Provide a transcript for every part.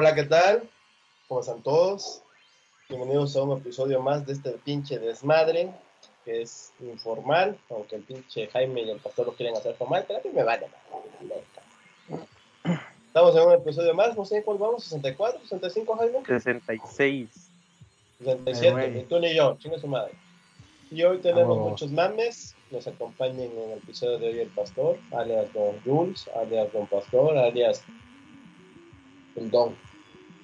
Hola, ¿qué tal? ¿Cómo están todos? Bienvenidos a un episodio más de este pinche desmadre, que es informal, aunque el pinche Jaime y el pastor lo quieren hacer formal, pero a mí me vale. Estamos en un episodio más, no sé cuál vamos, 64, 65, Jaime. 66. 67, ni tú ni yo, chinga su madre. Y hoy tenemos muchos mames, nos acompañan en el episodio de hoy el pastor, alias Don Jules, alias Don Pastor, alias el Don.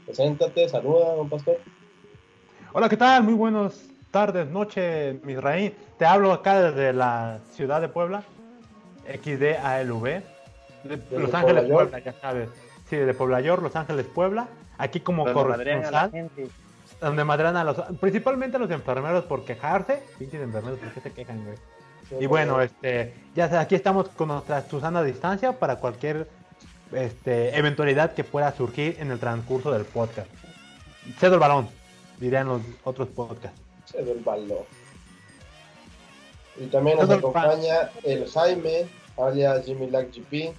Preséntate, saluda, Don Pastor. Hola, ¿qué tal? Muy buenas tardes, noches, Misraín. Te hablo acá desde la ciudad de Puebla, XDALV, de Los Ángeles, Puebla, ya sabes. Sí, de Puebla York, Los Ángeles, Puebla. Aquí como corresponsal donde madran a los, principalmente a los enfermeros por quejarse, pinches enfermeros, ¿por qué se quejan, güey? y bueno, este, ya aquí estamos con nuestra Susana a distancia para cualquier este, eventualidad que pueda surgir en el transcurso del podcast. Cedo el balón, dirían los otros podcasts. Cedo el balón. Y también nos acompaña el Jaime, alias Jimmy Lack GP,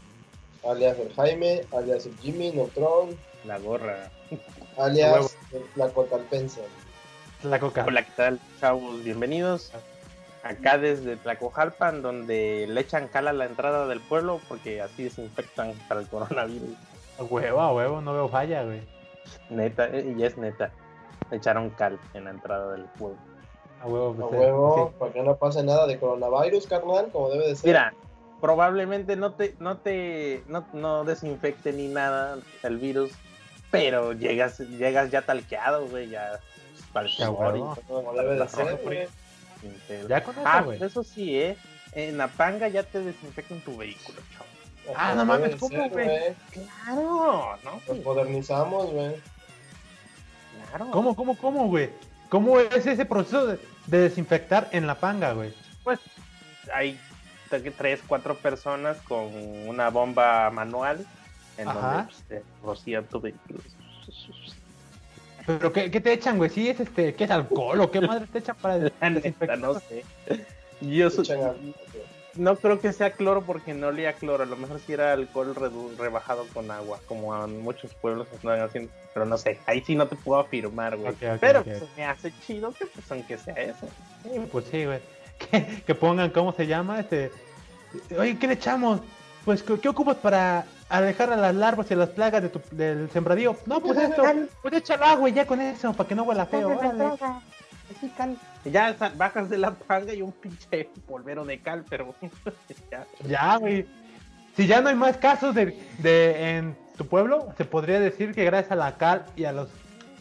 alias el Jaime, alias el Jimmy Neutron. La gorra alias la Cotalpense. La Coca. Hola, ¿qué tal, chavos? Bienvenidos acá desde Tlacojalpan, donde le echan cal a la entrada del pueblo porque así desinfectan para el coronavirus. A huevo, a huevo, no veo falla, güey. Neta, eh, y es neta. Le echaron cal en la entrada del pueblo. A huevo, pues, a huevo, para que no pase nada de coronavirus, carnal, como debe de ser. Mira, probablemente no te, no te, no, no desinfecte ni nada el virus, pero llegas, llegas ya talqueado, güey, ya para el como debe de ser, güey. Ya con eso, ah, pues eso sí, ¿eh? En la panga ya te desinfectan tu vehículo, chavo. Ah, no mames, ¿cómo, güey? Claro, ¿no? Nos modernizamos, güey. Claro. ¿Cómo, cómo, cómo, güey? ¿Cómo es ese proceso de, desinfectar en la panga, güey? Pues hay tres, cuatro personas con una bomba manual en donde pues, te rocían tu vehículo. ¿Pero qué, qué, te echan, güey? ¿Sí es este, qué es alcohol o qué madre te echan para desinfectar? no sé. Yo no creo que sea cloro porque no olía cloro. A lo mejor sí era alcohol rebajado con agua, como en muchos pueblos están haciendo. Pero no sé, ahí sí no te puedo afirmar, güey. pero Pues, me hace chido que, pues, aunque sea eso. Sí, pues sí, güey. Que, que pongan, ¿cómo se llama? Este. Oye, ¿qué le echamos? Pues, ¿qué ocupas para alejar a las larvas y a las plagas de tu, del sembradío? No, pues esto, pues échalo agua y ya con eso, para que no huela feo. Así cal. Ya bajas de la panga y un pinche polvero de cal, pero ya. Ya, güey. Si ya no hay más casos de, de en tu pueblo, se podría decir que gracias a la cal y a los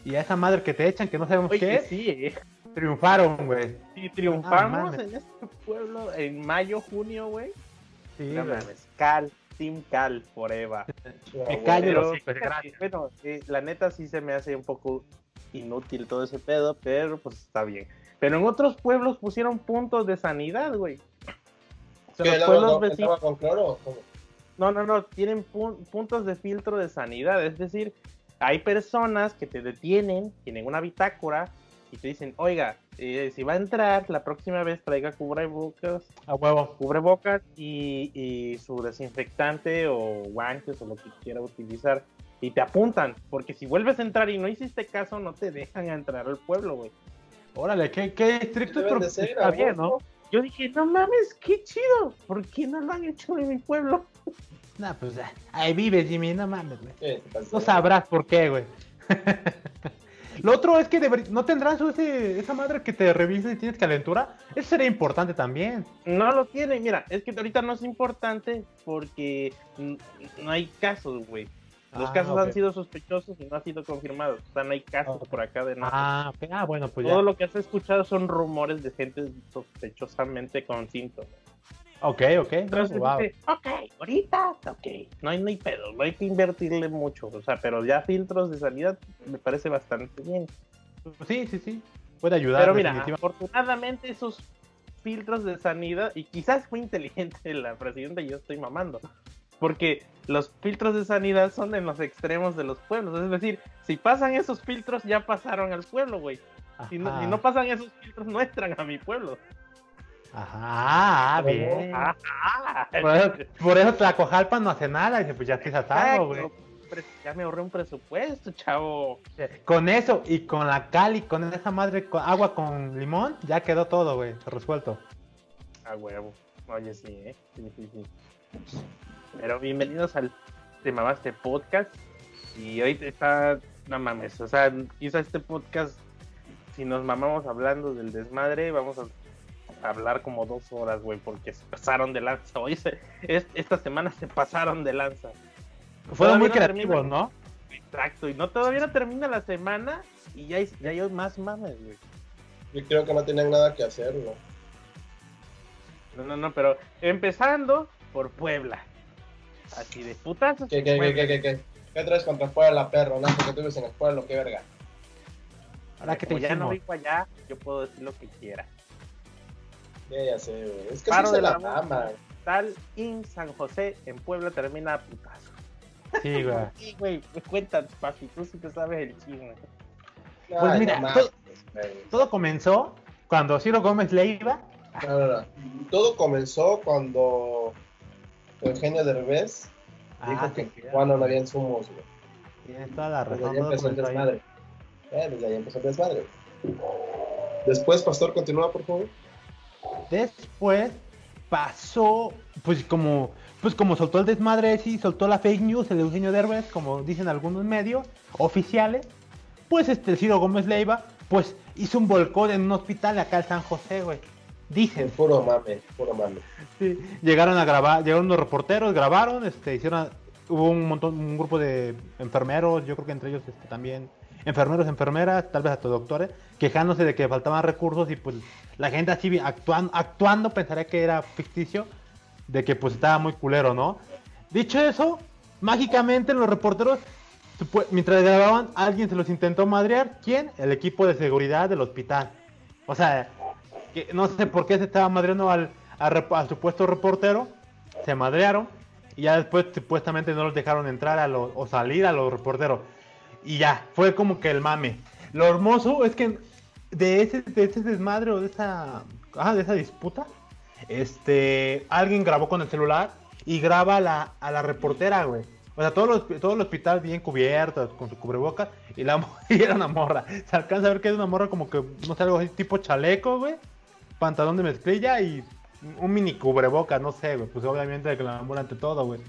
y a esa madre que te echan, que no sabemos qué es, sí, eh. triunfaron, güey. Sí, triunfamos en este pueblo en mayo, junio, güey. Sí, no mames, Cal, Team Cal forever. me callo, bueno, la neta sí se me hace un poco inútil todo ese pedo, pero pues está bien. Pero en otros pueblos pusieron puntos de sanidad, güey. O sea, los pueblos vecinos... con cloro? No, no, no, tienen puntos de filtro de sanidad, es decir, hay personas que te detienen, tienen una bitácora y te dicen, oiga, eh, si va a entrar, la próxima vez traiga cubrebocas. A huevo. Cubrebocas y, y su desinfectante o guantes o lo que quiera utilizar. Y te apuntan, porque si vuelves a entrar y no hiciste caso, no te dejan entrar al pueblo, güey. Órale, qué, qué estricto de está bien, ¿no? Yo dije, no mames, qué chido. ¿Por qué no lo han hecho en mi pueblo? Nah, pues ahí vives, Jimmy, no mames, güey. no sabrás por qué, güey. Lo otro es que no tendrás ese, esa madre que te revise si tienes calentura. Eso sería importante también. No lo tiene, mira, es que ahorita no es importante porque no hay casos, güey. Los ah, casos han sido sospechosos y no han sido confirmados. O sea, no hay casos por acá de nada. Ah, ah, bueno, pues Todo lo que has escuchado son rumores de gente sospechosamente con síntomas. Ok, ok. Entonces, ok, ahorita, ok. No hay, no hay pedo, no hay que invertirle mucho. O sea, pero ya filtros de salida me parece bastante bien. Sí, sí, sí. Puede ayudar. Pero mira, afortunadamente esos filtros de sanidad, y quizás fue inteligente la presidenta y yo estoy mamando, porque los filtros de sanidad son en los extremos de los pueblos. Es decir, si pasan esos filtros, ya pasaron al pueblo, güey. Si no, si no pasan esos filtros, no entran a mi pueblo. Ajá, bien. Por eso, por eso Tlacojalpa no hace nada, y pues ya te salvo, güey. ya me ahorré un presupuesto, chavo. Con eso y con la cali, con esa madre con agua con limón, ya quedó todo, güey, resuelto. A huevo. Oye, sí, ¿eh? Sí, sí, sí. Pero bienvenidos al Te Mamaste Podcast. Y hoy está, no mames, o sea, quizá este podcast, si nos mamamos hablando del desmadre, vamos a hablar como dos horas, güey, porque se pasaron de lanza. Hoy esta semana se pasaron de lanza. Fueron muy creativos, ¿no? Exacto, y no todavía no termina la semana y ya hay, ya hay más mames, güey. Yo creo que no tienen nada que hacer, güey. No, no, no, pero empezando por Puebla. Así de putas. ¿Qué, qué, qué, qué, qué, qué? traes contra Puebla, perro? No, porque tú vives en el pueblo, qué verga. Ahora que te ya no vivo allá, yo puedo decir lo que quiera. Ya, ya sé, güey. Es que Paro de la, fama. Tal in San José en Puebla termina a putazo. Sí, güey. sí, güey. Me cuentas, papi. Tú sí que sabes el chisme. Pues mira, todo, comenzó cuando Ciro Gómez Leiva. No, no, no. Todo comenzó cuando Eugenio Derbez ah, dijo que cuando no había insumos, güey. Tienes toda la razón. Desde ahí empezó el desmadre. Eh, desde ahí empezó el desmadre. Después, Pastor, continúa, por favor. Después pasó, pues como, pues como soltó el desmadre, sí, soltó la fake news, el Eugenio Derbez, como dicen algunos medios oficiales, pues este Ciro Gómez Leiva, pues hizo un volcón en un hospital acá en San José, güey. Dicen. Puro mame, puro mame. Sí, llegaron a grabar, llegaron los reporteros, grabaron, este, hicieron, hubo un montón, un grupo de enfermeros, yo creo que entre ellos este, también enfermeros, enfermeras, tal vez hasta doctores, quejándose de que faltaban recursos y pues la gente así actuando, pensaría que era ficticio, de que pues estaba muy culero, ¿no? Dicho eso, mágicamente los reporteros, mientras grababan, alguien se los intentó madrear. ¿Quién? El equipo de seguridad del hospital. O sea, que no sé por qué se estaba madreando al, supuesto reportero, se madrearon y ya después supuestamente no los dejaron entrar o salir a los reporteros. Y ya, fue como que el mame. Lo hermoso es que de ese, de ese desmadre o de esa, ah, de esa disputa, este, alguien grabó con el celular y graba a la, a la reportera, güey. O sea, todo, los, todo el hospital bien cubierto, con su cubrebocas, y, la, y era una morra. Se alcanza a ver que es una morra como que, no sé, algo así, tipo chaleco, güey, pantalón de mezclilla y un mini cubrebocas, no sé, güey. Pues obviamente que la morra ante todo, güey.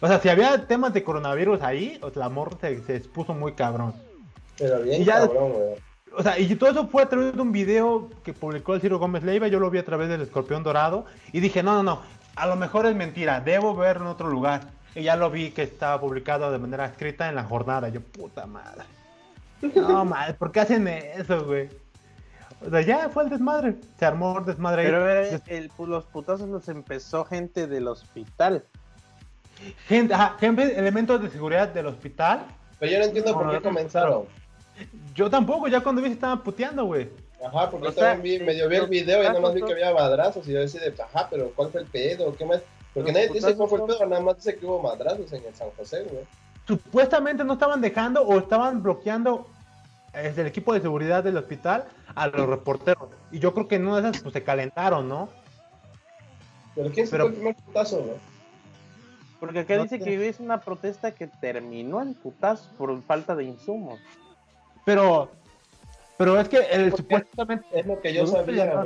O sea, si había temas de coronavirus ahí, la morra se, se expuso muy cabrón. Pero bien cabrón, güey. O sea, y todo eso fue a través de un video que publicó el Ciro Gómez Leiva, yo lo vi a través del Escorpión Dorado, y dije, no, no, no, a lo mejor es mentira, debo verlo en otro lugar. Y ya lo vi que estaba publicado de manera escrita en la jornada. Yo, puta madre. No, madre, ¿por qué hacen eso, güey? O sea, ya fue el desmadre. Se armó el desmadre Pero el, los putazos los empezó gente del hospital. Gente, ajá, gente, elementos de seguridad del hospital. Pero yo no entiendo por qué comenzaron. Yo tampoco, ya cuando vi se estaban puteando, güey. Ajá, porque yo también vi, medio vi el video y nada más vi que había madrazos y yo decía, ajá, pero ¿cuál fue el pedo? ¿Qué más? Porque nadie dice cuál fue el pedo, nada más dice que hubo madrazos en el San José, güey. Supuestamente no estaban dejando o estaban bloqueando desde el equipo de seguridad del hospital a los reporteros. Y yo creo que en una de esas pues se calentaron, ¿no? Pero ¿quién fue el primer putazo, güey? Porque acá dice que es una protesta que terminó en putazo por falta de insumos. Pero, pero es que el supuestamente. Es lo que yo sabía,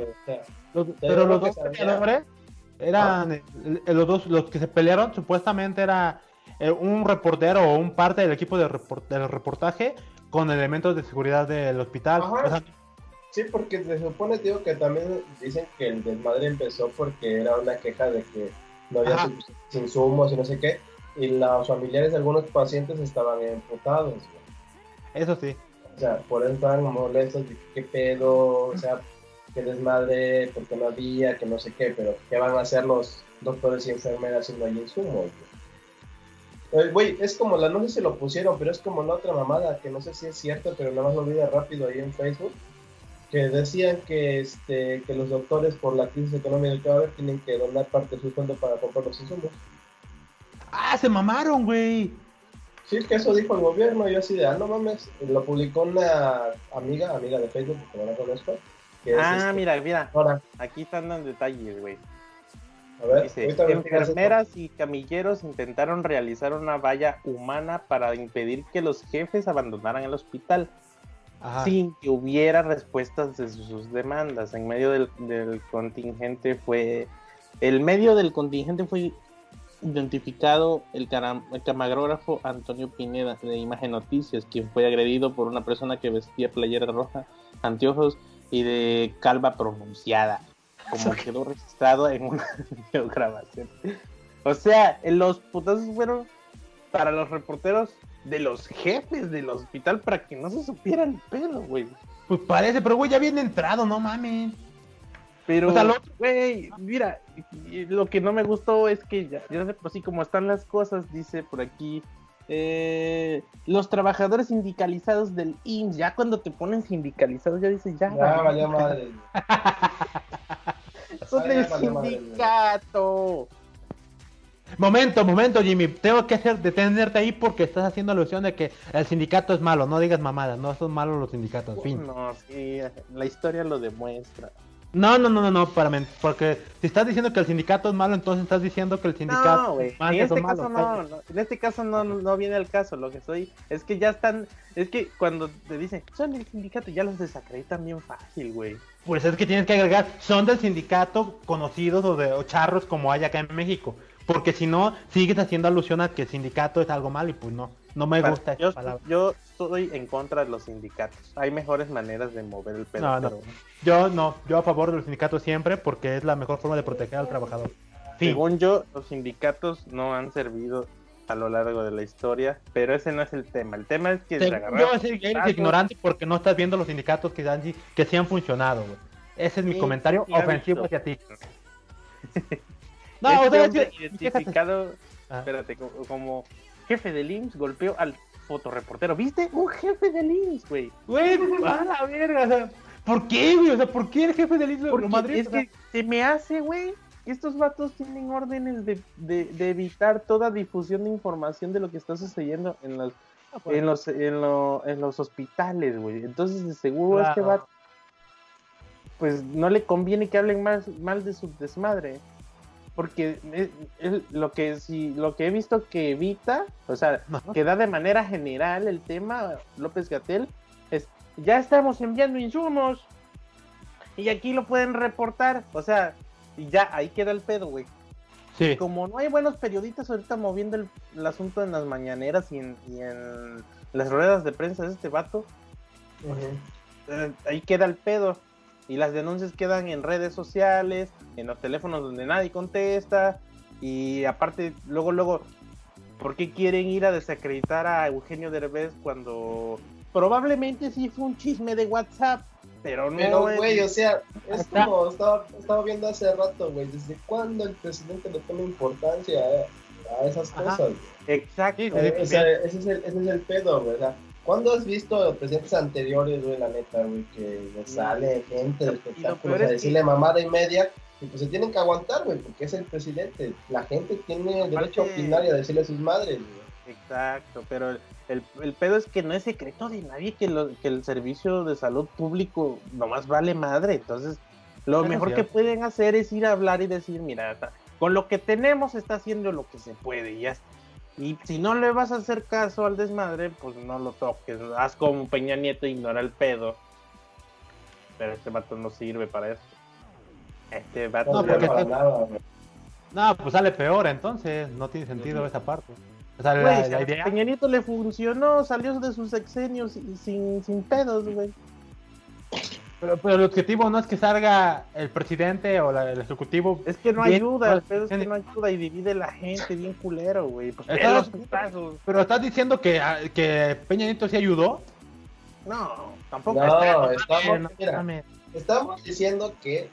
pero los dos peleadores eran. los dos, los que se pelearon, supuestamente era eh, un reportero o un parte del equipo de del reportaje con elementos de seguridad del hospital. sí, porque se supone, tío, que también dicen que el desmadre empezó porque era una queja de que no había insumos y no sé qué, y los familiares de algunos pacientes estaban emputados. Eso sí. O sea, por eso estaban molestos, qué pedo, o sea, qué desmadre, porque no había, que no sé qué, pero ¿qué van a hacer los doctores y enfermeras si no hay insumos? Güey, es como la, no sé si lo pusieron, pero es como la otra mamada, que no sé si es cierto, pero nada más lo vi de rápido ahí en Facebook, que decían que este que los doctores por la crisis económica que va a haber tienen que donar parte de su sueldo para comprar los insumos. Ah, se mamaron, güey. Sí, que eso dijo el gobierno, yo así de, ah, no mames, lo publicó una amiga, amiga de Facebook, porque no la conozco. ah, este, mira, mira, aquí están dando detalles, güey. enfermeras y camilleros intentaron realizar una valla humana para impedir que los jefes abandonaran el hospital sin que hubiera respuestas de sus demandas. En medio del, contingente fue, el medio del contingente fue identificado el, el, camarógrafo Antonio Pineda de Imagen Noticias, quien fue agredido por una persona que vestía playera roja, anteojos y de calva pronunciada como quedó registrado en una grabación. O sea, los putazos fueron para los reporteros de los jefes del hospital para que no se supiera el pedo, güey. Pues parece, pero güey, ya viene entrado, no mames. Pero, güey, mira, lo que no me gustó es que ya, ya sé, pues sí, como están las cosas, dice por aquí, eh, los trabajadores sindicalizados del IMSS, ya cuando te ponen sindicalizados, ya dices, ya. Ya, vaya madre. Son del sindicato. Momento, momento, Jimmy. Tengo que hacer detenerte ahí porque estás haciendo alusión de que el sindicato es malo. No digas mamadas, no son malos los sindicatos. Fin. No, sí, la historia lo demuestra. No, no, no, no, no, para porque si estás diciendo que el sindicato es malo, entonces estás diciendo que el sindicato es malo. En este caso no, en este caso no, no viene el caso, lo que estoy es que ya están, es que cuando te dicen, son el sindicato, ya los desacreditan bien fácil, güey. Pues es que tienes que agregar, son del sindicato conocidos o de o charros como hay acá en México, porque si no, sigues haciendo alusión a que el sindicato es algo malo y pues no. No me gusta yo, Yo estoy en contra de los sindicatos. Hay mejores maneras de mover el pelo. No, Yo no, yo a favor de los sindicatos siempre porque es la mejor forma de proteger al trabajador. Según yo, los sindicatos no han servido a lo largo de la historia, pero ese no es el tema. El tema es que se Yo eres ignorante porque no estás viendo los sindicatos que, han, que sí han funcionado. Ese es mi comentario ofensivo hacia ti. no, o sea, identificado, ah. espérate, como jefe del IMSS golpeó al fotoreportero. ¿Viste? Un jefe del IMSS, güey. Güey, a la verga. O sea, ¿por qué, güey? O sea, ¿por qué el jefe del IMSS lo Madrid? Es que se me hace, güey. Estos vatos tienen órdenes de, de, de, evitar toda difusión de información de lo que está sucediendo en los, ah, pues. en los, en, lo, en los hospitales, güey. Entonces, de seguro este vato, pues no le conviene que hablen más mal de su desmadre porque es, lo que si lo que he visto que evita, o sea, que da de manera general el tema López Gatel es ya estamos enviando insumos y aquí lo pueden reportar, o sea, y ya ahí queda el pedo, güey. Sí. Como no hay buenos periodistas ahorita moviendo el, asunto en las mañaneras y en, las ruedas de prensa de este vato, eh, ahí queda el pedo y las denuncias quedan en redes sociales, en los teléfonos donde nadie contesta y aparte luego luego ¿por qué quieren ir a desacreditar a Eugenio Derbez cuando probablemente sí fue un chisme de WhatsApp? Pero no. Pero, güey, o sea, es como estaba, estaba, viendo hace rato, güey, ¿desde cuándo el presidente le toma importancia a, esas cosas? Exacto. O sea, ese es el, ese es el pedo, güey. ¿Cuándo has visto presidentes anteriores, güey, la neta, güey, que sale gente de espectáculos a decirle mamada y media? Y pues se tienen que aguantar, güey, porque es el presidente. La gente tiene derecho a opinar y a decirle a sus madres, güey. Exacto, pero el, el, pedo es que no es secreto de nadie que, lo, que el servicio de salud público nomás vale madre. Entonces, lo mejor que pueden hacer es ir a hablar y decir, mira, con lo que tenemos está haciendo lo que se puede y ya está y si no le vas a hacer caso al desmadre, pues no lo toques. Haz como Peña Nieto, ignora el pedo. Pero este vato no sirve para eso. Este vato no, porque no, pues sale peor entonces. No tiene sentido esa parte. O sea, la, Peña Nieto le funcionó, salió de sus sexenios sin, sin pedos, güey. Pero, el objetivo no es que salga el presidente o el ejecutivo. Es que no ayuda, el pedo es que no ayuda y divide la gente bien culero, güey. Pues, pero estás diciendo que, ah, que Peña Nieto sí ayudó. No, tampoco. No, estamos, estamos diciendo que,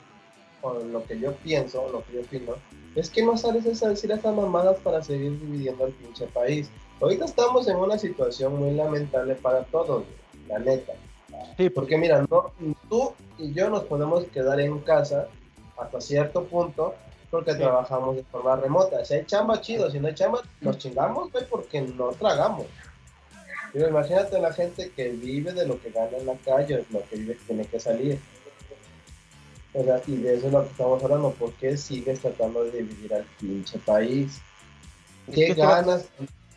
o lo que yo pienso, lo que yo opino, es que no sales a decir esas mamadas para seguir dividiendo el pinche país. Ahorita estamos en una situación muy lamentable para todos, la neta. Sí, porque mira, no, tú y yo nos podemos quedar en casa hasta cierto punto porque trabajamos de forma remota. Si hay chamba chido, si no hay chamba, nos chingamos, güey, porque no tragamos. Pero imagínate la gente que vive de lo que gana en la calle, lo que vive que tiene que salir. Y de eso es lo que estamos hablando. ¿Por qué sigues tratando de dividir al pinche país? ¿Qué ganas?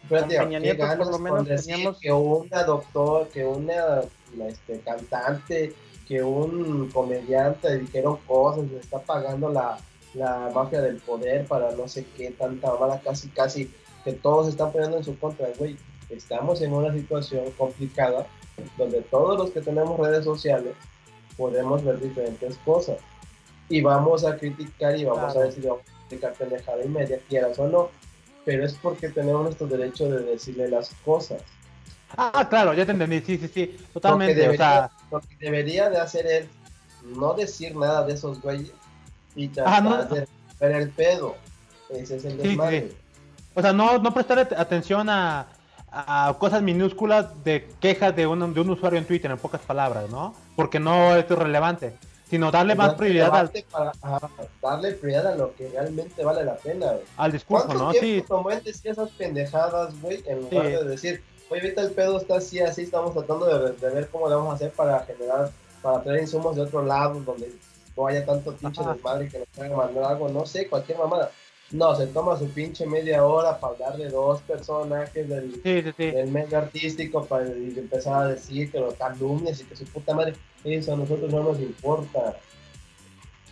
¿qué ganas con decir que una doctor, que una este, cantante, que un comediante dijeron cosas, le está pagando la, la mafia del poder para no sé qué, tanta mala, casi, casi, que todos están poniendo en su contra, güey. Estamos en una situación complicada donde todos los que tenemos redes sociales podemos ver diferentes cosas y vamos a criticar y vamos a decir, vamos a criticar pendejada y media, quieras o no, pero es porque tenemos nuestro derecho de decirle las cosas. Ah, claro, ya te entendí, sí, sí, sí, totalmente. Lo que debería, debería de hacer él, no decir nada de esos güeyes y tratar de ver el pedo. Ese es el desmadre. O sea, no, no prestar atención a, a cosas minúsculas de quejas de un, de un usuario en Twitter, en pocas palabras, ¿no? Porque no es relevante sino darle más prioridad al... Para, darle prioridad a lo que realmente vale la pena, Al discurso, ¿no? Sí. tomó en decir esas pendejadas, güey, en lugar de decir, oye, ahorita el pedo está así, así, estamos tratando de, ver cómo le vamos a hacer para generar, para traer insumos de otro lado, donde no haya tanto pinche desmadre que nos traiga mandar algo, no sé, cualquier mamada. No, se toma su pinche media hora para hablar de dos personajes del, del medio artístico para empezar a decir que los calumnias y que su puta madre, eso a nosotros no nos importa.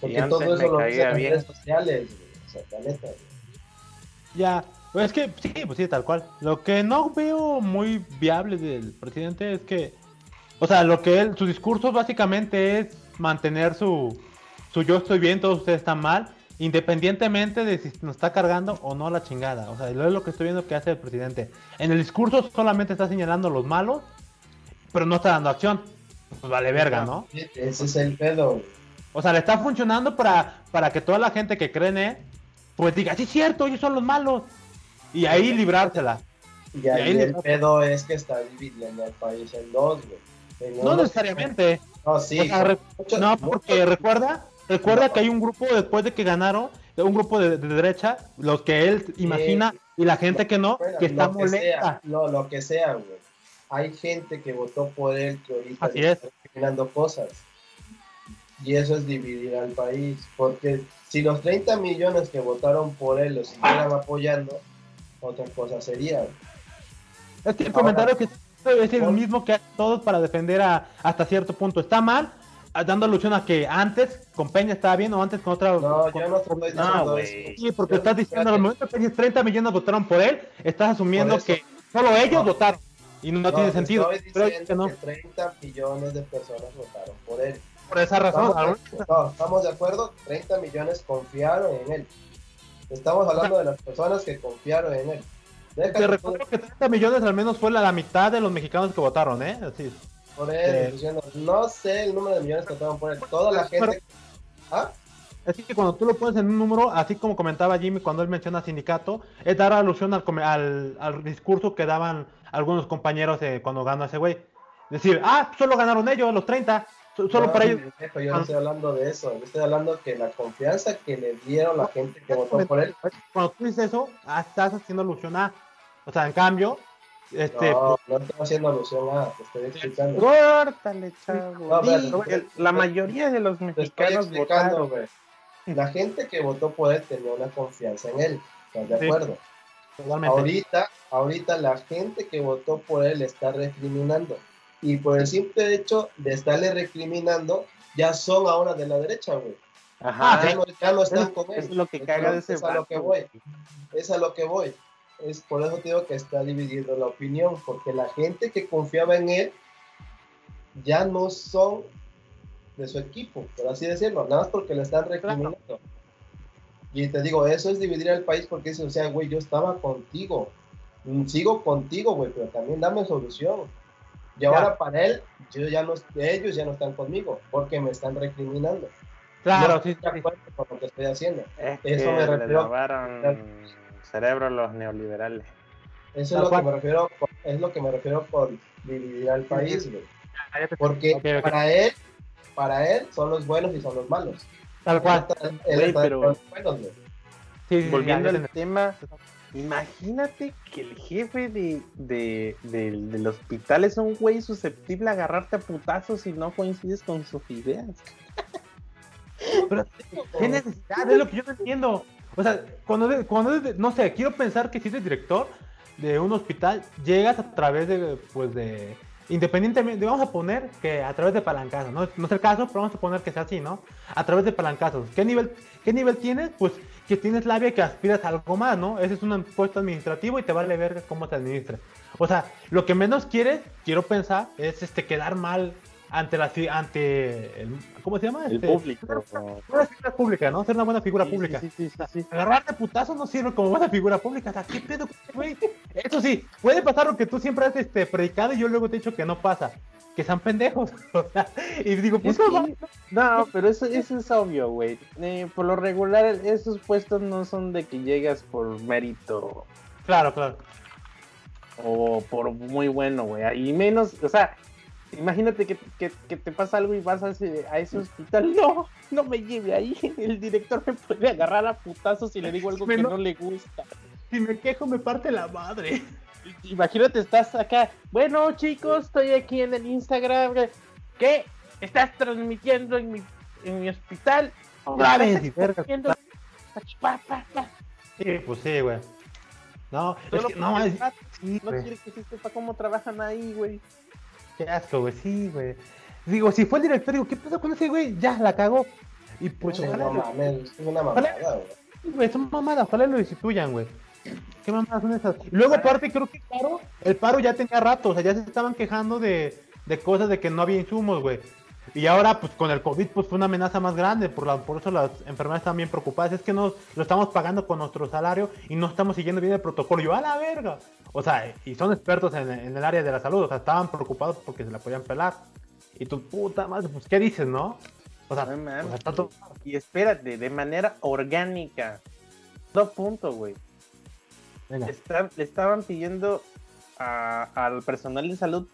Porque todo eso lo dice en redes sociales, o sea, la neta, Ya, pues es que sí, pues sí, tal cual. Lo que no veo muy viable del presidente es que, o sea, lo que él, su discurso básicamente es mantener su, su yo estoy bien, todos ustedes están mal Independientemente de si nos está cargando o no la chingada. O sea, lo es lo que estoy viendo que hace el presidente. En el discurso solamente está señalando los malos, pero no está dando acción. Pues vale verga, ¿no? Ese es el pedo. O sea, le está funcionando para, para que toda la gente que cree en él, pues diga, sí es cierto, ellos son los malos. Y ahí librársela. Y ahí, el pedo es que está dividiendo el país en dos, güey. no necesariamente. No, sí. no, porque recuerda Recuerda que hay un grupo después de que ganaron, un grupo de, derecha, los que él imagina y la gente que no, que está lo molesta. no, lo que sea, güey. Hay gente que votó por él que ahorita está terminando cosas. Y eso es dividir al país. Porque si los 30 millones que votaron por él lo siguieran apoyando, otra cosa sería. Es que el comentario que es el mismo que todos para defender a, hasta cierto punto. Está mal, dando alusión a que antes con Peña estaba bien o antes con otra. No, yo no estoy diciendo eso. Sí, porque estás diciendo, al momento que 30 millones votaron por él, estás asumiendo que solo ellos votaron. Y no, tiene sentido. Estoy diciendo que, 30 millones de personas votaron por él. Por esa razón. Estamos, no, estamos de acuerdo, 30 millones confiaron en él. Estamos hablando de las personas que confiaron en él. Te recuerdo que 30 millones al menos fue la, la mitad de los mexicanos que votaron, ¿eh? Así. Por él, no sé el número de millones que votaron por él. Toda la gente. ¿Ah? Es que cuando tú lo pones en un número, así como comentaba Jimmy cuando él menciona sindicato, es dar alusión al, al, al discurso que daban algunos compañeros cuando ganó ese güey. Decir, ah, solo ganaron ellos, los 30, solo para ellos. yo no estoy hablando de eso, yo estoy hablando que la confianza que le dieron la gente que votó por él. Cuando tú dices eso, ah, estás haciendo alusión a. O sea, en cambio, este, no, no estoy haciendo alusión a, te estoy explicando. Córtale, chavo. la mayoría de los mexicanos votaron. La gente que votó por él tenía una confianza en él, ¿estás de acuerdo? Ahorita, ahorita la gente que votó por él está recriminando. Y por el simple hecho de estarle recriminando, ya son ahora de la derecha, güey. Ajá. Ya no, ya no están con él. Es lo que caga de ese Es a lo que voy. Es a lo que voy es por eso digo que está dividido la opinión, porque la gente que confiaba en él ya no son de su equipo, por así decirlo, nada más porque le están recriminando. Y te digo, eso es dividir al país porque dice, o sea, güey, yo estaba contigo, mm, sigo contigo, güey, pero también dame solución. Y ahora para él, yo ya no, ellos ya no están conmigo porque me están recriminando. Claro, sí, con lo que estoy haciendo. eso me refiero cerebro los neoliberales. Eso es lo que me refiero, es lo que me refiero con dividir al país, Porque para él, para él son los buenos y son los malos. Tal cual. pero... Volviendo al tema, imagínate que el jefe de, de, del hospital es un güey susceptible a agarrarte a putazos si no coincides con sus ideas. Pero, ¿qué necesidad? Es lo que yo no entiendo. O sea, cuando, cuando no sé, quiero pensar que si eres director de un hospital, llegas a través de, pues de, independientemente, vamos a poner que a través de palancazos, ¿no? No es el caso, pero vamos a poner que sea así, ¿no? A través de palancazos. ¿Qué nivel, qué nivel tienes? Pues que tienes labia que aspiras a algo más, ¿no? Ese es un puesto administrativo y te vale ver cómo te administra. O sea, lo que menos quieres, quiero pensar, es este quedar mal ante la ante el, ¿cómo se llama? El este, público. Una figura pública, ¿no? Ser una buena figura Sí, pública. sí, sí, sí, sí. Agarrarte putazo no sirve como buena figura pública. O sea, ¿qué pedo, güey? Eso sí, puede pasar lo que tú siempre has este, predicado y yo luego te he dicho que no pasa. Que sean pendejos. Y digo, pues Es no, No, pero eso, eso es obvio, güey. Eh, por lo regular, esos puestos no son de que llegas por mérito Claro, claro. o por muy bueno, güey. Y menos, o sea, imagínate que, que- que te pasa algo y vas a ese, a ese hospital. No, no me lleve ahí. El director me puede agarrar a putazos si le digo algo que no le gusta. Si me quejo, me parte la madre. Imagínate, estás acá. Bueno, chicos, estoy aquí en el Instagram. ¿Qué? ¿Estás transmitiendo en mi, en mi hospital? Graben, ¿Estás verga. transmitiendo? Pa, pa, pa. Sí, pues sí, güey. No, es que, no, es- no sí, güey. quiere que se sepa cómo trabajan ahí, güey. Qué asco, güey, sí, güey. Digo, si fue el director, digo, ¿qué pasó con ese güey? Ya, la cagó. Y pues, Pucha, ojalá, no es una mamada, güey. Sí, güey, son mamadas, ojalá lo destituyan, güey. ¿Qué mamadas son esas? Luego, aparte, creo que el paro, el paro ya tenía rato, o sea, ya se estaban quejando de, de cosas de que no había insumos, güey. Y ahora, pues con el COVID, pues fue una amenaza más grande, por, la, por eso las enfermeras están bien preocupadas. Es que no lo estamos pagando con nuestro salario y no estamos siguiendo bien el protocolo. Yo, a la verga. O sea, y son expertos en, en el área de la salud, o sea, estaban preocupados porque se la podían pelar. Y tu puta madre, pues, ¿qué dices, no? O sea, No o sea, está todo- Y espérate, de manera orgánica. Dos puntos, güey. Venga. Está- le estaban pidiendo a- al personal de salud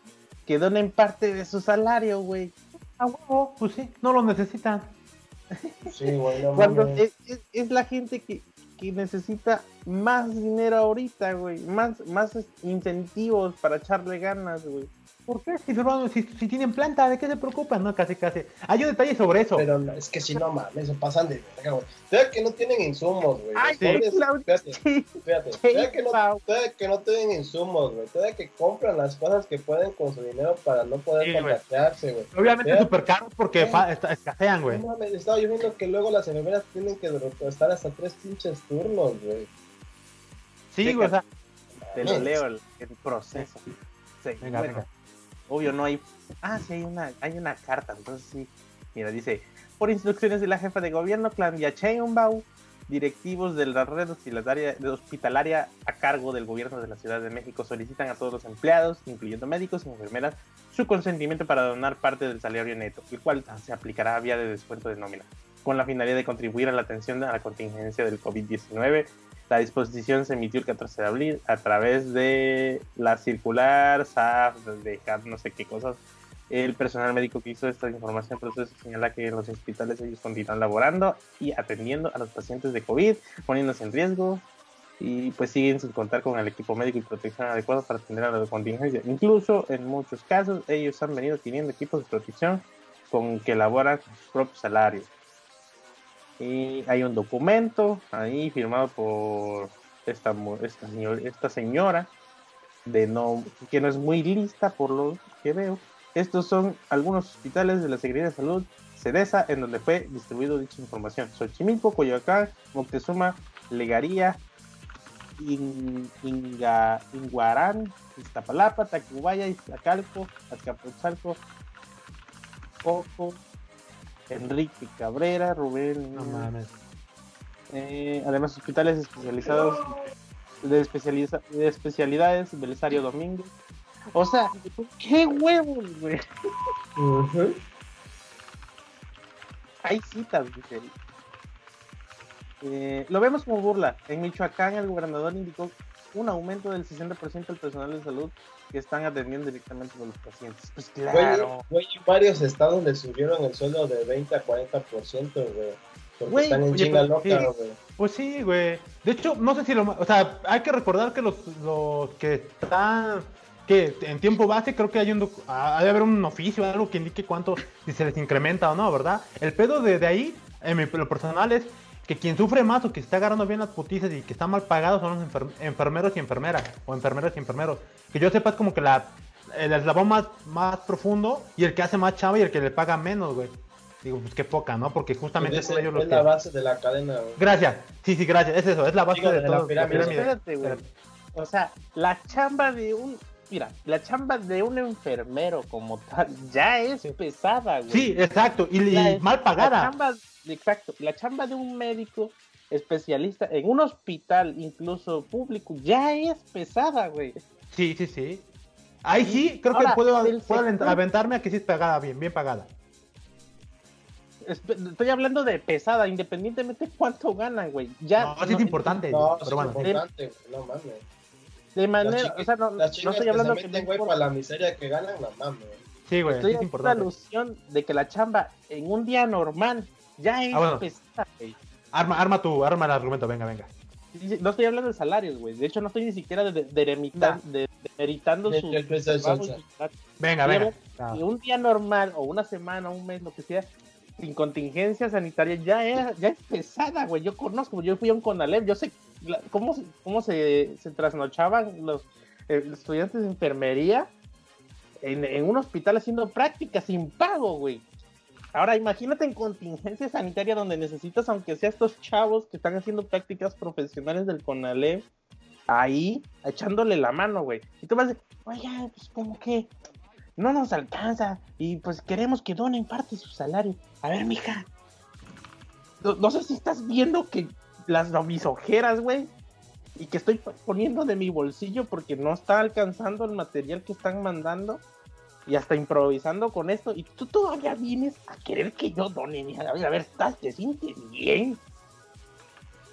que donen parte de su salario, güey. Ah, huevo, pues sí, no lo necesitan. Sí, güey, no Cuando es, es- es la gente que, que necesita más dinero ahorita, güey. Más, más incentivos para echarle ganas, güey. ¿Por qué? Si, si, si tienen planta, ¿de qué se preocupan? No, casi, casi. Hay un detalle sobre eso. Pero no, es que si no mames, se pasan de verga, güey. Todavía que no tienen insumos, güey. Ay, pobres- espérate. Sí, Todavía que, no, todavía que no tienen insumos, güey. Todavía que compran las cosas que pueden con su dinero para no poder Sí, güey. contagiarse, güey. Obviamente súper caros porque Sí. escasean, güey. No mames, estaba yo viendo que luego las enfermeras tienen que estar hasta tres pinches turnos, güey. Sí, güey, o sea, Te lo leo el, el proceso. Sí, venga, bueno, venga. Obvio no hay ah sí hay una hay una carta entonces sí mira dice por instrucciones de la jefa de gobierno Claudia Sheinbaum directivos de la red hospitalaria, de hospitalaria a cargo del gobierno de la Ciudad de México solicitan a todos los empleados incluyendo médicos y enfermeras su consentimiento para donar parte del salario neto el cual se aplicará vía de descuento de nómina con la finalidad de contribuir a la atención a la contingencia del COVID-19 la disposición se emitió el 14 de abril a través de la circular, SAF, de no sé qué cosas. El personal médico que hizo esta información proceso señala que en los hospitales ellos continúan laborando y atendiendo a los pacientes de COVID, poniéndose en riesgo y pues siguen sin contar con el equipo médico y protección adecuado para atender a la contingencia. Incluso en muchos casos ellos han venido teniendo equipos de protección con que elaboran sus propios salarios. Y hay un documento ahí firmado por esta, esta, señor- esta señora de no, que no es muy lista por lo que veo. Estos son algunos hospitales de la Secretaría de Salud, CEDESA, en donde fue distribuido dicha información. Xochimilco, Coyoacán, Moctezuma, Legaría, In- Inga, Inguarán, Iztapalapa, Tacubaya, Iztacalco, Azcapotzalco, Coco, Enrique Cabrera, Rubén, No mames. eh, además hospitales especializados de, especializa- de especialidades, Belisario Domingo. O sea, qué huevos, güey. Hay citas, dice. Eh, lo vemos como burla. En Michoacán, el gobernador indicó un aumento del 60% del personal de salud que están atendiendo directamente a los pacientes. Pues claro. güey, varios estados le subieron el sueldo de 20 a 40%, güey. Porque Güey, están en oye, chinga loca, sí. güey. Pues sí, güey. De hecho, no sé si lo... O sea, hay que recordar que los, los que están... Que en tiempo base creo que hay un... Ha de haber un oficio, algo que indique cuánto... Si se les incrementa o no, ¿verdad? El pedo de, de ahí en mi, lo personal es que quien sufre más o que está agarrando bien las putizas y que está mal pagado son los enfermeros y enfermeras, o enfermeras y enfermeros. Que yo sepa es como que la, el eslabón más, más profundo y el que hace más chava y el que le paga menos, güey. Digo, pues qué poca, ¿no? Porque justamente pues ellos los Es la base de la cadena, güey. Gracias. Sí, sí, gracias. Es eso, es la base de, la pirámide. O sea, la chamba de un mira, la chamba de un enfermero como tal ya es pesada, güey. Sí, exacto, y, mal pagada. La chamba, exacto, la chamba de un médico especialista en un hospital, incluso público, ya es pesada, güey. Sí, sí, sí. Ahí sí, creo que puedo, aventarme a que sí es pagada bien, bien pagada. Estoy hablando de pesada, independientemente de cuánto ganan, güey. Ya, no, es importante. No, pero bueno. Es importante, no mames. De manera, o sea, no, no estoy hablando que, se güey, para la miseria que ganan, la mames. Sí, güey, estoy es importante. alusión de que la chamba en un día normal ya es ah, pesada, güey. Arma, arma tu, arma el argumento, venga, venga. No estoy hablando de salarios, güey. De hecho, no estoy ni siquiera de, de, de, demeritando su. Venga, venga. Y un día normal, o una semana, un mes, lo que sea, sin contingencia sanitaria, ya, era, ya es pesada, güey. Yo conozco, yo fui a un Conalep, yo sé cómo, cómo se, se trasnochaban los, eh, estudiantes de enfermería en, un hospital haciendo prácticas sin pago, güey. Ahora imagínate en contingencia sanitaria donde necesitas, aunque sea estos chavos que están haciendo prácticas profesionales del CONALEP, ahí echándole la mano, güey. Y tú vas a decir, oye, pues como que no nos alcanza y pues queremos que donen parte de su salario. A ver, mija. No, sé si estás viendo que las mis ojeras, güey, y que estoy poniendo de mi bolsillo porque no está alcanzando el material que están mandando y hasta improvisando con esto y tú todavía vienes a querer que yo done, mija. A ver, a ver, ¿estás, ¿te sientes bien?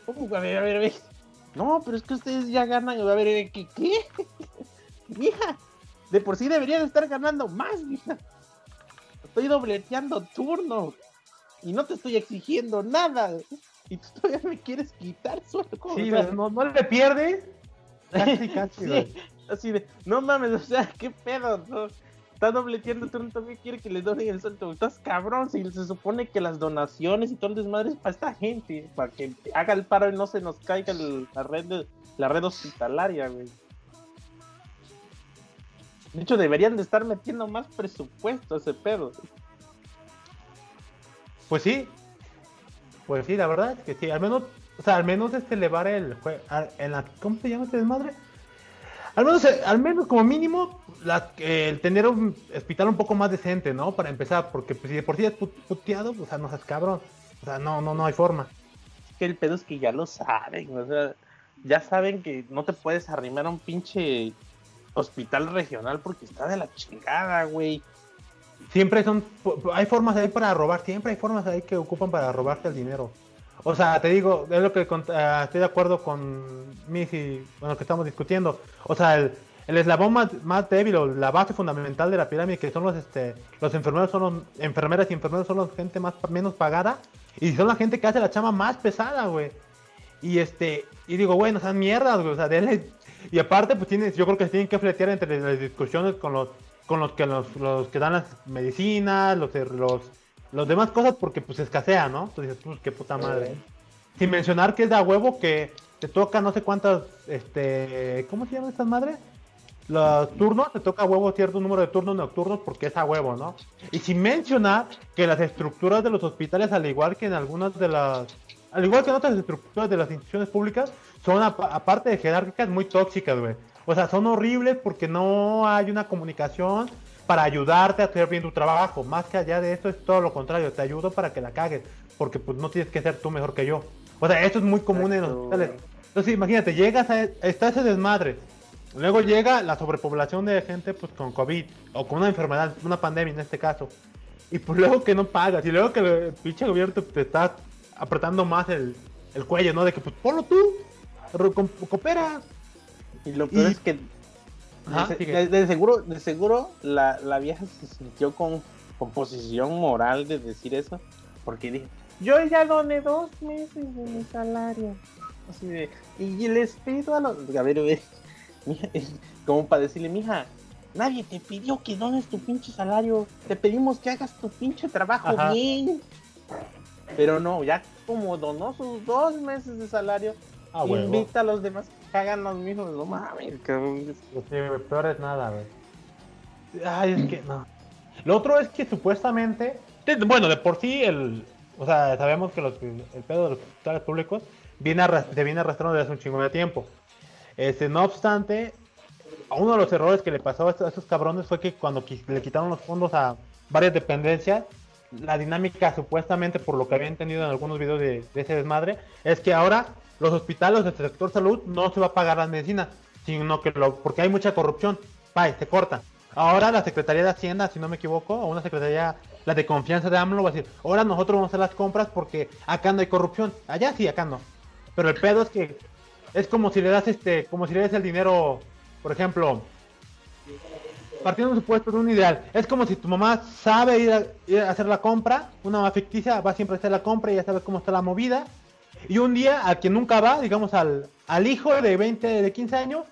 ¿Cómo? A ver, a ver, a ver. No, pero es que ustedes ya ganan. A ver, ¿qué? ¿Qué? mija, de por sí deberían estar ganando más, mija. Estoy dobleteando turno y no te estoy exigiendo nada. Y tú todavía me quieres quitar solo. Sí, no, no, le pierdes. Casi, casi, Así de, no mames, o sea, qué pedo. No? Está dobleteando turno, también quiere que le donen el sueldo. Estás cabrón, si se supone que las donaciones y todo el desmadre es para esta gente, para que haga el paro y no se nos caiga la red la red hospitalaria, güey. De hecho, deberían de estar metiendo más presupuesto a ese pedo. Pues sí. Pues sí, la verdad es que sí. Al menos, o sea, al menos este elevar el la, ¿cómo se llama este desmadre? Al menos, eh, al menos como mínimo, el tener un hospital un poco más decente, ¿no? Para empezar, porque pues, si de por sí es puteado, o sea, no seas cabrón. O sea, no, no, no hay forma. Que el pedo es que ya lo saben, o sea, ya saben que no te puedes arrimar a un pinche hospital regional porque está de la chingada, güey. Siempre son, hay formas ahí para robar, siempre hay formas ahí que ocupan para robarte el dinero. O sea, te digo, es lo que ah, estoy de acuerdo con Missy, con lo que estamos discutiendo. O sea, el, el eslabón más, débil o la base fundamental de la pirámide, que son los, este, los enfermeros, son los, enfermeras y enfermeros son la gente más, menos pagada y son la gente que hace la chama más pesada, güey. Y este, y digo, bueno, esas mierdas, güey, o sea, denle y aparte, pues tienes, yo creo que se tienen que fletear entre las discusiones con los, con los que los, los que dan las medicinas, los, los, los demás cosas, porque pues escasea, ¿no? Entonces dices, pues qué puta madre. Sin mencionar que es de a huevo que te toca no sé cuántas, este, ¿cómo se llaman estas madres? Los turnos, te toca a huevo cierto número de turnos nocturnos porque es a huevo, ¿no? Y sin mencionar que las estructuras de los hospitales, al igual que en algunas de las, al igual que en otras estructuras de las instituciones públicas, son, aparte de jerárquicas, muy tóxicas, güey. O sea, son horribles porque no hay una comunicación para ayudarte a hacer bien tu trabajo. Más que allá de esto es todo lo contrario, te ayudo para que la cagues, porque pues no tienes que ser tú mejor que yo. O sea, esto es muy común en los hospitales. Entonces, imagínate, llegas a está ese desmadre. Luego llega la sobrepoblación de gente pues con COVID o con una enfermedad, una pandemia en este caso. Y pues luego que no pagas, y luego que el pinche gobierno te está apretando más el, el cuello, ¿no? De que pues ponlo tú, coopera. Y lo peor es que de, seguro, de seguro la, la, vieja se sintió con, con posición moral de decir eso, porque dijo, yo ya doné dos meses de mi salario. Así de, y les pido a los... A ver, a ver, como para decirle, mija, nadie te pidió que dones tu pinche salario, te pedimos que hagas tu pinche trabajo bien. Pero no, ya como donó sus dos meses de salario, ah, invita a los demás que hagan los mismos. No mames, cabrón. peor es nada, güey. Ay, es que no. Lo otro es que supuestamente, bueno, de por sí, el, o sea, sabemos que el pedo de los hospitales públicos viene se viene arrastrando desde hace un chingo de tiempo. Este, no obstante, uno de los errores que le pasó a estos, cabrones fue que cuando le quitaron los fondos a varias dependencias, la dinámica supuestamente, por lo que había entendido en algunos videos de, ese desmadre, es que ahora los hospitales del sector salud no se va a pagar las medicinas, sino que lo, porque hay mucha corrupción, pa, se corta. Ahora la Secretaría de Hacienda, si no me equivoco, o una Secretaría, la de confianza de AMLO, va a decir, ahora nosotros vamos a hacer las compras porque acá no hay corrupción. Allá sí, acá no. Pero el pedo es que es como si le das este, como si le das el dinero, por ejemplo, partiendo de un supuesto de un ideal, es como si tu mamá sabe ir a, hacer la compra, una mamá ficticia va siempre a hacer la compra y ya sabe cómo está la movida, y un día a quien nunca va, digamos al, al hijo de 20, de 15 años,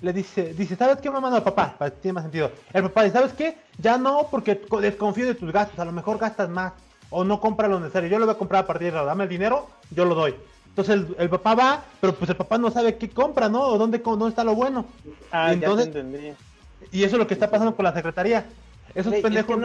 le dice, dice, ¿sabes qué, mamá? No, papá, tiene más sentido. El papá dice, ¿sabes qué? Ya no, porque desconfío de tus gastos, a lo mejor gastas más, o no compra lo necesario, yo lo voy a comprar a partir de ahora, dame el dinero, yo lo doy. Entonces el, papá va, pero pues el papá no sabe qué compra, ¿no? O dónde, dónde está lo bueno. Ah, ya te entendí. Y eso es lo que está pasando con la secretaría. Esos pendejos.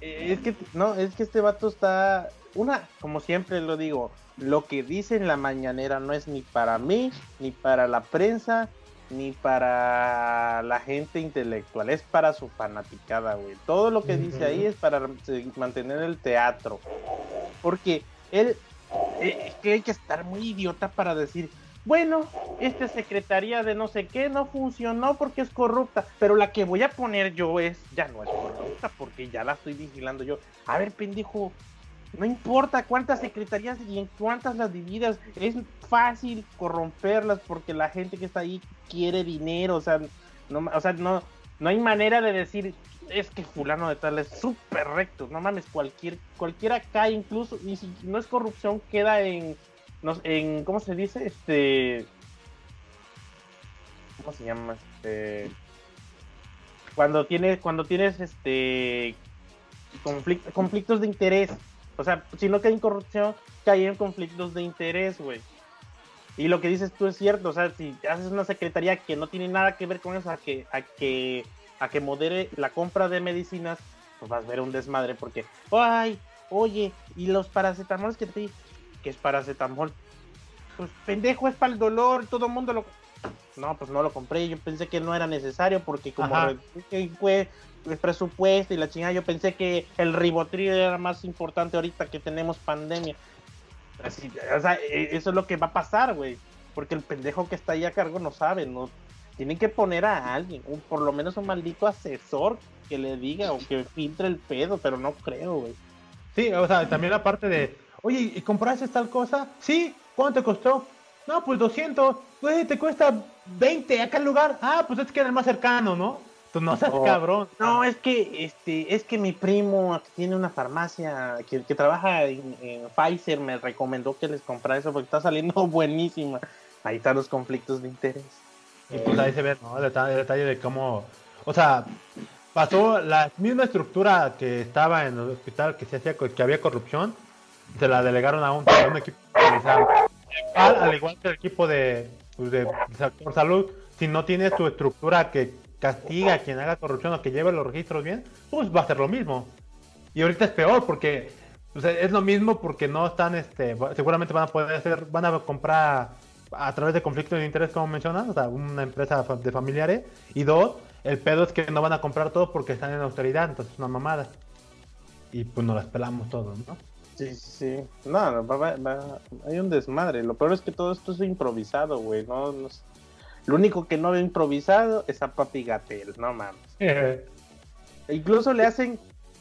Es que, no, es que este vato está. Una, como siempre lo digo, lo que dice en la mañanera no es ni para mí, ni para la prensa, ni para la gente intelectual, es para su fanaticada, güey. Todo lo que dice ahí es para mantener el teatro. Porque él, eh, es que hay que estar muy idiota para decir, bueno, esta secretaría de no sé qué no funcionó porque es corrupta, pero la que voy a poner yo es, ya no es corrupta porque ya la estoy vigilando yo. A ver, pendejo, no importa cuántas secretarías y en cuántas las dividas, es fácil corromperlas porque la gente que está ahí quiere dinero, o sea, no, o sea, no, no hay manera de decir, es que fulano de tal es súper recto, no mames, cualquier, cualquiera cae incluso, y si no es corrupción, queda en en, ¿cómo se dice? Este, ¿cómo se llama? Este, cuando tienes, cuando tienes, este, conflictos de interés, o sea, si no cae en corrupción, cae en conflictos de interés, güey. Y lo que dices tú es cierto, o sea, si haces una secretaría que no tiene nada que ver con eso, a que, a que, a que modere la compra de medicinas, pues vas a ver un desmadre porque, ay, oye, y los paracetamoles que te que es paracetamol. Pues pendejo es para el dolor, todo el mundo lo... No, pues no lo compré, yo pensé que no era necesario porque como fue el presupuesto y la chingada, yo pensé que el ribotril era más importante ahorita que tenemos pandemia. E, eso es lo que va a pasar, güey. Porque el pendejo que está ahí a cargo no sabe, no tienen que poner a alguien, por lo menos un maldito asesor que le diga o que filtre el pedo, pero no creo, güey. Sí, o sea, también la parte de Oye, ¿y compraste tal cosa? Sí, ¿cuánto te costó? No, pues 200. Güey, te cuesta 20 acá el lugar. Ah, pues es que era el más cercano, ¿no? Tú no seas oh. cabrón. No, es que este, es que mi primo tiene una farmacia que, trabaja en, Pfizer me recomendó que les comprara eso porque está saliendo buenísima. Ahí están los conflictos de interés. Y pues ahí se ve, ¿no? El detalle, de cómo. O sea, pasó la misma estructura que estaba en el hospital que se hacía que había corrupción se la delegaron a un, equipo especializado. Al, igual que el equipo de, pues, de, salud, si no tienes tu estructura que castiga a quien haga corrupción o que lleve los registros bien, pues va a ser lo mismo. Y ahorita es peor porque es lo mismo porque no están, este, seguramente van a poder hacer, van a comprar a través de conflictos de interés, como mencionas, o sea, una empresa de familiares. Y dos, el pedo es que no van a comprar todo porque están en austeridad, entonces es una mamada. Y pues nos las pelamos todos, ¿no? Sí, sí, No, hay un desmadre. Lo peor es que todo esto es improvisado, güey. No, Lo único que no veo improvisado es a Papi Gatel, no mames. Incluso le hacen.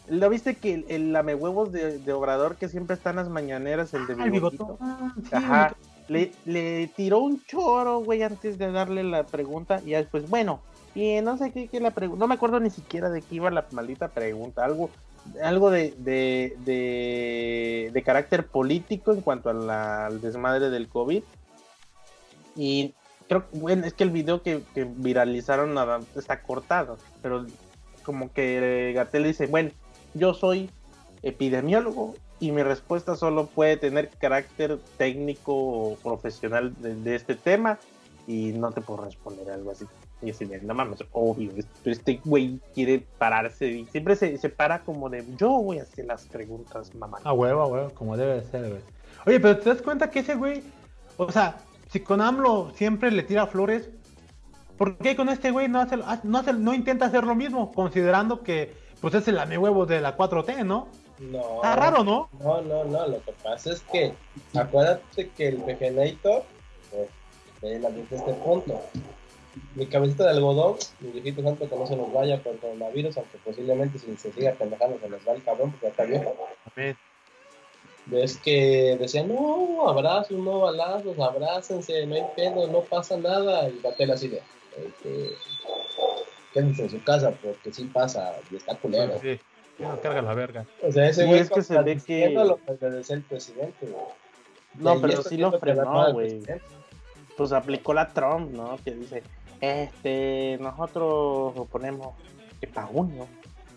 ¿Lo viste que el, lame huevos de, Obrador que siempre está en las mañaneras, el de Bigotito? Ah, Ajá. Le, le tiró un choro, güey, antes de darle la pregunta. Y después, bueno, y no sé qué, qué la pregunta. No me acuerdo ni siquiera de qué iba la maldita pregunta. Algo algo de, de, carácter político en cuanto al desmadre del COVID. Y creo bueno, es que el video que, viralizaron nada, está cortado, pero como que Gatel dice, bueno, yo soy epidemiólogo y mi respuesta solo puede tener carácter técnico o profesional de, este tema y no te puedo responder algo así. Y así no mames, obvio, este güey quiere pararse y siempre se, se, para como de yo voy a hacer las preguntas, mamá. A huevo, a huevo, como debe ser, güey. Oye, pero te das cuenta que ese güey, o sea, si con AMLO siempre le tira flores, ¿por qué con este güey no hace, no hace, no intenta hacer lo mismo? Considerando que pues es el huevo de la 4T, ¿no? No. Está raro, ¿no? No, no, no. Lo que pasa es que acuérdate que el Vegenator, pues, la este punto. Mi cabecita de algodón, mi viejito santo que no se nos vaya el coronavirus, aunque posiblemente si se siga pendejando se nos va el cabrón porque ya está viejo. Ves que decían, no, abrazos, no balazos, abrácense, no hay pedo, no pasa nada. Y Gatel así de, que, quédense en su casa porque sí pasa y está culero. Sí, carga la verga. O sea, ese güey es que se ve que... lo que decía el presidente, güey. No, pero sí lo frenó, güey. Pues aplicó la Trump, ¿no? Que dice, este, nosotros ponemos que para junio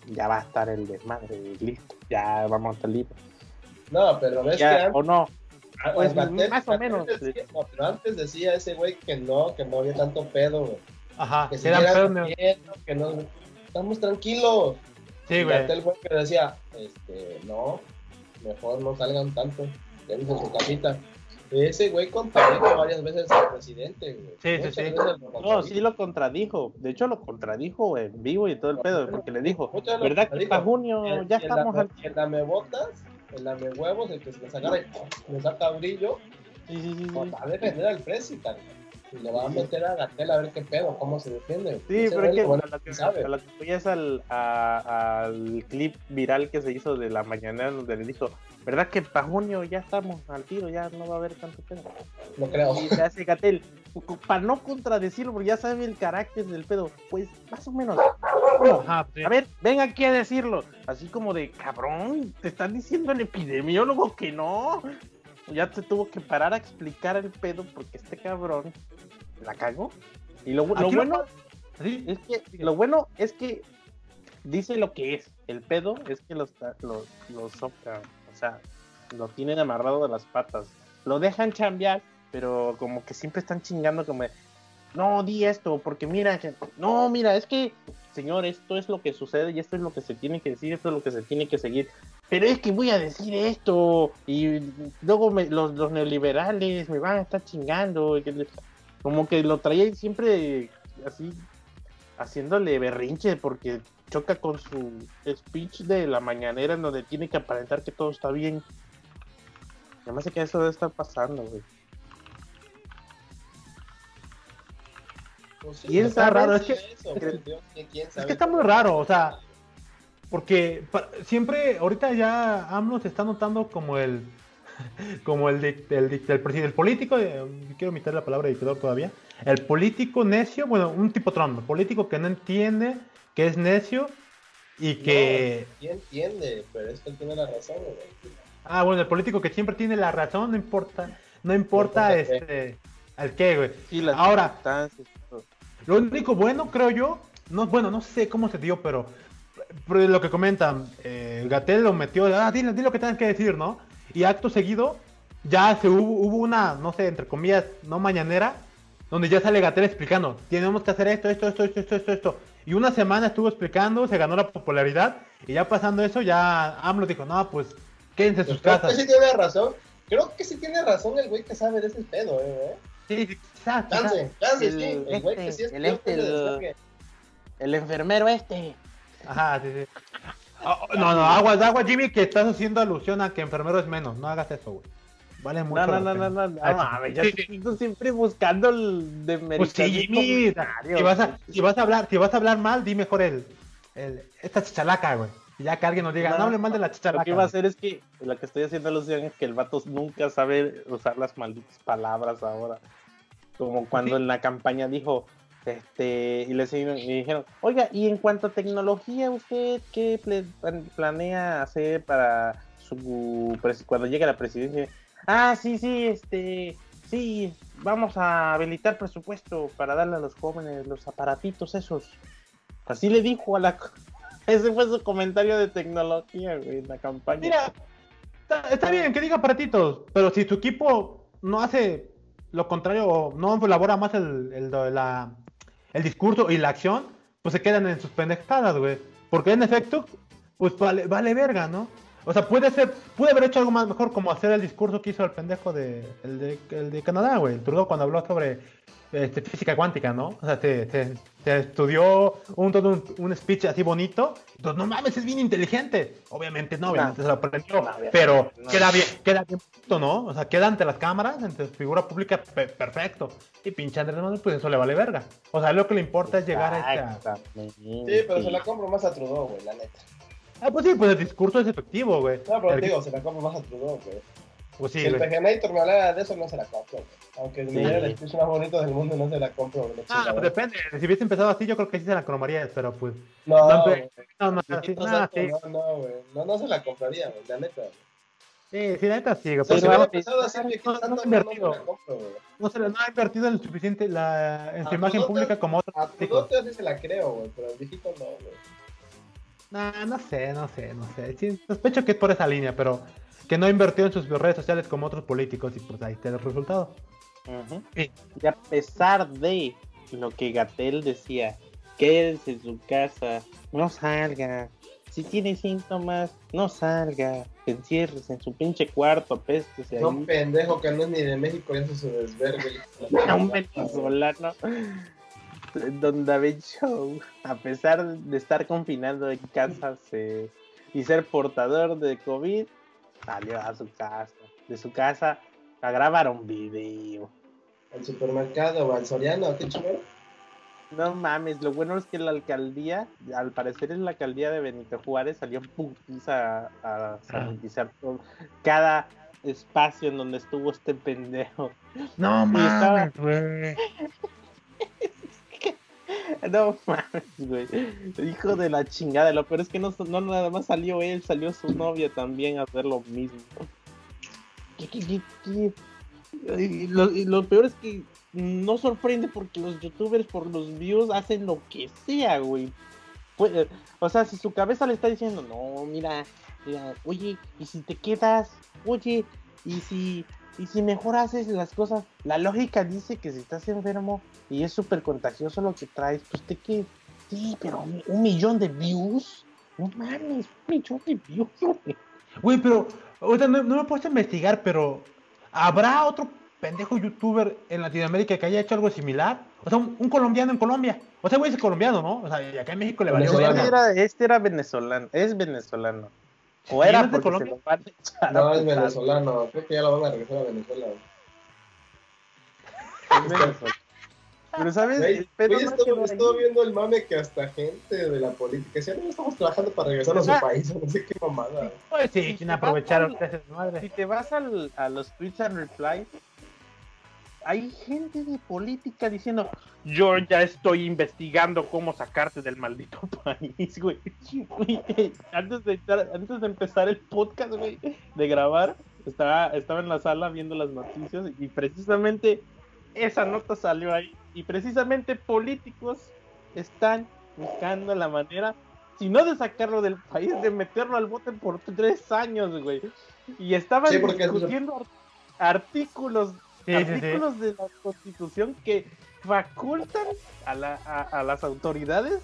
ya va a estar el desmadre listo, ya vamos a estar libres. No, pero ves que antes, o no. Ah, pues, más o menos. no, pero antes decía ese güey que no, que no había tanto pedo, güey. Ajá, que, se que no, estamos tranquilos. Sí, güey. el güey que decía, este, no, mejor no salgan tanto, quédense en su casita. Ese güey contradijo varias veces al presidente, güey. Sí, sí, sí. No, sí lo contradijo. De hecho, lo contradijo en vivo y todo el pedo, porque le dijo, ¿verdad que para junio ya estamos. En la me botas, en la me huevos, el que se les agarra y saca brillo, sí, sí, sí, va a defender al presidente y le va a meter a Gatel a ver qué pedo, cómo se defiende. Sí, pero es que bueno, a, lo que, a al, al clip viral que se hizo de la mañana donde le dijo, ¿verdad que para junio ya estamos al tiro, ya no va a haber tanto pedo? No creo. Y se hace Gatel, para no contradecirlo, porque ya sabe el carácter del pedo, pues más o menos. A ver, ven aquí a decirlo. Así como de, cabrón, te están diciendo el epidemiólogo que no. Ya te tuvo que parar a explicar el pedo porque este cabrón la cago. Y lo, bueno es que lo bueno es que dice lo que es. El pedo es que los lo, lo soplan, o sea, lo tienen amarrado de las patas. Lo dejan chambear, pero como que siempre están chingando como no di esto, porque mira, no, mira, es que, señor, esto es lo que sucede y esto es lo que se tiene que decir, esto es lo que se tiene que seguir. Pero es que voy a decir esto y luego los, los neoliberales me van a estar chingando. Como que lo traía siempre así, haciéndole berrinche porque choca con su speech de la mañanera en donde tiene que aparentar que todo está bien. Además que eso debe estar pasando, güey. Pues y está raro, es que, es que está muy raro, o sea, porque siempre, ahorita ya AMLO se está notando como el como el, el, el, político, eh, quiero imitar la palabra dictador todavía, el político necio, bueno, un tipo Trump, político que no entiende, que es necio y que... No, entiende, pero es que él tiene la razón. Ah, bueno, el político que siempre tiene la razón, no importa, no importa este... ¿Al qué, güey? Ahora, lo único bueno, creo yo, no, bueno, no sé cómo se dio, pero, lo que comentan, eh, Gatel lo metió, ah, dile, dile lo que tengas que decir, ¿no? y acto seguido ya se hubo, hubo una, no sé, entre comillas, no mañanera, donde ya sale Gatel explicando, tenemos que hacer esto, esto, esto, esto, esto, esto, esto. Y una semana estuvo explicando, se ganó la popularidad, y ya pasando eso, ya AMLO dijo, no, pues quédense en sus creo casas. Que sí tiene razón, creo que sí tiene razón el güey que sabe de ese pedo, ¿eh? Sí, sí. Chance, chance, el, sí, el sí es este, el, el enfermero este. Ajá, sí, sí. Oh, no, no, aguas, aguas, Jimmy, que estás haciendo alusión a que enfermero es menos. No hagas eso, güey. Vale mucho. No, no, no, no, no. Ah, ya estoy siempre buscando el de Pues sí, Jimmy. Si vas, a, si vas a hablar, si vas a hablar mal, di mejor el, el esta chichalaca, güey. Ya que alguien nos diga, no, hable mal de la chichalaca. Lo que iba a hacer es que lo que estoy haciendo alusión es que el vato nunca sabe usar las malditas palabras ahora. Como cuando en la campaña dijo, este, y le dijeron, oiga, y en cuanto a tecnología, ¿usted qué planea hacer para su cuando llegue a la presidencia? Ah, sí, sí, este, sí, vamos a habilitar presupuesto para darle a los jóvenes los aparatitos esos. Así le dijo a la... Ese fue su comentario de tecnología, güey, en la campaña. Mira, Está, bien que diga partitos, pero si tu equipo no hace lo contrario o no elabora más el, el, la, el discurso y la acción, pues se quedan en sus pendejadas, güey. Porque en efecto, pues vale, vale verga, ¿no? O sea, puede ser, puede haber hecho algo más mejor como hacer el discurso que hizo el pendejo de, el de, el de Canadá, güey. El Trudeau cuando habló sobre este, física cuántica, ¿no? O sea, te, estudió un, todo un, speech así bonito. Entonces, no mames, es bien inteligente. Obviamente no, obviamente se lo aprendió. pero queda bien, queda bien, ¿no? O sea, queda ante las cámaras, ante figura pública, perfecto. Y pinche Andrés Manuel, pues eso le vale verga. O sea, lo que le importa es llegar a esta. Sí, pero se la compro más a Trudeau, güey, la neta. Ah, pues sí, pues el discurso es efectivo, güey. No, pero digo, se la compro más a Trudeau, güey. Pues sí, si el Paganator me hablara de eso, no se la compro, güey. Aunque sí. me el speech más bonito del mundo, no se la compro. Ah, pues depende. Si hubiese empezado así, yo creo que sí se la cromaría, pero pues. No, no, no, no, sí, no, no, no, güey. No, no se la compraría, güey, la neta. Sí, sí, la neta sí. Pero si hubiera empezado así, no, no, no, invertido. No, se la, no ha invertido en suficiente la, en su imagen pública como otro. A Tudote sí se la creo, güey, pero el viejito no, güey. No, no sé, no sé, no sé. Sí, sospecho que es por esa línea, pero que no invirtió en sus redes sociales como otros políticos y pues ahí está el resultado. Y a pesar de lo que Gatel decía, quédense en su casa, no salga. Si tiene síntomas, no salga. Encierres en su pinche cuarto, apéstese ahí. Un pendejo que no es ni de México y hace su desvergue. un venezolano. Don David Show, a pesar de estar confinado en casa y ser portador de COVID, salió a su casa, de su casa a grabar un video. ¿Al supermercado o al Soriano? ¿Qué chulo? No mames, lo bueno es que la alcaldía, al parecer en la alcaldía de Benito Juárez, salió putiza a, a sanitizar todo, cada espacio en donde estuvo este pendejo. No mames, güey. No mames, güey. Hijo de la chingada. Lo peor es que no, no nada más salió él, salió su novia también a hacer lo mismo. Y lo, peor es que no sorprende porque los youtubers por los views hacen lo que sea, güey. Pues, o sea, si su cabeza le está diciendo, no, mira, mira, oye, y si te quedas, oye, y si y si mejor haces las cosas, la lógica dice que si estás enfermo y es súper contagioso lo que traes, pues te que sí, pero un, millón de views, no mames, un millón de views. Güey, pero ahorita no, me he puesto a investigar, pero ¿habrá otro pendejo youtuber en Latinoamérica que haya hecho algo similar? O sea, un, colombiano en Colombia. O sea, güey es colombiano, ¿no? O sea, y acá en México le valió. Este era, este era venezolano, es venezolano. O era de Colombia. No, es venezolano. Creo que ya lo van a regresar a Venezuela. Pero sabes, estuve, viendo el mame que hasta gente de la política decía, no estamos trabajando para regresar a su país, no sé qué mamada. Pues sí, sin aprovecharon Si te vas al, a los tweets and replies, hay gente de política diciendo, yo ya estoy investigando cómo sacarte del maldito país, güey. Antes de, antes de empezar el podcast, güey, de grabar, estaba, estaba en la sala viendo las noticias y precisamente esa nota salió ahí. Y precisamente políticos están buscando la manera, si no de sacarlo del país, de meterlo al bote por tres años, güey. Y estaban discutiendo artículos artículos de la Constitución que facultan a, la, a, las autoridades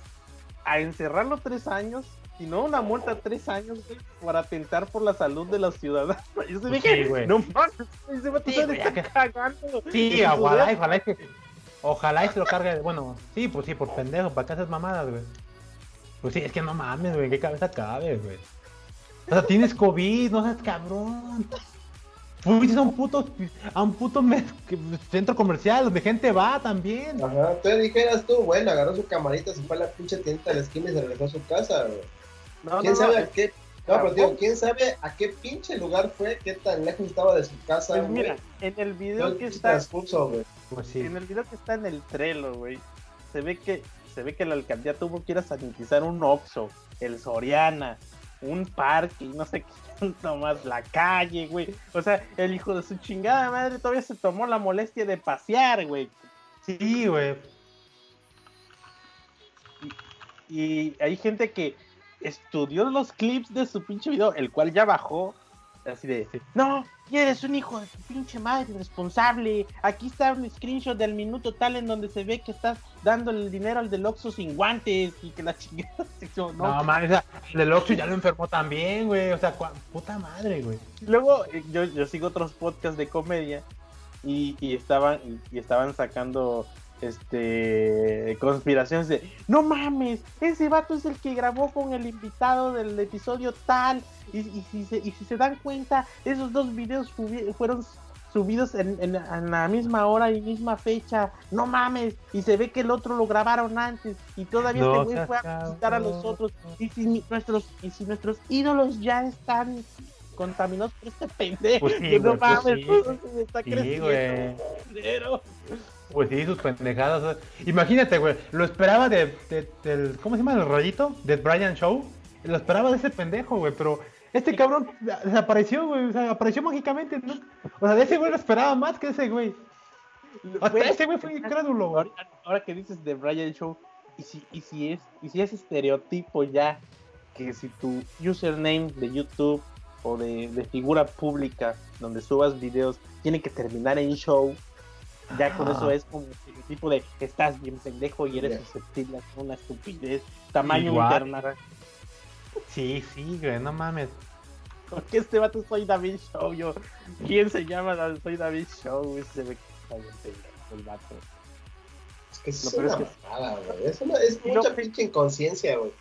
a encerrarlo tres años, y no una multa tres años, güey, para atentar por la salud de los ciudadanos. Yo se pues dije, güey. no mames, ese vato sí, está cagando. Sí, ojalá, ojalá que, ojalá se lo cargue, bueno, sí, pues sí, por pendejo, para que haces mamadas, güey. Pues sí, es que no mames, güey, qué cabeza cabe, güey. O sea, tienes COVID, no seas cabrón. Fuiste a un puto, a un puto centro comercial donde gente va también. Ajá, tú dijeras tú, bueno, agarró su camarita, se fue a la pinche tienda de la esquina y se regresó a su casa, güey. No, ¿Quién sabe a qué? No, pero tío, ¿quién sabe a qué pinche lugar fue? ¿Qué tan lejos estaba de su casa? Pues mira, en el video que está. Pues sí. En el video que está en el Trello, güey, se ve que se ve que la alcaldía tuvo que ir a sanitizar un Oxxo, el Soriana, un parque y no sé qué más la calle, güey. O sea, el hijo de su chingada madre todavía se tomó la molestia de pasear, güey. Sí, güey. Y, hay gente que estudió los clips de su pinche video, el cual ya bajó. Así de, no, eres un hijo de tu pinche madre responsable. Aquí está un screenshot del minuto tal en donde se ve que estás dando el dinero al del Oxxo sin guantes y que la chingada. No, no man, el del Oxxo ya lo enfermó también, güey. O sea, puta madre, güey. Luego, eh, yo, yo sigo otros podcasts de comedia y, y estaban, y estaban sacando este conspiraciones de no mames, ese vato es el que grabó con el invitado del episodio tal. Y, si, se, y si se dan cuenta, esos dos videos fueron subidos en, la misma hora y misma fecha. No mames. Y se ve que el otro lo grabaron antes. Y todavía este güey fue a visitar a los otros. Y si nuestros, y si nuestros ídolos ya están contaminados por este pendejo. Pues no pues mames, se está creciendo. Pues sí, sus pendejadas. Imagínate, güey. Lo esperaba de, del. ¿Cómo se llama el rollito? De Brian Show. Lo esperaba de ese pendejo, güey. Pero este cabrón desapareció, güey. O sea, apareció mágicamente, ¿no? O sea, de ese güey lo esperaba más que ese güey. Hasta ese güey fue incrédulo, Ahora, que dices de Brian Show, y si, y si es, y si es estereotipo ya, que si tu username de YouTube o de, de figura pública donde subas videos tiene que terminar en show, ya con eso es como el tipo de estás bien pendejo y eres susceptible a una estupidez. Tamaño interna. Sí, sí, güey, no mames. Porque este vato soy David Show, yo. ¿Quién se llama Soy David Show? Se ve que está bien pendejo el vato. Es que es una güey. Es, una, es mucha pinche inconsciencia, güey.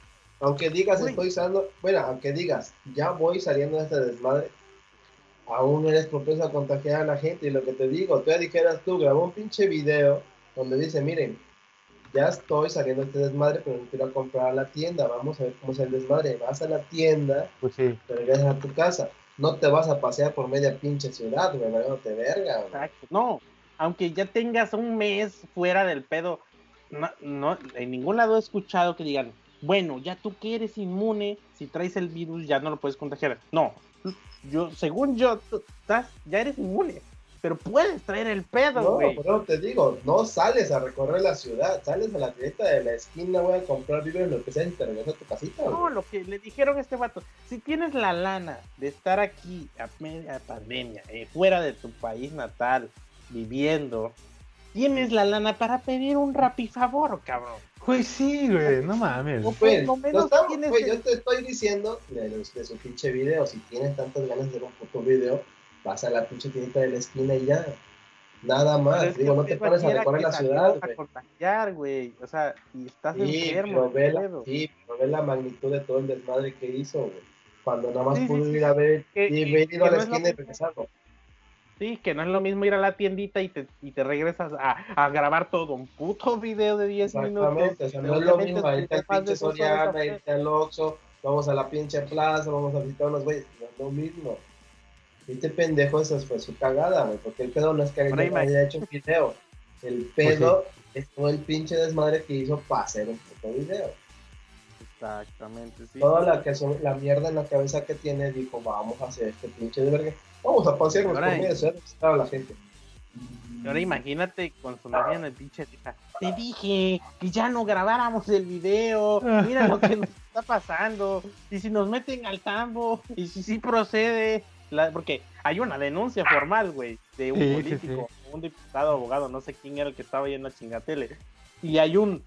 Aunque digas, estoy usando, bueno, aunque digas, ya voy saliendo de este desmadre, aún eres propenso a contagiar a la gente. Y lo que te digo, tú ya dijeras tú, grabó un pinche video donde dice, miren, ya estoy saliendo de este desmadre, pero no quiero comprar a la tienda, vamos a ver cómo es el desmadre. Vas a la tienda, pues sí. te regresas a tu casa. No te vas a pasear por media pinche ciudad, güey, no te verga. Exacto. No, aunque ya tengas un mes fuera del pedo, no, no, en ningún lado he escuchado que digan, bueno, ya tú que eres inmune, si traes el virus ya no lo puedes contagiar. No, yo, según yo, tú estás, ya eres inmune, pero puedes traer el pedo, güey. No, pero te digo, no sales a recorrer la ciudad, sales a la tienda de la esquina, güey, a comprar víveres, lo que sea, y te regresas a tu casita, No, lo que le dijeron a este vato, si tienes la lana de estar aquí a media pandemia, eh, fuera de tu país natal, viviendo, tienes la lana para pedir un rapifavor, cabrón. Pues sí, güey, no mames. Pues, no yo te estoy diciendo de, su pinche video, si tienes tantas ganas de hacer un puto video, vas a la pinche tienda de la esquina y ya. Nada más, digo, no te pones a recorrer la ciudad, güey. A güey, o sea, y estás sí, enfermo. Pero la, sí, pero ve la magnitud de todo el desmadre que hizo, güey. Cuando nada más pudo ir a ver, y ido a la esquina y regresarlo. Sí, que no es lo mismo ir a la tiendita y te, y te regresas a, a grabar todo un puto video de 10 minutos. Exactamente, o sea, no es lo mismo irte al pinche Soriana, irte al Oxxo, vamos a la pinche plaza, vamos a visitar unos güeyes, no es lo mismo. Este pendejo, esa fue su cagada, güey, porque el pedo no es que haya hecho un video, el pues pedo es todo el pinche desmadre que hizo para hacer un puto video. Exactamente, sí. Toda la, que son, la mierda en la cabeza que tiene dijo, vamos a hacer este pinche de verga Vamos a pasearnos por medio a la gente. Ahora imagínate con su novia en el pinche Te dije que ya no grabáramos el video. Mira lo que nos está pasando. Y si nos meten al tambo. Y si sí procede. porque hay una denuncia formal, güey, de un político, un diputado, abogado, no sé quién era el que estaba ahí en la chingatele. Y hay un,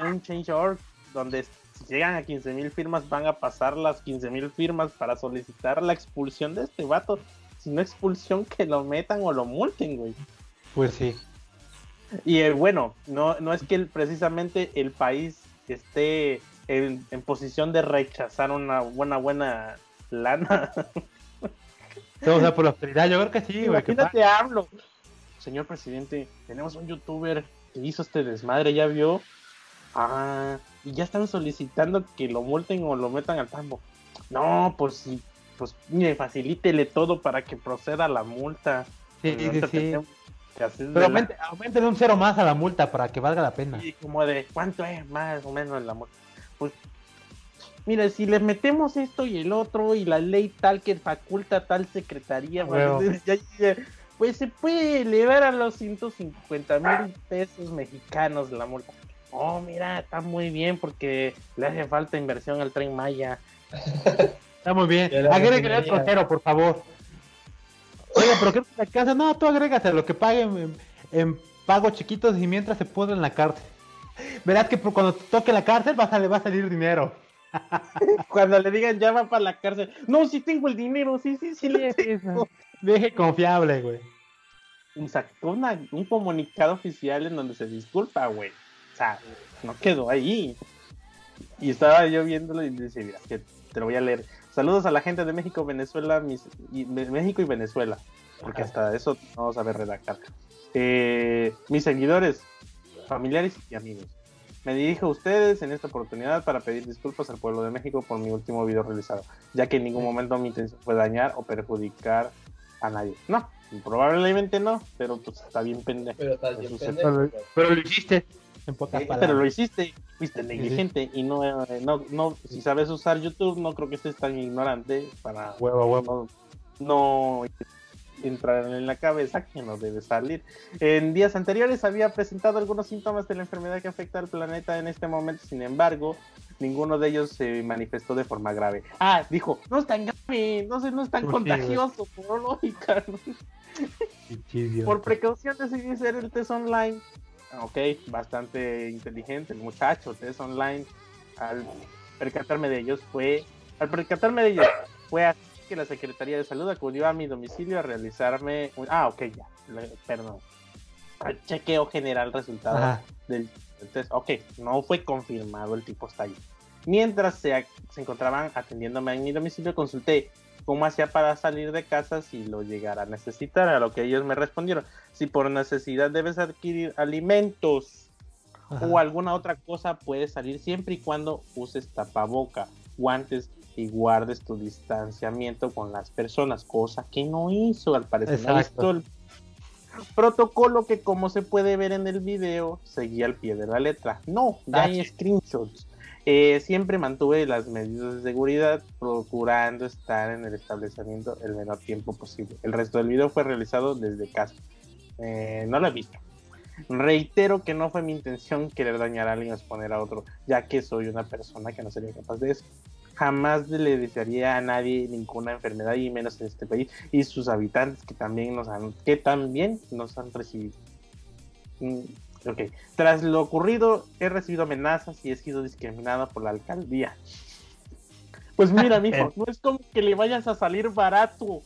un change.org donde si llegan a 15 mil firmas van a pasar las 15 mil firmas para solicitar la expulsión de este vato si no expulsión, que lo metan o lo multen, güey. Pues sí. Y eh, bueno, no, no es que precisamente el país esté en, posición de rechazar una buena, buena lana. O sea, por la autoridad, yo creo que sí, güey. Imagínate, hablo. Señor presidente, tenemos un youtuber que hizo este desmadre, ¿ya vio? Ah, y ya están solicitando que lo multen o lo metan al tambo. No, pues si pues mire, facilítele todo para que proceda la multa. Sí, sí, sí. Pero aumente, un cero más a la multa para que valga la pena. Y como de, ¿cuánto es más o menos la multa? Pues, mira, si le metemos esto y el otro y la ley tal que faculta tal secretaría, pues se puede elevar a los 150 mil pesos mexicanos la multa. Oh, mira, está muy bien porque le hace falta inversión al tren Maya. Está muy bien. Agregue el trocero, por favor. Oiga, pero ¿qué la casa? No, tú agrégate lo que paguen en, pagos chiquitos y mientras se pudre en la cárcel. Verás que cuando toque la cárcel va a, salir, va a salir dinero. Cuando le digan ya va para la cárcel. No, sí tengo el dinero, sí, sí, sí le Deje confiable, güey. Sacó un comunicado oficial en donde se disculpa, güey. O sea, no quedó ahí. Y estaba yo viéndolo y decía, mira, que te lo voy a leer. Saludos a la gente de México, Venezuela, y, México y Venezuela. Porque hasta eso no vamos a ver redactar. Eh, mis seguidores, familiares y amigos. Me dirijo a ustedes en esta oportunidad para pedir disculpas al pueblo de México por mi último video realizado, ya que en ningún momento mi intención fue dañar o perjudicar a nadie. No, probablemente no, pero pues está bien pendejo. Pero, pero, lo hiciste. En pocas palabras. Pero lo hiciste, fuiste negligente y no, eh, no, no, si sabes usar YouTube, no creo que estés tan ignorante para huevo, huevo. no entrar en la cabeza que no debe salir. En días anteriores había presentado algunos síntomas de la enfermedad que afecta al planeta en este momento, sin embargo, ninguno de ellos se manifestó de forma grave. Ah, dijo, no es tan grave, no, sé, no es tan contagioso, por lógica. por precaución decidí hacer el test online. Ok, bastante inteligente el muchacho, test online. Al percatarme de ellos fue, al percatarme de ellos fue así que la Secretaría de Salud acudió a mi domicilio a realizarme. Ah, ok, ya, perdón. chequeo general resultado del, test. Ok, no fue confirmado, el tipo está ahí. Mientras se, se encontraban atendiéndome en mi domicilio, consulté cómo hacía para salir de casa si lo llegara a necesitar, a lo que ellos me respondieron. Si por necesidad debes adquirir alimentos o alguna otra cosa, puedes salir siempre y cuando uses tapaboca, guantes y guardes tu distanciamiento con las personas, cosa que no hizo al parecer. No el protocolo que como se puede ver en el video seguía al pie de la letra. No, ya hay screenshots. Eh, siempre mantuve las medidas de seguridad procurando estar en el establecimiento el menor tiempo posible. El resto del video fue realizado desde casa. Eh, no lo he visto. Reitero que no fue mi intención querer dañar a alguien o exponer a otro, ya que soy una persona que no sería capaz de eso jamás le desearía a nadie ninguna enfermedad y menos en este país y sus habitantes que también nos han que también nos han recibido mm, ok tras lo ocurrido he recibido amenazas y he sido discriminado por la alcaldía pues mira mijo no es como que le vayas a salir barato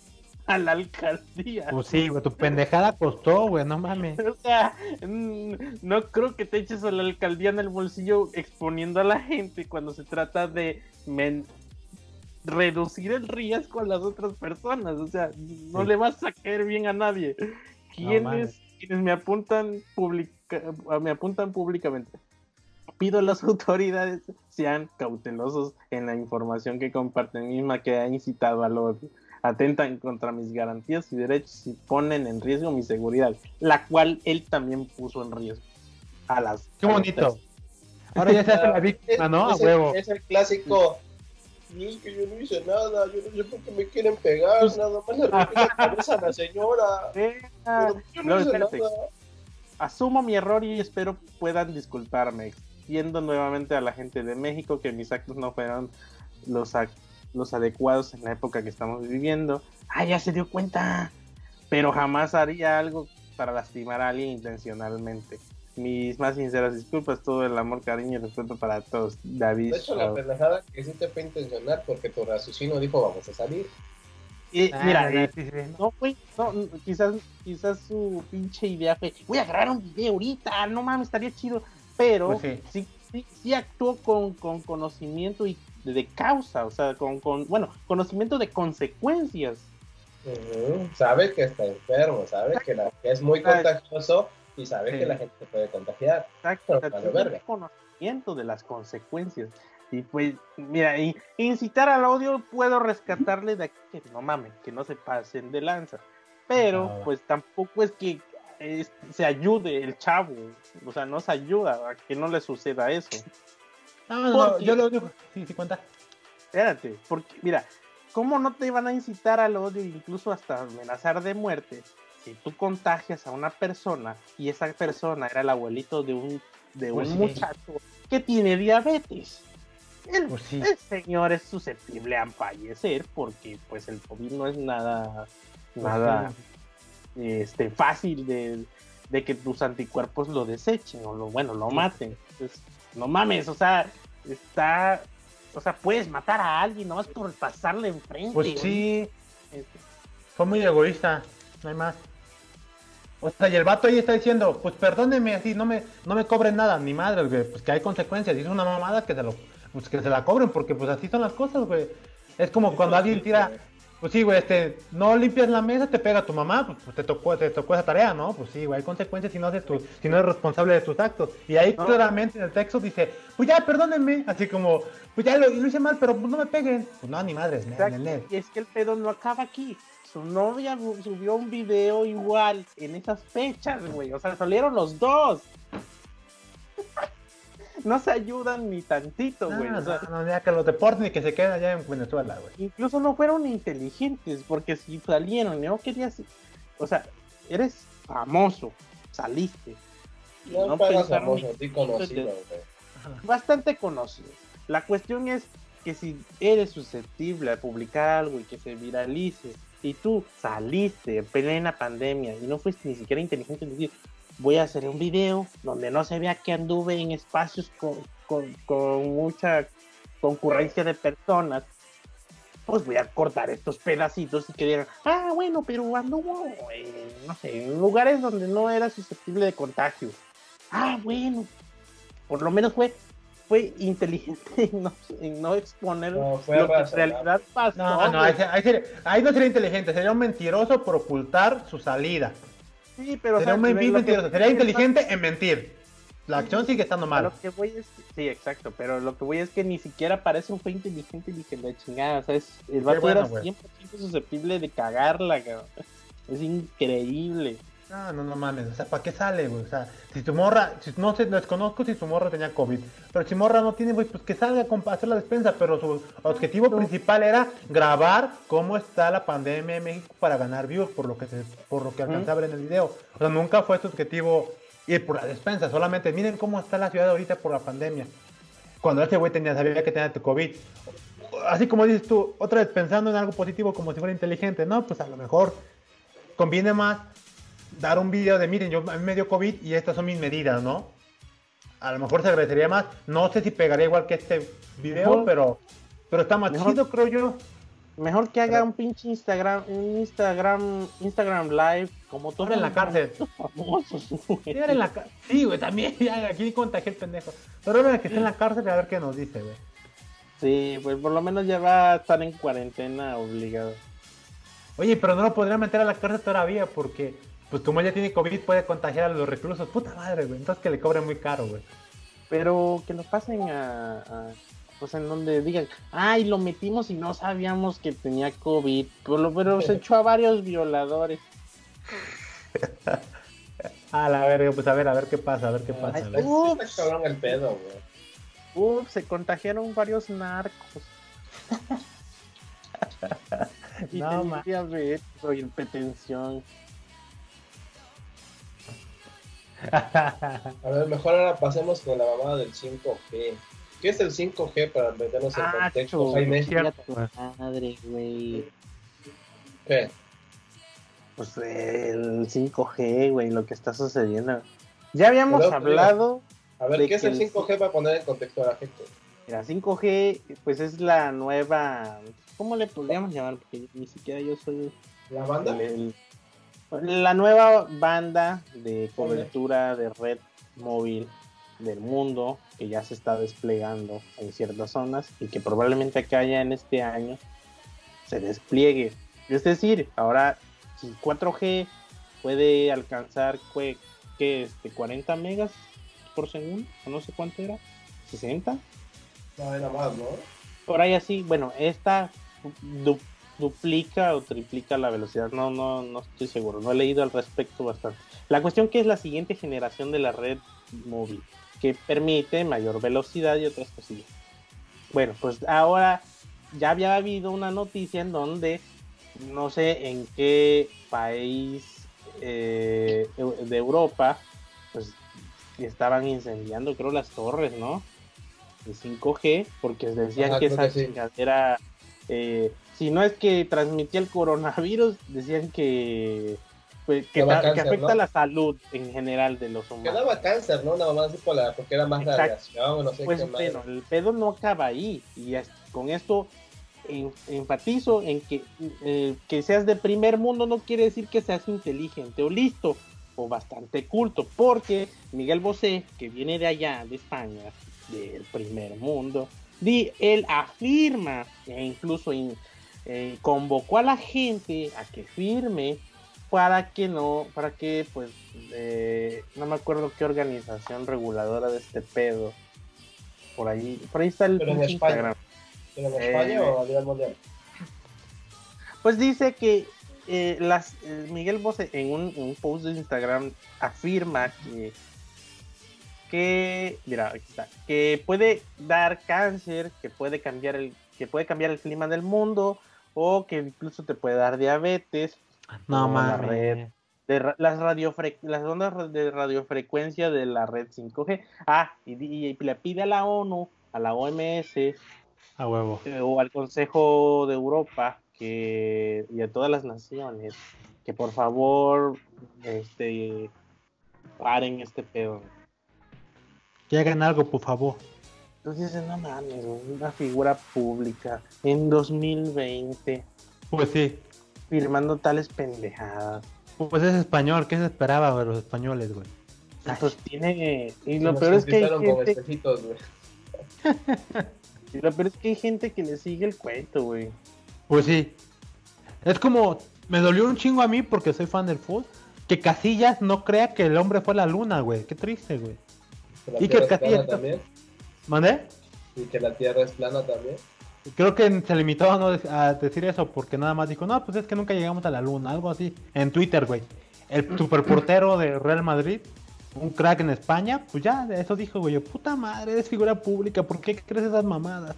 a la alcaldía. Pues sí, güey, tu pendejada costó, güey, no mames. O sea, mm, no creo que te eches a la alcaldía en el bolsillo exponiendo a la gente cuando se trata de reducir el riesgo a las otras personas. O sea, no le vas a caer bien a nadie. ¿Quiénes, quienes me apuntan me apuntan públicamente? Pido a las autoridades sean cautelosos en la información que comparten misma que ha incitado al odio atentan contra mis garantías y derechos y ponen en riesgo mi seguridad, la cual él también puso en riesgo. A las. Qué bonito. Ahora ya se hace la víctima, ¿no? a huevo. Es el clásico. Y es que yo no hice nada, yo no sé por qué me quieren pegar, pues, nada más le rompí la cabeza a la señora. yo no, hice nada. Asumo mi error y espero puedan disculparme. Extiendo nuevamente a la gente de México que mis actos no fueron los, los adecuados en la época que estamos viviendo. Ah, ya se dio cuenta. Pero jamás haría algo para lastimar a alguien intencionalmente mis más sinceras disculpas, todo el amor, cariño y respeto para todos. David. De hecho, la pendejada que sí te fue intencional porque tu raciocinio dijo vamos a salir. Y, ah, mira, eh, no, fue, no, quizás, quizás su pinche idea fue, voy a grabar un video ahorita, no mames, estaría chido, pero pues sí. sí. sí, actuó con, con conocimiento y de, causa, o sea, con, con, bueno, conocimiento de consecuencias. Sabe que está enfermo, sabe que, la, que es muy contagioso y sabes que la gente se puede contagiar. Exacto, tiene conocimiento de las consecuencias. Y pues, mira, incitar al odio puedo rescatarle de aquí que no mames, que no se pasen de lanza. Pero, pues tampoco es que se ayude el chavo, o sea, no se ayuda a que no le suceda eso. No, no, yo lo digo, sí, sí cuenta. Espérate, porque, mira, ¿cómo no te iban a incitar al odio, incluso hasta amenazar de muerte? si tú contagias a una persona y esa persona era el abuelito de un, de un pues muchacho que tiene diabetes, pues el, señor es susceptible a fallecer porque pues el COVID no es nada nada este, fácil de, que tus anticuerpos lo desechen o lo, bueno, lo maten. Entonces, no mames, o sea, está, o sea, puedes matar a alguien nomás por pasarle enfrente. Pues sí, este. fue muy egoísta, no hay más. O sea, y el vato ahí está diciendo, pues perdóneme así, no me, no me cobren nada, ni madre, pues que hay consecuencias, y es una mamada que se lo, pues que se la cobren, porque pues así son las cosas, güey. Es como cuando alguien tira, pues sí, güey, este, no limpias la mesa, te pega tu mamá, pues, pues, te tocó, te tocó esa tarea, ¿no? Pues sí, güey, hay consecuencias si no haces tu, si no eres responsable de tus actos. Y ahí claramente en el texto dice, pues ya, perdónenme, así como, pues ya lo, hice mal, pero pues no me peguen. Pues no, ni madres, me, Y es que el pedo no acaba aquí. Su novia subió un video igual en esas fechas, güey. O sea, salieron los dos no se ayudan ni tantito, güey. No, no, no, que los deporten y que se queden allá en Venezuela, güey. Incluso no fueron inteligentes, porque si salieron, no querías. O sea, eres famoso, saliste. No, no famoso, sí conocido, güey. Bastante conocido. La cuestión es que si eres susceptible a publicar algo y que se viralice, y tú saliste en plena pandemia y no fuiste ni siquiera inteligente en decir, voy a hacer un video donde no se vea que anduve en espacios con, mucha concurrencia de personas, pues voy a cortar estos pedacitos y que digan, ah, bueno, pero anduvo, no sé, en lugares donde no era susceptible de contagio. Ah, bueno, por lo menos fue fue inteligente en no, exponer lo que en realidad pasó. No, no, ahí, ahí, no sería inteligente, sería un mentiroso por ocultar su salida. Sí, pero. Sería, un Sería inteligente en mentir. La acción sigue estando mal. Lo que voy es sí, exacto, pero lo que voy es que ni siquiera parece un fue inteligente y dije la chingada, o sea, es, el vato era 100% susceptible de cagarla, cabrón. Es increíble. No, no, no mames, o sea, ¿para qué sale, güey? O sea, si tu morra, si, no sé, desconozco si tu morra tenía COVID, pero si morra no tiene, güey, pues que salga a hacer la despensa, pero su objetivo principal era grabar cómo está la pandemia en México para ganar views, por lo que se, por lo que alcanzaba en el video. O sea, nunca fue su objetivo ir por la despensa, solamente miren cómo está la ciudad ahorita por la pandemia. Cuando ese güey tenía, sabía que tenía tu COVID. Así como dices tú, otra vez pensando en algo positivo como si fuera inteligente, no, pues a lo mejor conviene más dar un video de, miren, yo a mí me dio COVID y estas son mis medidas, ¿no? A lo mejor se agradecería más. No sé si pegaría igual que este video, pero, pero está más chido, creo yo. Mejor que haga un pinche Instagram, un Instagram, Instagram Live, como todo. en la cárcel. en la Sí, güey, también. aquí contagié el pendejo. Pero ahora que esté en la cárcel a ver qué nos dice, güey. Sí, pues por lo menos ya va a estar en cuarentena obligado. Oye, pero no lo podría meter a la cárcel todavía porque pues como ella tiene COVID puede contagiar a los reclusos. Puta madre, güey. Entonces que le cobren muy caro, güey. Pero que lo pasen a, pues en donde digan, ay, lo metimos y no sabíamos que tenía COVID. Pero, pero se echó a varios violadores. a la verga, pues a ver, a ver qué pasa, a ver qué pasa. Ups, el pedo, güey. Ups, se contagiaron varios narcos. y no, tenía diabetes o hipertensión. A ver, mejor ahora pasemos con la mamada del 5G. ¿Qué es el 5G para meternos en ah, contexto, Jaime? Madre, güey. ¿Qué? Pues el 5G, güey, lo que está sucediendo. Ya habíamos hablado. A ver, ¿qué es el 5G para poner en contexto a la gente? Mira, 5G, pues es la nueva. ¿Cómo le podríamos llamar? Porque ni siquiera yo soy. ¿La banda? La nueva banda de cobertura de red móvil del mundo que ya se está desplegando en ciertas zonas y que probablemente acá ya en este año se despliegue. Es decir, ahora si 4G puede alcanzar que este 40 megas por segundo, no sé cuánto era, 60. No, era más, ¿no? Por ahí así, bueno, esta duplica o triplica la velocidad. No, no, no estoy seguro. No he leído al respecto bastante. La cuestión que es la siguiente generación de la red móvil, que permite mayor velocidad y otras cosillas. Bueno, pues ahora ya había habido una noticia en donde no sé en qué país eh, de Europa, pues estaban incendiando, creo, las torres, ¿no? De 5G, porque decían que esa chingadera eh, si no es que transmitía el coronavirus, decían que pues, que, afecta la salud en general de los humanos. Que daba cáncer, ¿no? Nada más porque era más radiación, no sé pues, qué el pedo no acaba ahí. Y con esto enfatizo en que eh, que seas de primer mundo no quiere decir que seas inteligente o listo o bastante culto, porque Miguel Bosé, que viene de allá, de España, del primer mundo, di, él afirma e incluso eh, convocó a la gente a que firme para que no, para que pues, eh, no me acuerdo qué organización reguladora de este pedo, por ahí, por ahí está el en Instagram. en España o a nivel mundial? Pues dice que eh, las, eh, Miguel Bosé en un, post de Instagram afirma que, que, mira, aquí está, que puede dar cáncer, que puede cambiar el, que puede cambiar el clima del mundo o que incluso te puede dar diabetes no mames. Red, de las, las ondas de radiofrecuencia de la red 5G. Ah, y, le pide a la ONU, a la OMS, a huevo. Eh, o al Consejo de Europa que, y a todas las naciones que por favor este, paren este pedo. Que hagan algo, por favor. Entonces, no mames, una figura pública en 2020. Pues sí firmando tales pendejadas. Pues es español, ¿qué se esperaba de los españoles, güey? Pues tiene. Y lo peor es que. Hay gente... y lo peor es que hay gente que le sigue el cuento, güey. Pues sí. Es como. Me dolió un chingo a mí porque soy fan del fútbol. Que Casillas no crea que el hombre fue a la luna, güey. Qué triste, güey. Y que Casillas. también. ¿Mandé? Y que la tierra es plana también. Creo que se limitó a, no a decir eso porque nada más dijo, no, pues es que nunca llegamos a la luna, algo así. En Twitter, güey. El superportero de Real Madrid, un crack en España, pues ya, eso dijo, güey. Puta madre, eres figura pública, ¿por qué crees esas mamadas?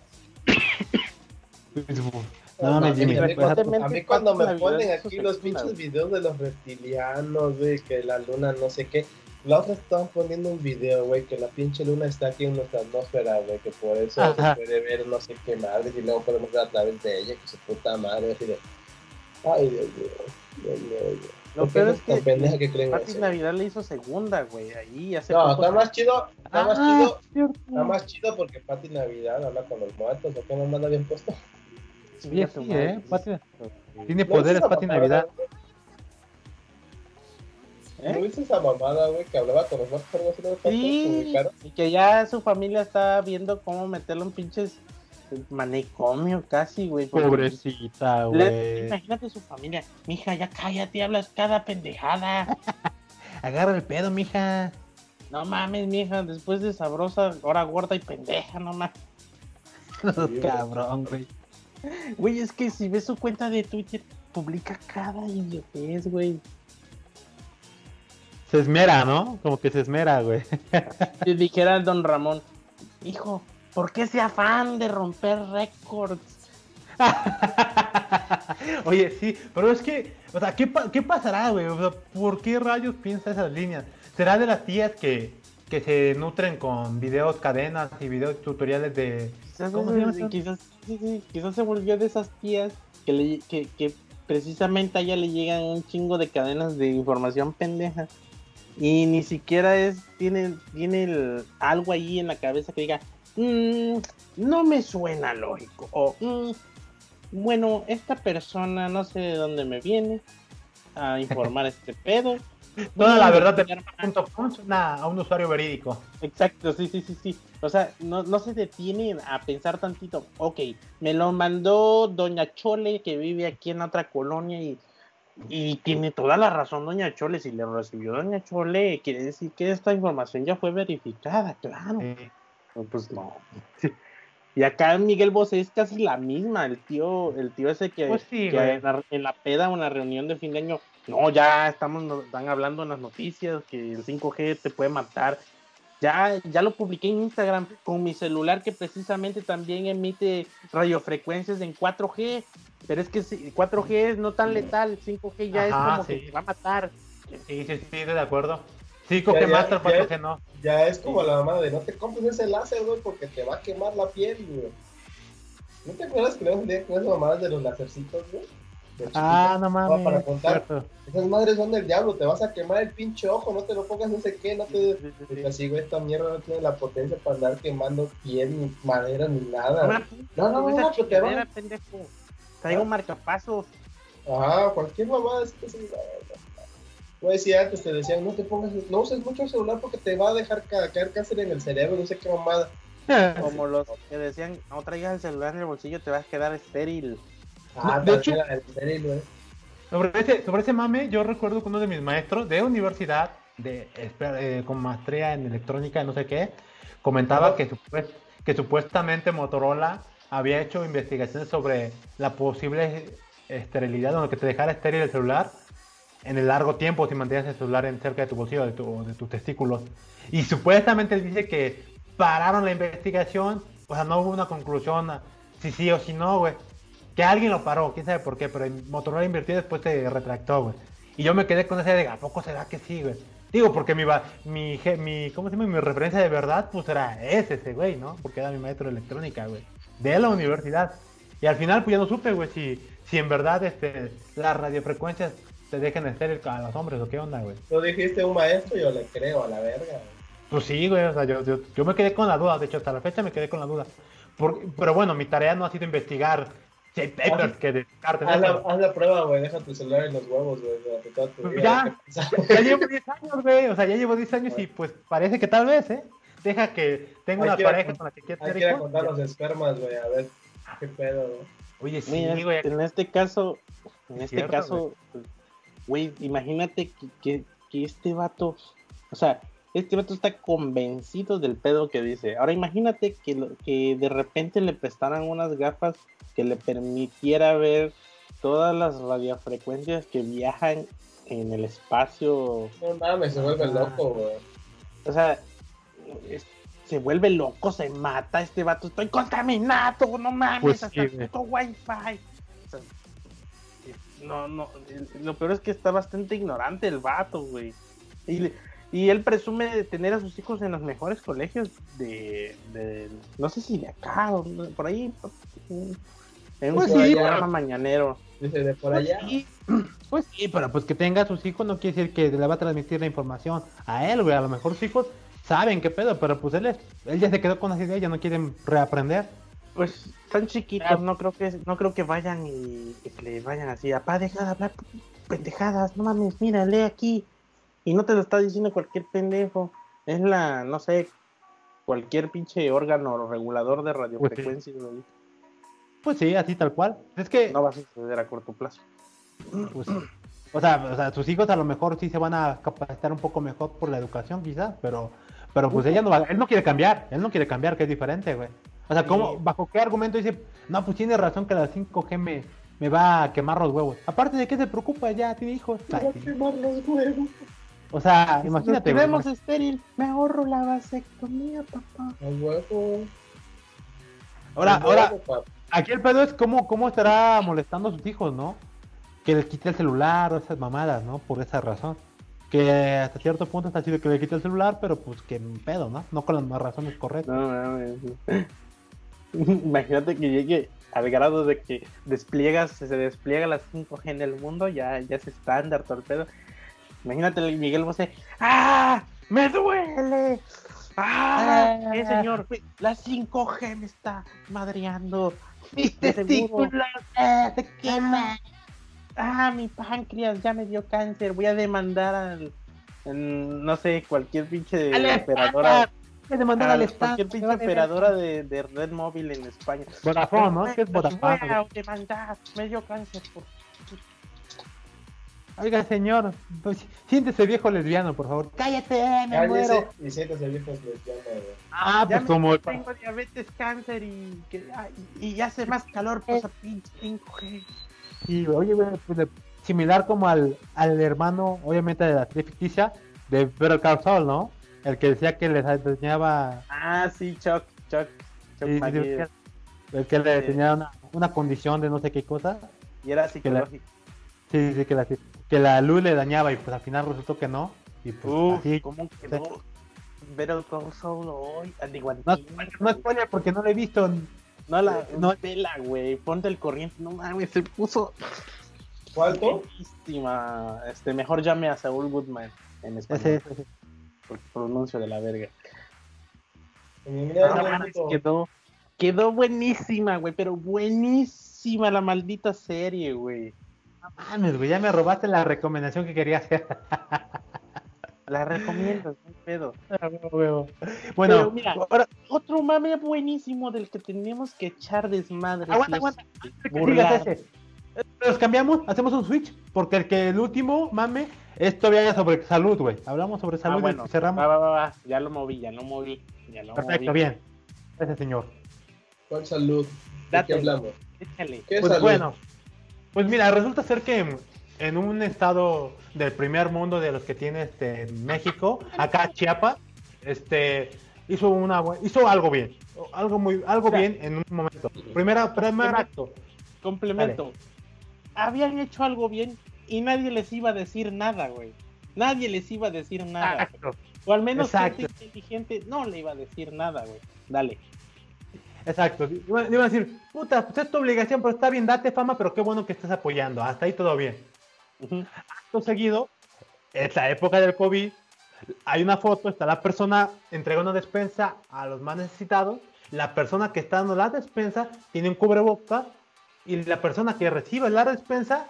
no, no, Jimmy, a mí cuando me ponen aquí los pinches videos de los reptilianos, güey, que la luna no sé qué la otra estaban poniendo un video, güey, que la pinche luna está aquí en nuestra atmósfera, güey, que por eso se puede ver no sé qué madre y luego podemos ver a través de ella, que su puta madre, así de... Ay, Dios mío, Dios mío, Lo peor es que, pendeja que creen Pati Navidad le hizo segunda, güey, ahí hace No, está más chido, está más ah, chido, está más chido porque Pati Navidad habla con los muertos, ¿o qué nomás la habían puesto? Sí, sí, eh, Pati... Tiene poderes Pati Navidad. ¿Eh? ¿No viste esa mamada, güey, que hablaba con los más Sí, y que ya su familia está viendo cómo meterlo en pinches manicomio casi, güey. Pobrecita, güey. Imagínate su familia. Mija, ya cállate, hablas cada pendejada. Agarra el pedo, mija. No mames, mija, después de sabrosa, ahora gorda y pendeja, no mames. Cabrón, güey. Güey, es que si ves su cuenta de Twitter, publica cada idiotez, güey se esmera, ¿no? Como que se esmera, güey. Si dijera el don Ramón, hijo, ¿por qué ese afán de romper récords? Oye, sí, pero es que, o sea, ¿qué, qué pasará, güey? O sea, ¿por qué rayos piensa esas líneas? ¿Será de las tías que, que se nutren con videos cadenas y videos tutoriales de... Quizás, ¿Cómo se, quizás, quizás se volvió de esas tías que, le, que, que precisamente a ella le llegan un chingo de cadenas de información pendeja y ni siquiera es tiene tiene algo ahí en la cabeza que diga mm, no me suena lógico o mm, bueno esta persona no sé de dónde me viene a informar este pedo Toda la verdad de a un usuario verídico. Exacto, sí, sí, sí, sí. O sea, no, no se detiene a pensar tantito. Ok, me lo mandó Doña Chole que vive aquí en otra colonia y y tiene toda la razón Doña Chole, si le recibió Doña Chole, quiere decir que esta información ya fue verificada, claro. pues no. Y acá Miguel Bosé es casi la misma, el tío, el tío ese que, pues en, la, peda, una reunión de fin de año, no, ya estamos, están hablando en las noticias que el 5G te puede matar. Ya, ya lo publiqué en Instagram con mi celular que precisamente también emite radiofrecuencias en 4G. Pero es que 4G es no tan letal, 5G ya es como que te va a matar. Sí, sí, sí, de acuerdo. 5G mata, 4G no. Ya es como la mamá de no te compres ese láser, güey, porque te va a quemar la piel, güey. ¿No te acuerdas que luego con esas mamadas de los lacercitos, güey? Ah, no mames. para contar. Esas madres son del diablo, te vas a quemar el pinche ojo, no te lo pongas no sé qué, no te... Así, güey, esta mierda no tiene la potencia para andar quemando piel, ni madera, ni nada. No, no, no, no, que te va... pendejo. Traigo un marcapasos. Ajá, cualquier mamada es que se... Güey, si antes te decían, no te pongas, no uses mucho el celular porque te va a dejar caer cáncer en el cerebro, no sé qué mamada. Como los que decían, no traigas el celular en el bolsillo, te vas a quedar estéril. Ah, de hecho, estéril, güey. Sobre ese, sobre ese mame, yo recuerdo que uno de mis maestros de universidad, de, eh, con maestría en electrónica, no sé qué, comentaba que, que supuestamente Motorola había hecho investigaciones sobre la posible esterilidad, o que te dejara estéril el celular en el largo tiempo si mantienes el celular en cerca de tu bolsillo o de, de tus testículos. Y supuestamente dice que pararon la investigación, o sea, no hubo una conclusión si sí o si no, güey. Que alguien lo paró, quién sabe por qué, pero Motorola invirtió y después se retractó, güey. Y yo me quedé con esa idea, ¿a poco será que sí, güey? Digo, porque mi, mi, mi, ¿cómo se llama? Mi referencia de verdad, pues era ese, ese güey, ¿no? Porque era mi maestro de electrónica, güey. De la universidad. Y al final, pues ya no supe, güey, si, si en verdad este, las radiofrecuencias te dejan estéril a los hombres o qué onda, güey. Tú dijiste un maestro, yo le creo a la verga, pues sí, güey, o sea, yo, yo, me quedé con la duda, de hecho, hasta la fecha me quedé con la duda. pero bueno, mi tarea no ha sido investigar hay papers que descarten. Haz la, haz la prueba, güey, deja tu celular en los huevos, güey. Ya, ya, llevo 10 años, güey, o sea, ya llevo 10 años y pues parece que tal vez, ¿eh? Deja que tenga una pareja con la que quiera tener que contar los espermas, güey, a ver qué pedo, güey. Oye, sí, güey. En este caso, en este caso, güey, imagínate que, que, que este vato, o sea, este vato está convencido del pedo que dice. Ahora imagínate que, que de repente le prestaran unas gafas que le permitiera ver todas las radiofrecuencias que viajan en el espacio. No mames, se vuelve loco, güey. O sea, se vuelve loco, se mata este vato. Estoy contaminado, no mames, pues hasta el puto wifi. no, no, lo peor es que está bastante ignorante el vato, güey. Y y él presume de tener a sus hijos en los mejores colegios de, de no sé si de acá o por ahí, en un pues programa mañanero. Dice de por pues. Pues sí, pero pues que tenga a sus hijos no quiere decir que le va a transmitir la información a él, güey. A lo mejor sus hijos saben qué pedo, pero pues él, es, él ya se quedó con las ideas, ya no quieren reaprender. Pues están chiquitos, no creo que no creo que vayan y, que le vayan así, apá, deja de hablar pendejadas, no mames, mira, lee aquí. Y no te lo está diciendo cualquier pendejo. Es la, no sé, cualquier pinche órgano regulador de radiofrecuencias. Pues, pues sí, así tal cual. Es que. No va a suceder a corto plazo. Pues, o, sea, o sea, sus hijos a lo mejor sí se van a capacitar un poco mejor por la educación, quizás, pero. Pero pues ella no va, él no quiere cambiar, él no quiere cambiar, que es diferente, güey. O sea, ¿cómo, ¿bajo qué argumento dice, no, pues tiene razón que la 5G me, me va a quemar los huevos? Aparte de que se preocupa, ya tiene hijos. Me va a quemar los huevos. O sea, imagínate. Si vemos estéril, me ahorro la vasectomía, papá. El huevo. Ahora, ahora, aquí el pedo es cómo, cómo estará molestando a sus hijos, ¿no? Que les quite el celular o esas mamadas, ¿no? Por esa razón. Que hasta cierto punto está chido que le quite el celular, pero pues que pedo, ¿no? No con las más razones correctas. No, no, no. Imagínate que llegue al grado de que despliegas, se despliega la 5G en el mundo, ya, ya es estándar todo el pedo Imagínate Miguel Bosé. ¡Ah! ¡Me duele! ¡Ah! ¡Ah! ¿Qué señor? La 5G me está madreando. Mis testículos se queman. Ah, mi páncreas ya me dio cáncer. Voy a demandar al. no sé, cualquier pinche operadora. Voy a demandar al Estado. Cualquier pinche operadora de, de, red móvil en España. Vodafone, ¿no? ¿Qué es Vodafone? Voy a demandar. Me dio cáncer por Oiga, señor, pues, siéntese viejo lesbiano, por favor. Cállate, me Cállese muero. Y siéntese viejo lesbiano, Ah, pues como... Tengo diabetes, cáncer y, que, y, hace más calor, pues a pinche 5G. Y, oye, pues, similar como al, al hermano, obviamente, de la serie ficticia, de Call Saul, ¿no? El que decía que les enseñaba... Ah, sí, Chuck, Chuck, Chuck sí, el que le enseñaba una, una, condición de no sé qué cosa. Y era psicológico. Sí, sí, que la, que la luz le dañaba y pues al final resultó que no. Y pues así. ¿Cómo que no? Pero con solo hoy, no, no spoiler porque no lo he visto. No la, no vela, güey. Ponte el corriente. No mames, se puso. ¿Cuánto? Este, mejor llame a Saúl Goodman en español. Porque pronuncio de la verga. quedó, quedó buenísima, güey, pero buenísima la maldita serie, güey. No mames, güey, ya me robaste la recomendación que quería hacer. La recomiendo, no pedo. Ah, bueno, mira, ahora, otro mame buenísimo del que tenemos que echar desmadre. Aguanta, aguanta. Los cambiamos, hacemos un switch, porque el que el último mame es todavía sobre salud, güey. Hablamos sobre salud ah, bueno, y cerramos. Va, va, va, ya lo moví, ya lo moví. Ya lo Perfecto, bien. Ese señor. ¿Cuál salud? ¿De qué hablamos? Échale. ¿Qué pues bueno, pues mira, resulta ser que en un estado del primer mundo de los que tiene este México, acá Chiapas, este hizo una hizo algo bien, algo muy algo bien en un momento. Primera primer acto. Complemento. Habían hecho algo bien y nadie les iba a decir nada, güey. Nadie les iba a decir nada. O al menos gente inteligente no le iba a decir nada, güey. Dale. Exacto. Iban a decir, puta, pues es tu obligación, pero está bien, date fama, pero qué bueno que estés apoyando. Hasta ahí todo bien. Acto seguido, es la época del COVID, hay una foto, está la persona entrega una despensa a los más necesitados, la persona que está dando la despensa tiene un cubreboca y la persona que recibe la despensa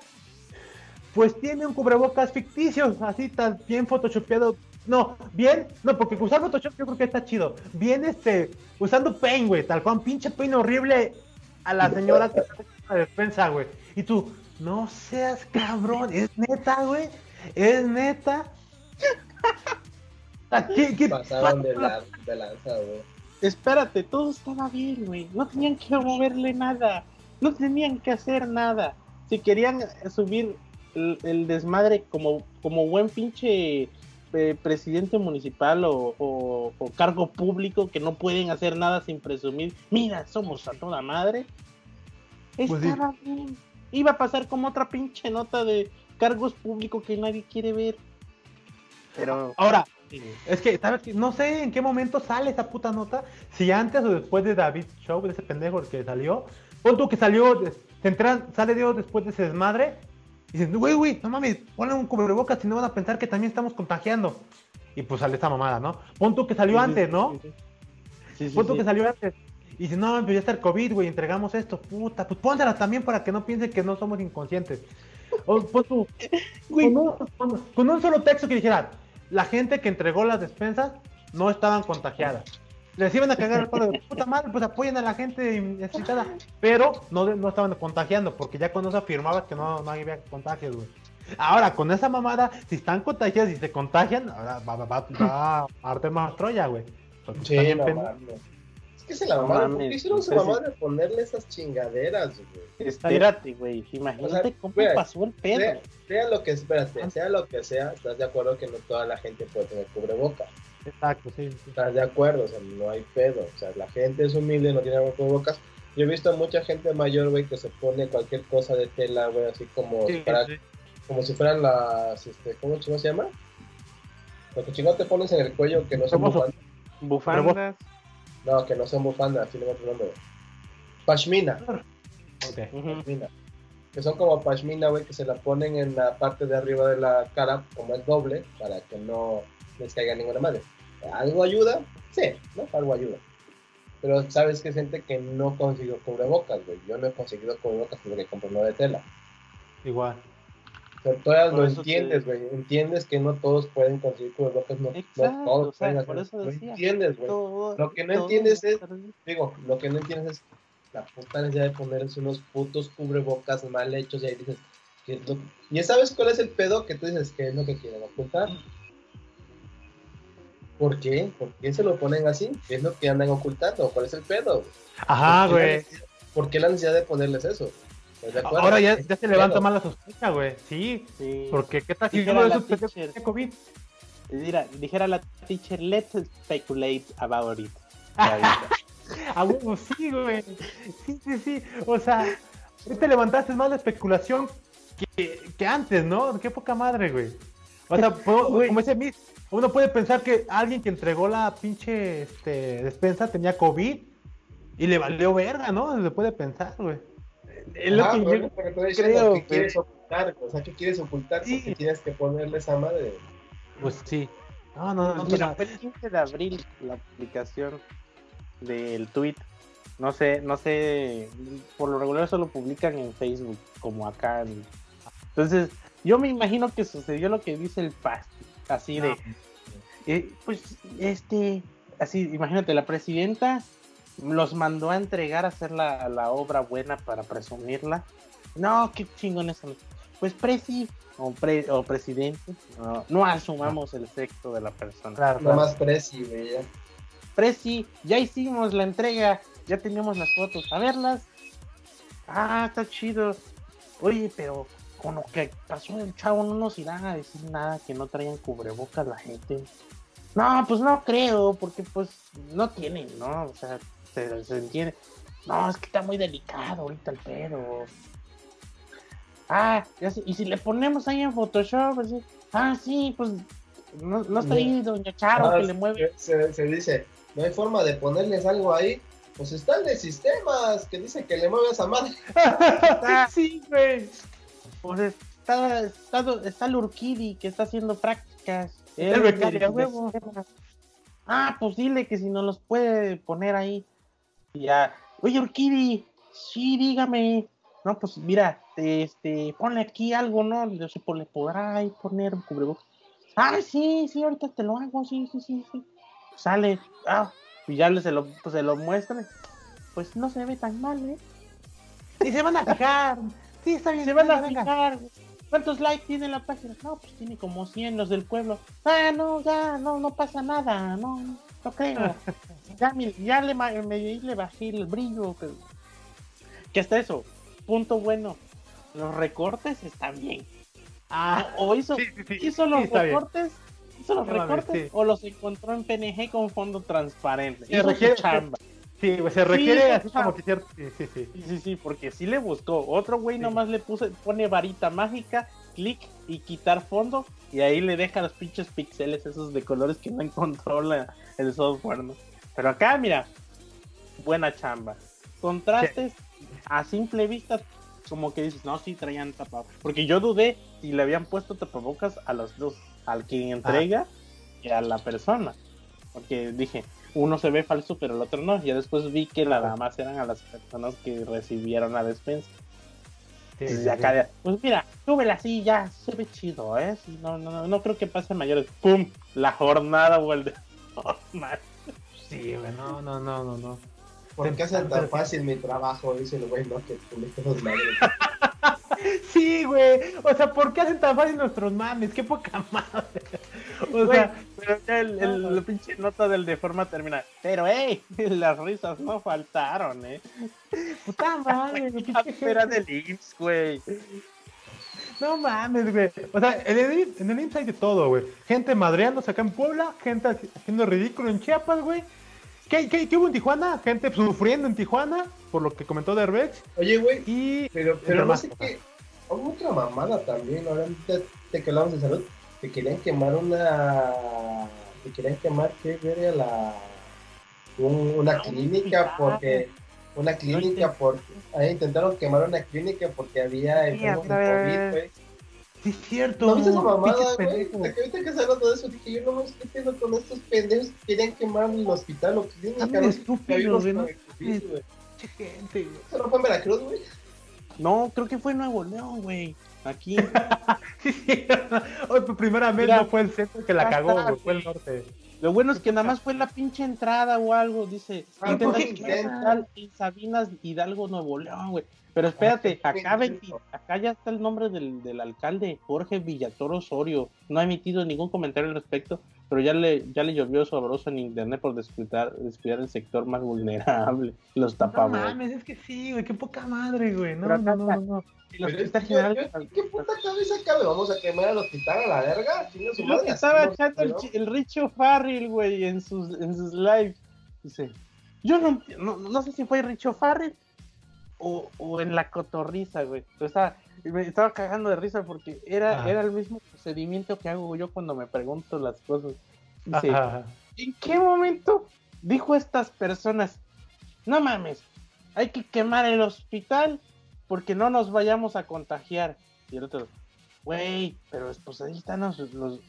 pues tiene un cubrebocas ficticio, así tan bien photoshopeado. No, bien, no, porque usar Photoshop yo creo que está chido. Bien, este, usando Paint, güey, tal cual, pinche Paint horrible a la señora que está la despensa, güey. Y tú, no seas cabrón, es neta, güey. Es neta. ¿Qué, qué Pasaron de, la, de lanza, güey. Espérate, todo estaba bien, güey. No tenían que moverle nada. No tenían que hacer nada. Si querían subir el, desmadre como, como buen pinche eh, presidente municipal o, o, cargo público que no pueden hacer nada sin presumir, mira, somos a toda madre. Pues estaba bien iba a pasar como otra pinche nota de cargos públicos que nadie quiere ver. Pero ahora, es que, ¿sabes? No sé en qué momento sale esa puta nota. Si antes o después de David Show, de ese pendejo que salió. Pon que salió, se entran, sale Dios después de ese desmadre. Y dicen, güey, güey, no mames, ponle un cubrebocas si no van a pensar que también estamos contagiando. Y pues sale esta mamada, ¿no? Pon que salió antes, ¿no? Sí, Pon que salió antes. Y si no, pero ya está el COVID, güey, entregamos esto, puta, pues póntela también para que no piensen que no somos inconscientes. O, pues tú, con, un, solo texto que dijera, la gente que entregó las despensas no estaban contagiadas. Les iban a cagar el palo de puta madre, pues apoyen a la gente necesitada. Pero no, no estaban contagiando, porque ya cuando se afirmaba que no, no había contagios, güey. Ahora, con esa mamada, si están contagiados y se contagian, ahora va, va, va, va a arte más Troya, güey. Sí, ¿Qué se la mamá? ¿Por qué hicieron su mamá de ponerle esas chingaderas, güey? Espérate, güey. Imagínate cómo pasó el pedo. Sea, lo que, espérate, sea lo que sea, estás de acuerdo que no toda la gente puede tener cubrebocas. Exacto, sí, Estás de acuerdo, o sea, no hay pedo. O sea, la gente es humilde, no tiene cubrebocas. Yo he visto a mucha gente mayor, güey, que se pone cualquier cosa de tela, güey, así como, para, como si fueran las, este, ¿cómo, se llama? Lo que chingón te pones en el cuello que no son bufandas. Bufandas. No, que no son bufandas, tienen otro nombre. Pashmina. Okay. Pashmina. Que son como pashmina, güey, que se la ponen en la parte de arriba de la cara, como el doble, para que no les caiga ninguna madre. ¿Algo ayuda? Sí, ¿no? Algo ayuda. Pero sabes que hay gente que no consiguió cubrebocas, güey. Yo no he conseguido cubrebocas porque compro uno de tela. Igual todas lo entiendes, güey. Entiendes que no todos pueden conseguir cubrebocas, no, no todos pueden Por eso decía, entiendes, güey. Lo que no entiendes es, digo, lo que no entiendes es la puta necesidad de ponerse unos putos cubrebocas mal hechos y ahí dices, ¿qué es lo ¿Y sabes cuál es el pedo que tú dices que es lo que quieren ocultar? ¿Por qué? ¿Por qué se lo ponen así? ¿Qué es lo que andan ocultando? ¿Cuál es el pedo? Ajá, güey. ¿Por qué la necesidad de ponerles eso? Ahora ya, ya se levanta más la sospecha, güey. Sí, porque ¿qué tal si uno de esos tiene COVID? Mira, dijera la teacher, let's speculate about it. A huevo, sí, güey. Sí, sí, sí. O sea, te levantaste más la especulación que, que antes, ¿no? Qué poca madre, güey. O sea, como ese uno puede pensar que alguien que entregó la pinche este, despensa tenía COVID y le valió verga, ¿no? Se puede pensar, güey. Es lo que yo creo. Que quieres ocultar, o sea, que quieres ocultar sí. porque tienes que ponerle esa madre. Pues sí. No, no, no. Mira, fue el 15 de abril la publicación del tweet. No sé, no sé, por lo regular solo publican en Facebook, como acá. Entonces, yo me imagino que sucedió lo que dice el past, así de, eh, pues, este, así, imagínate, la presidenta los mandó a entregar a hacer la, la obra buena para presumirla. No, qué chingón eso. Pues presi o, pre, o presidente, no, no asumamos el sexo de la persona. Claro, Nada más presi, güey. Presi, ya hicimos la entrega, ya teníamos las fotos. A verlas. Ah, está chido. Oye, pero con lo que pasó el chavo no nos irán a decir nada que no traigan cubrebocas la gente. No, pues no creo, porque pues no tienen, ¿no? O sea, se, entiende. No, es que está muy delicado ahorita el pedo. Ah, y si le ponemos ahí en Photoshop, así, ah, sí, pues no, no está ahí Doña Charo que le mueve. Se, se, dice, no hay forma de ponerles algo ahí. Pues está el de sistemas que dice que le mueve esa madre. sí, güey. Pues está, está, está el Urquidi que está haciendo prácticas. El, el Ah, pues dile que si no los puede poner ahí. Y ya, oye, Urquidi, sí, dígame. No, pues mira, este, ponle aquí algo, ¿no? Yo sé, le podrá ahí poner un cubrebocas. Ah, sí, sí, ahorita te lo hago, sí, sí, sí, sí. Sale, ah, y ya se lo, pues, se lo muestra. Pues no se ve tan mal, ¿eh? Y se van a fijar. sí, está bien. Se van a fijar. ¿Cuántos likes tiene la página? No, pues tiene como 100 los del pueblo. Ah, no, ya, no, no pasa nada, no, no creo. ya, ya le, me, le bajé el brillo. Que, que hasta eso, punto bueno, los recortes están bien. Ah, o hizo, hizo los recortes, hizo los recortes o los encontró en PNG con fondo transparente. Hizo requiere, chamba. Sí, se requiere así como que cierto. Sí, sí, sí. Sí, sí, porque sí le buscó. Otro güey nomás le puse, pone varita mágica, clic y quitar fondo. Y ahí le deja los pinches pixeles esos de colores que no encontró el software, ¿no? Pero acá, mira, buena chamba. Contrastes a simple vista, como que dices, no, sí traían tapabocas. Porque yo dudé si le habían puesto tapabocas a los dos, al que entrega y a la persona. Porque dije, uno se ve falso, pero el otro no. Ya después vi que nada más eran a las personas que recibieron la despensa. pues mira, súbela así, ya se ve chido, ¿eh? no, no, no, creo que pase mayores. ¡Pum! La jornada vuelve. Sí, güey, no, no, no, no, no. ¿Por qué hacen tan fácil mi trabajo? Dice el güey, no, que los madres. sí, güey. O sea, ¿por qué hacen tan fácil nuestros mames? Qué poca madre. O sea, pero ya el, el, pinche nota del de forma termina. Pero, hey, las risas no faltaron, eh. Puta madre, Era del IMSS, güey. No mames, güey. O sea, en el, en el IMSS hay de todo, güey. Gente madreándose acá en Puebla, gente haciendo ridículo en Chiapas, güey. ¿Qué, qué, qué hubo en Tijuana? Gente sufriendo en Tijuana, por lo que comentó Derbex. Oye, güey. Y... Pero, pero no sé qué. Hubo otra mamada también, ahora te, que hablamos de salud. Te querían quemar una. Te querían quemar, ¿qué? Ver la. una clínica porque una clínica porque ahí intentaron quemar una clínica porque había enfermos de COVID, güey. Sí, es cierto. ¿No viste esa mamada, güey? Ahorita que se de eso, dije, yo no me estoy pidiendo con estos pendejos que querían quemar el hospital o clínica. No, estúpido, güey. ¿no? Mucha gente, güey. ¿Se no fue en Veracruz, güey? No, creo que fue en Nuevo León, güey. Aquí. sí, Hoy, primeramente no fue el centro que la cagó, güey. Fue el norte. Lo bueno es que nada más fue la pinche entrada o algo, dice. Ah, en Sabinas Hidalgo, Nuevo León, güey. Pero espérate, acá, acá ya está el nombre del, del, alcalde, Jorge Villatoro Osorio. No ha emitido ningún comentario al respecto, pero ya le, ya le llovió sabroso en internet por descuidar, descuidar el sector más vulnerable, los tapabocas. No mames, es que sí, güey, qué poca madre, güey. No, no, no, no, no. ¿Qué puta cabeza cabe? ¿Vamos a quemar el hospital a la verga? Su madre, estaba echando el, el Richo Farrell, güey, en sus, en sus lives. Dice, yo no, no, no sé si fue Richo Farrell o, o en la cotorriza, güey. estaba, me estaba cagando de risa porque era, era el mismo procedimiento que hago yo cuando me pregunto las cosas. Dice, ¿en qué momento dijo estas personas? no mames, hay que quemar el hospital porque no nos vayamos a contagiar. Y el otro, güey, pero pues ahí están los, los,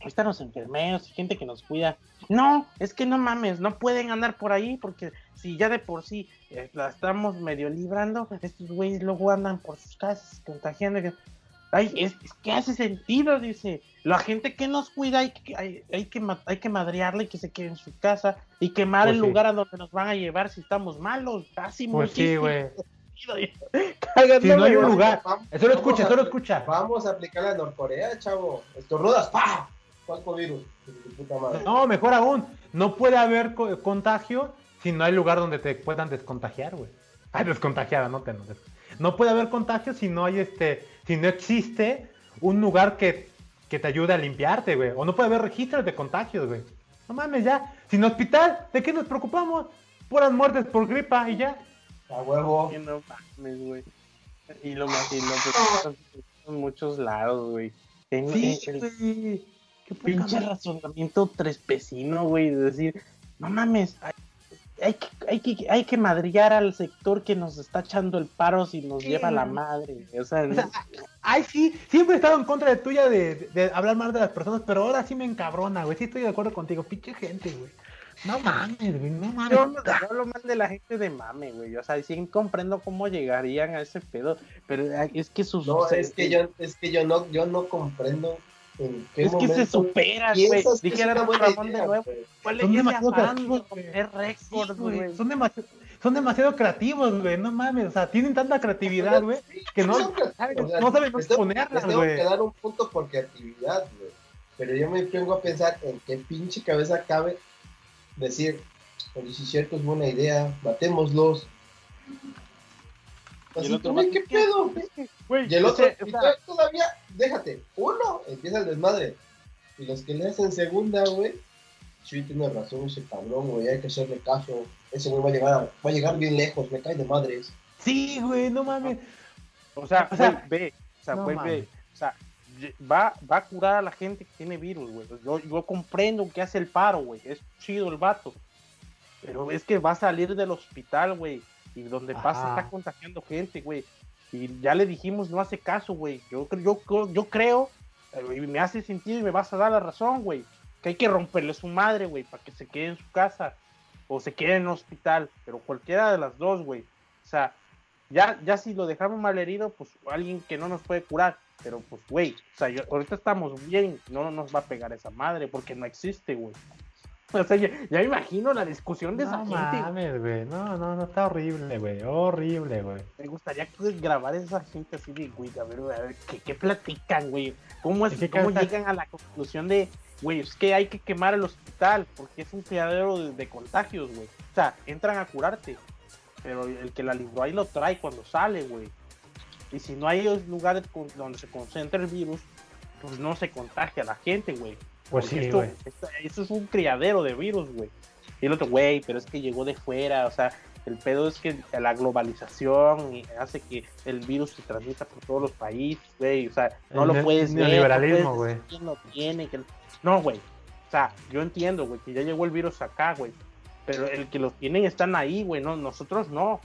ahí están los enfermeros y gente que nos cuida. No, es que no mames, no pueden andar por ahí porque si ya de por sí eh, la estamos medio librando, estos güeyes luego andan por sus casas contagiando. Ay, es, que hace sentido, dice. La gente que nos cuida hay que, hay, hay que, hay que madrearle y que se quede en su casa y quemar pues el lugar a donde nos van a llevar si estamos malos. Casi pues sí, güey. si no hay un lugar. Eso lo escucha, eso lo escucha. Vamos a aplicar la Norcorea, chavo. Estornudas, ¡pa! Virus? No, mejor aún. No puede haber contagio si no hay lugar donde te puedan descontagiar, güey. Ay, descontagiada, no te no puede haber contagio si no hay este, si no existe un lugar que, te ayude a limpiarte, güey. O no puede haber registros de contagios, güey. No mames, ya. Sin hospital, ¿de qué nos preocupamos? Puras muertes por gripa y ya. A huevo. Y no mames, güey. Y lo más, y en muchos lados, güey. sí, güey. Qué pinche razonamiento trespecino, güey. De decir, no mames, hay que, hay que, hay que madrillar al sector que nos está echando el paro si nos lleva la madre. O sea, ay, sí, siempre he estado en contra de tuya de, hablar mal de las personas, pero ahora sí me encabrona, güey. Sí estoy de acuerdo contigo, pinche gente, güey. No mames, güey, no mames. Yo, hablo mal de la gente de mame, güey. O sea, sí comprendo cómo llegarían a ese pedo, pero es que sus. No, es que yo, es que yo no, yo no comprendo es que se supera, güey. Dijera Ramón de nuevo. Son demasiado creativos, güey. Son demasiado, son demasiado creativos, güey. No mames, o sea, tienen tanta creatividad, güey, que no, no saben exponerla, güey. Tengo que dar un punto por creatividad, güey. Pero yo me pongo a pensar en qué pinche cabeza cabe decir, oye, si es cierto, es buena idea, matémoslos. Así, y el otro, ¿qué pedo? y el otro, todavía, déjate, uno empieza el desmadre. Y los que le hacen segunda, güey, sí tiene razón ese cabrón, güey, hay que hacerle caso. Ese güey va a llegar, va a llegar bien lejos, me cae de madres. Sí, güey, no mames. O sea, o sea ve, o sea, güey, ve, o sea, va, va a curar a la gente que tiene virus, güey. Yo, yo comprendo que hace el paro, güey, es chido el vato. Pero es que va a salir del hospital, güey, y donde pasa está contagiando gente, güey. Y ya le dijimos, no hace caso, güey. Yo, yo, yo creo, eh, y me hace sentido y me vas a dar la razón, güey. Que hay que romperle su madre, güey, para que se quede en su casa. O se quede en el hospital. Pero cualquiera de las dos, güey. O sea, ya, ya si lo dejamos mal herido, pues alguien que no nos puede curar. Pero pues, güey, o sea, ahorita estamos bien, no nos va a pegar esa madre porque no existe, güey. O sea, ya, me imagino la discusión de esa gente. Mames, güey. No, no, no, está horrible, güey. Horrible, güey. Me gustaría grabar a esa gente así de, güey, a ver, a ver, ¿qué, qué platican, güey? ¿Cómo, es, ¿cómo llegan a la conclusión de, güey, es que hay que quemar el hospital porque es un criadero de, contagios, güey? O sea, entran a curarte, pero el que la libró ahí lo trae cuando sale, güey. Y si no hay lugares donde se concentra el virus, pues no se contagia a la gente, güey. Pues sí, esto, esto, es un criadero de virus, güey. Y el otro, güey, pero es que llegó de fuera, o sea, el pedo es que la globalización hace que el virus se transmita por todos los países, güey, o sea, no lo puedes ver. Neoliberalismo, güey. No tiene, que... No, güey. O sea, yo entiendo, güey, que ya llegó el virus acá, güey. Pero el que los tienen están ahí, güey, no, nosotros no.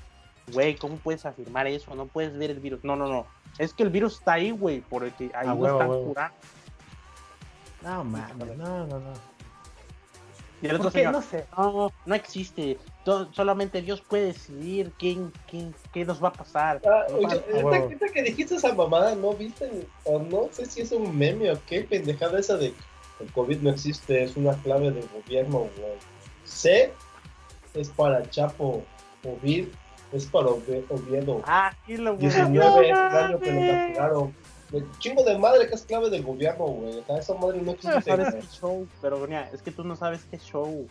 Güey, ¿cómo puedes afirmar eso? No puedes ver el virus. No, no, no. Es que el virus está ahí, güey, por el que ahí lo están curando. No, mames, no, no, no. Y el otro señor, no sé. No, no existe. solamente Dios puede decidir quién, quién, qué nos va a pasar. Ah, oye, esta, que dijiste esa mamada, ¿no viste? O no sé si es un meme o qué pendejada esa de el COVID no existe, es una clave del gobierno, güey. C es para Chapo, COVID es para Oviedo. Ah, sí lo 19 es el año que lo capturaron chingo de madre que es clave del gobierno, güey. esa madre no existe. sabes qué show, pero es que tú no sabes qué show.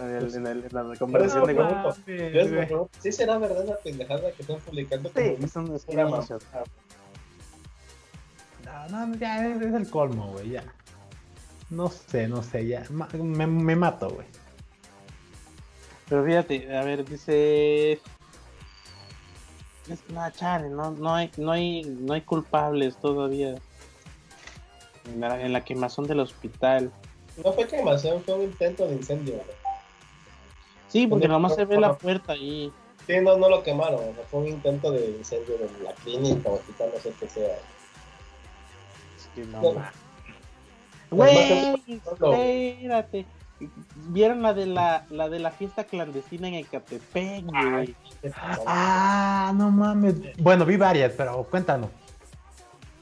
En, el, en, el, en la conversación de grupo. Sí será verdad la pendejada que están publicando. Sí, eso no es No, no, ya es, el colmo, güey, ya. No sé, no sé, ya. Me, me mato, güey. Pero fíjate, a ver, dice es no, chale, no, no, hay, no, hay, no hay culpables todavía en la, en la quemazón del hospital. No fue quemazón, fue un intento de incendio. Sí, porque nomás se ve la puerta ahí. Sí, no, no lo quemaron, fue un intento de incendio de la clínica, hospital, no sé qué sea. Es que no, Güey, espérate. ¿Vieron la de la, la de la fiesta clandestina en Ecatepec, güey? Ah, no mames. Bueno, vi varias, pero cuéntanos.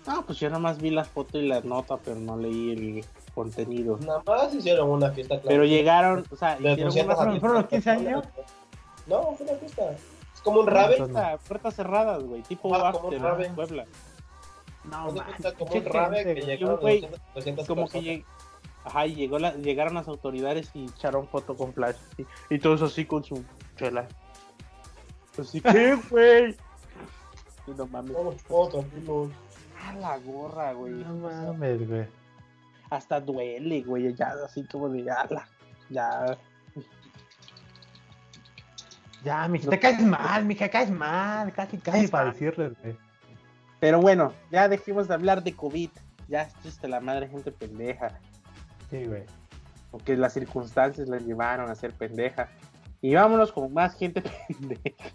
No, pues yo nada más vi la foto y la nota, pero no leí el contenido. Nada más hicieron una fiesta clandestina. Pero llegaron, o sea, hicieron una ¿Fueron los 15 años? No, fue una fiesta. Es como un rave. Puertas cerradas, güey, tipo ah, after, como un Puebla. No, man, como un rave que llegaron güey, como que. Ajá, y llegó la, llegaron las autoridades y echaron foto con flash. Y, y todos así con su chela. Así que, güey. no mames. tranquilo. A la gorra, güey. No mames, güey. Hasta duele, güey. Ya, así como de ala. Ya. Ya, mija, te caes mal, mija, caes mal. Casi, casi para decirles, güey. Pero bueno, ya dejemos de hablar de COVID. Ya es la madre, gente pendeja. Sí, güey. Porque las circunstancias la llevaron a ser pendeja. Y vámonos con más gente pendeja.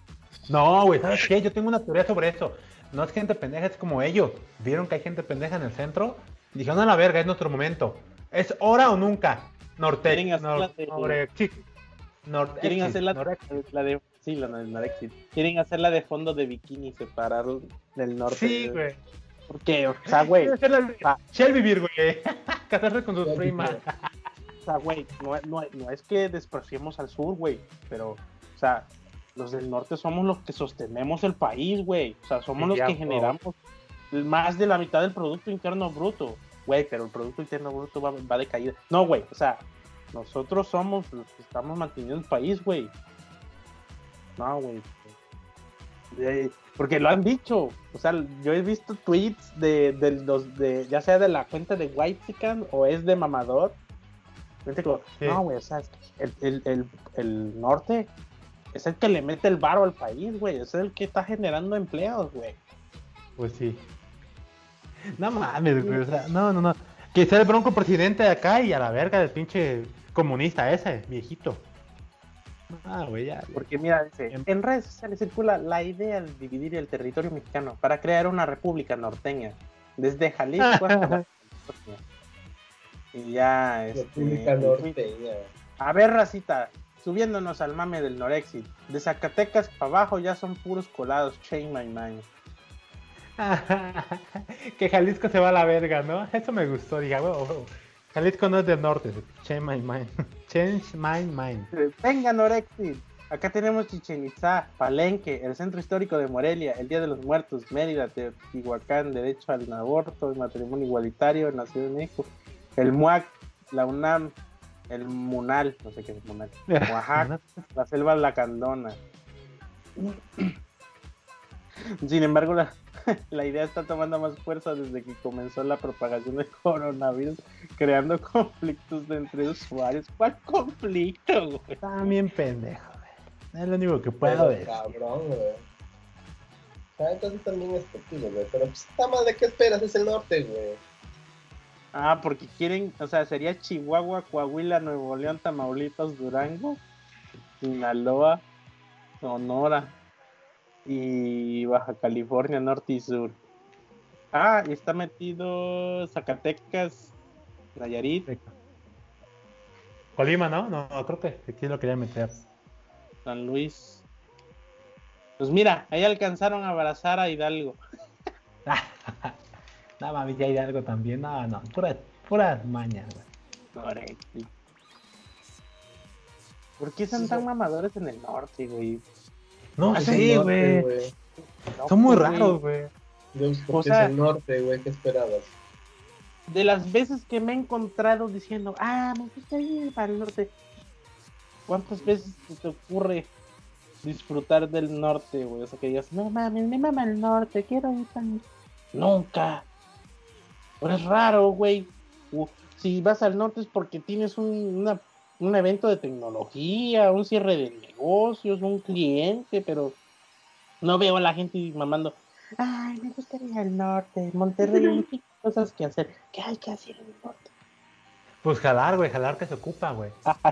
No, güey, ¿sabes qué? Yo tengo una teoría sobre eso. No es gente pendeja, es como ellos. Vieron que hay gente pendeja en el centro. Y dijeron a la verga, es nuestro momento. ¿Es hora o nunca? Norte. Quieren hacer la de Sí, la del Norexit. Quieren hacerla de fondo de bikini separado del norte. Sí, güey. ¿Por qué? O sea, güey. Shelby vivir, güey. Casarse con sus primas. O sea, güey, no, no, no, es que despreciemos al sur, güey. Pero, o sea, los del norte somos los que sostenemos el país, güey. O sea, somos los que generamos más de la mitad del Producto Interno Bruto. Güey, pero el Producto Interno Bruto va, va de caída. No, güey, o sea, nosotros somos los que estamos manteniendo el país, güey. No, güey. Porque lo han dicho. O sea, yo he visto tweets de, los de ya sea de la cuenta de Whitezican o es de mamador. No, güey, o sea, el, norte es el que le mete el varo al país, güey. Es el que está generando empleos, güey. Pues sí. No mames, güey. O sea, no, no, no. Que sea el bronco presidente de acá y a la verga del pinche comunista ese, viejito. Ah, güey, ya. Porque mira, en redes sociales circula la idea de dividir el territorio mexicano para crear una república norteña, desde Jalisco hasta Y ya, este, República norteña. A ver, racita, subiéndonos al mame del Norexit, de Zacatecas para abajo ya son puros colados, chain my mind. que Jalisco se va a la verga, ¿no? Eso me gustó, dije, Jalisco no es del norte, change my mind. Change my mind. Venga, Norexi. Acá tenemos Chichen Itza, Palenque, el centro histórico de Morelia, el Día de los Muertos, Mérida, Teotihuacán, derecho al aborto, el matrimonio igualitario, Nación de México, el MUAC, la UNAM, el MUNAL, no sé qué es MUNAL, Oaxaca, la selva Lacandona. Sin embargo, la, la idea está tomando más fuerza desde que comenzó la propagación del coronavirus, creando conflictos entre usuarios. ¿Cuál conflicto, güey? También pendejo, güey. Es lo único que puedo decir. Cabrón, güey. Ah, entonces también es estúpido, güey. Pero pues, está mal, ¿de qué esperas? Es el norte, güey. Ah, porque quieren, o sea, sería Chihuahua, Coahuila, Nuevo León, Tamaulipas, Durango, Sinaloa, Sonora y Baja California Norte y Sur. Ah, y está metido Zacatecas, Nayarit. Colima, ¿no? No, creo que aquí lo quería meter. San Luis. Pues mira, ahí alcanzaron a abrazar a Hidalgo. no mami, ya Hidalgo también. No, no, pura, pura maña, güey. ¿Por qué son tan mamadores en el norte, güey? No sí, güey. Son muy raros, güey. O sea, es el norte, güey, ¿qué esperabas? De las veces que me he encontrado diciendo, ah, me gusta ir para el norte. ¿Cuántas veces te ocurre disfrutar del norte, güey? O sea, que digas, no mames, me mama el norte, quiero ir para Nunca. Pero es raro, güey. Si vas al norte es porque tienes un, una un evento de tecnología, un cierre de negocios, un cliente, pero no veo a la gente mamando, ay, me gustaría el norte, Monterrey, cosas que hacer, ¿qué hay que hacer en el norte? Pues jalar, güey, jalar que se ocupa, güey.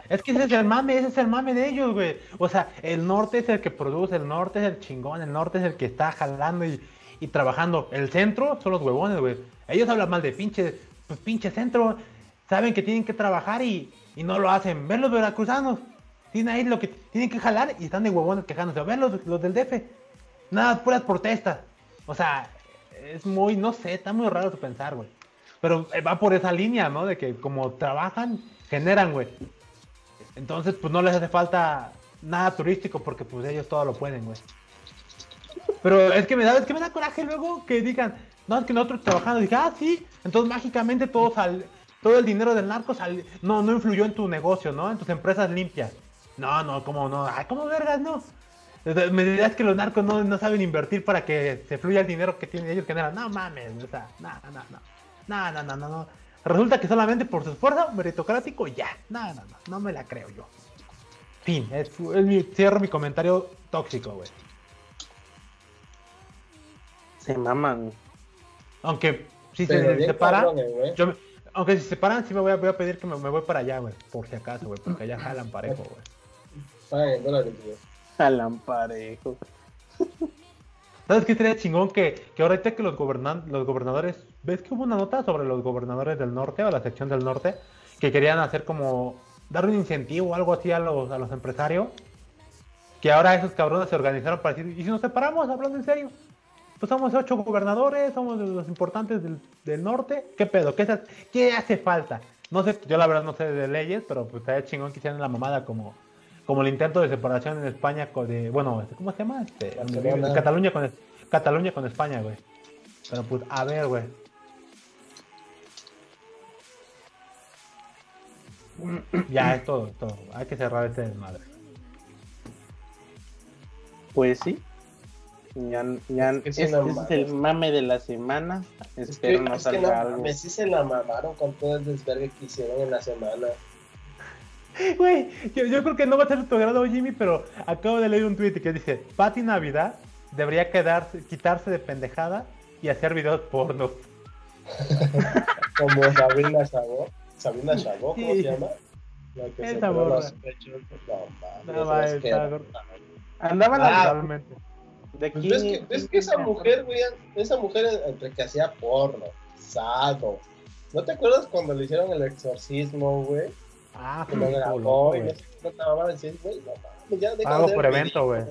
es que ese es el mame, ese es el mame de ellos, güey. O sea, el norte es el que produce, el norte es el chingón, el norte es el que está jalando y, y trabajando. El centro son los huevones, güey. Ellos hablan mal de pinche, pues pinche centro. Saben que tienen que trabajar y, y no lo hacen. Ven los veracruzanos. Tienen ahí lo que tienen que jalar y están de huevones quejándose. Ven los, los del DF. Nada, puras protestas. O sea, es muy, no sé, está muy raro de pensar, güey. Pero eh, va por esa línea, ¿no? De que como trabajan, generan, güey. Entonces, pues no les hace falta nada turístico porque pues ellos todo lo pueden, güey. Pero es que me da, es que me da coraje luego que digan, no, es que nosotros trabajando, dije, ah, sí, entonces mágicamente todo sal, todo el dinero del narco sal, no, no influyó en tu negocio, ¿no? En tus empresas limpias. No, no, ¿cómo no? Ay, ¿cómo vergas, no? Me dirás que los narcos no, no, saben invertir para que se fluya el dinero que tienen ellos generan. No mames, o sea, no, no, no. No, no, no, no, no. Resulta que solamente por su esfuerzo meritocrático, ya. No, no, no, no me la creo yo. Fin, es, mi, cierro mi comentario tóxico, güey. Se maman. Aunque si se separan, yo, aunque si se separan, sí me voy a, voy a pedir que me, me voy para allá, güey. Por si acaso, güey, porque allá jalan parejo, güey. Jalan parejo. ¿Sabes qué sería chingón? Que, que ahorita que los, los gobernadores, ¿ves que hubo una nota sobre los gobernadores del norte o la sección del norte? Que querían hacer como, dar un incentivo o algo así a los, a los empresarios. Que ahora esos cabrones se organizaron para decir, ¿y si nos separamos, hablando en serio? Pues somos ocho gobernadores, somos los importantes del, del norte. ¿Qué pedo? ¿Qué, ¿Qué hace falta? No sé, yo la verdad no sé de leyes, pero pues estaría chingón que hicieran la mamada como como el intento de separación en España con de, bueno, este, ¿cómo se llama? Este, Cataluña con Cataluña con España, güey. Pero pues, a ver, güey. Ya, es todo, todo. Hay que cerrar este desmadre. Pues sí. Ya, ya es, este es el mame de la semana. Espero no salga algo. Me sí se la mamaron con todo el desvergue que hicieron en la semana. Güey, yo, creo que no va a ser tu grado, Jimmy, pero acabo de leer un tweet que dice: Pati Navidad debería quedarse, quitarse de pendejada y hacer videos porno. Como Sabrina Chabó. Sabrina Chabó, ¿cómo se llama? La que Esa borra. No, no, no, es que... Andaba ah, De pues ves, que, ves que esa mujer, güey, esa mujer entre que hacía porno, sado. ¿No te acuerdas cuando le hicieron el exorcismo, güey? Ah, que lo grabó y no estaba decir, güey, no mames, ya Pago por evento, güey.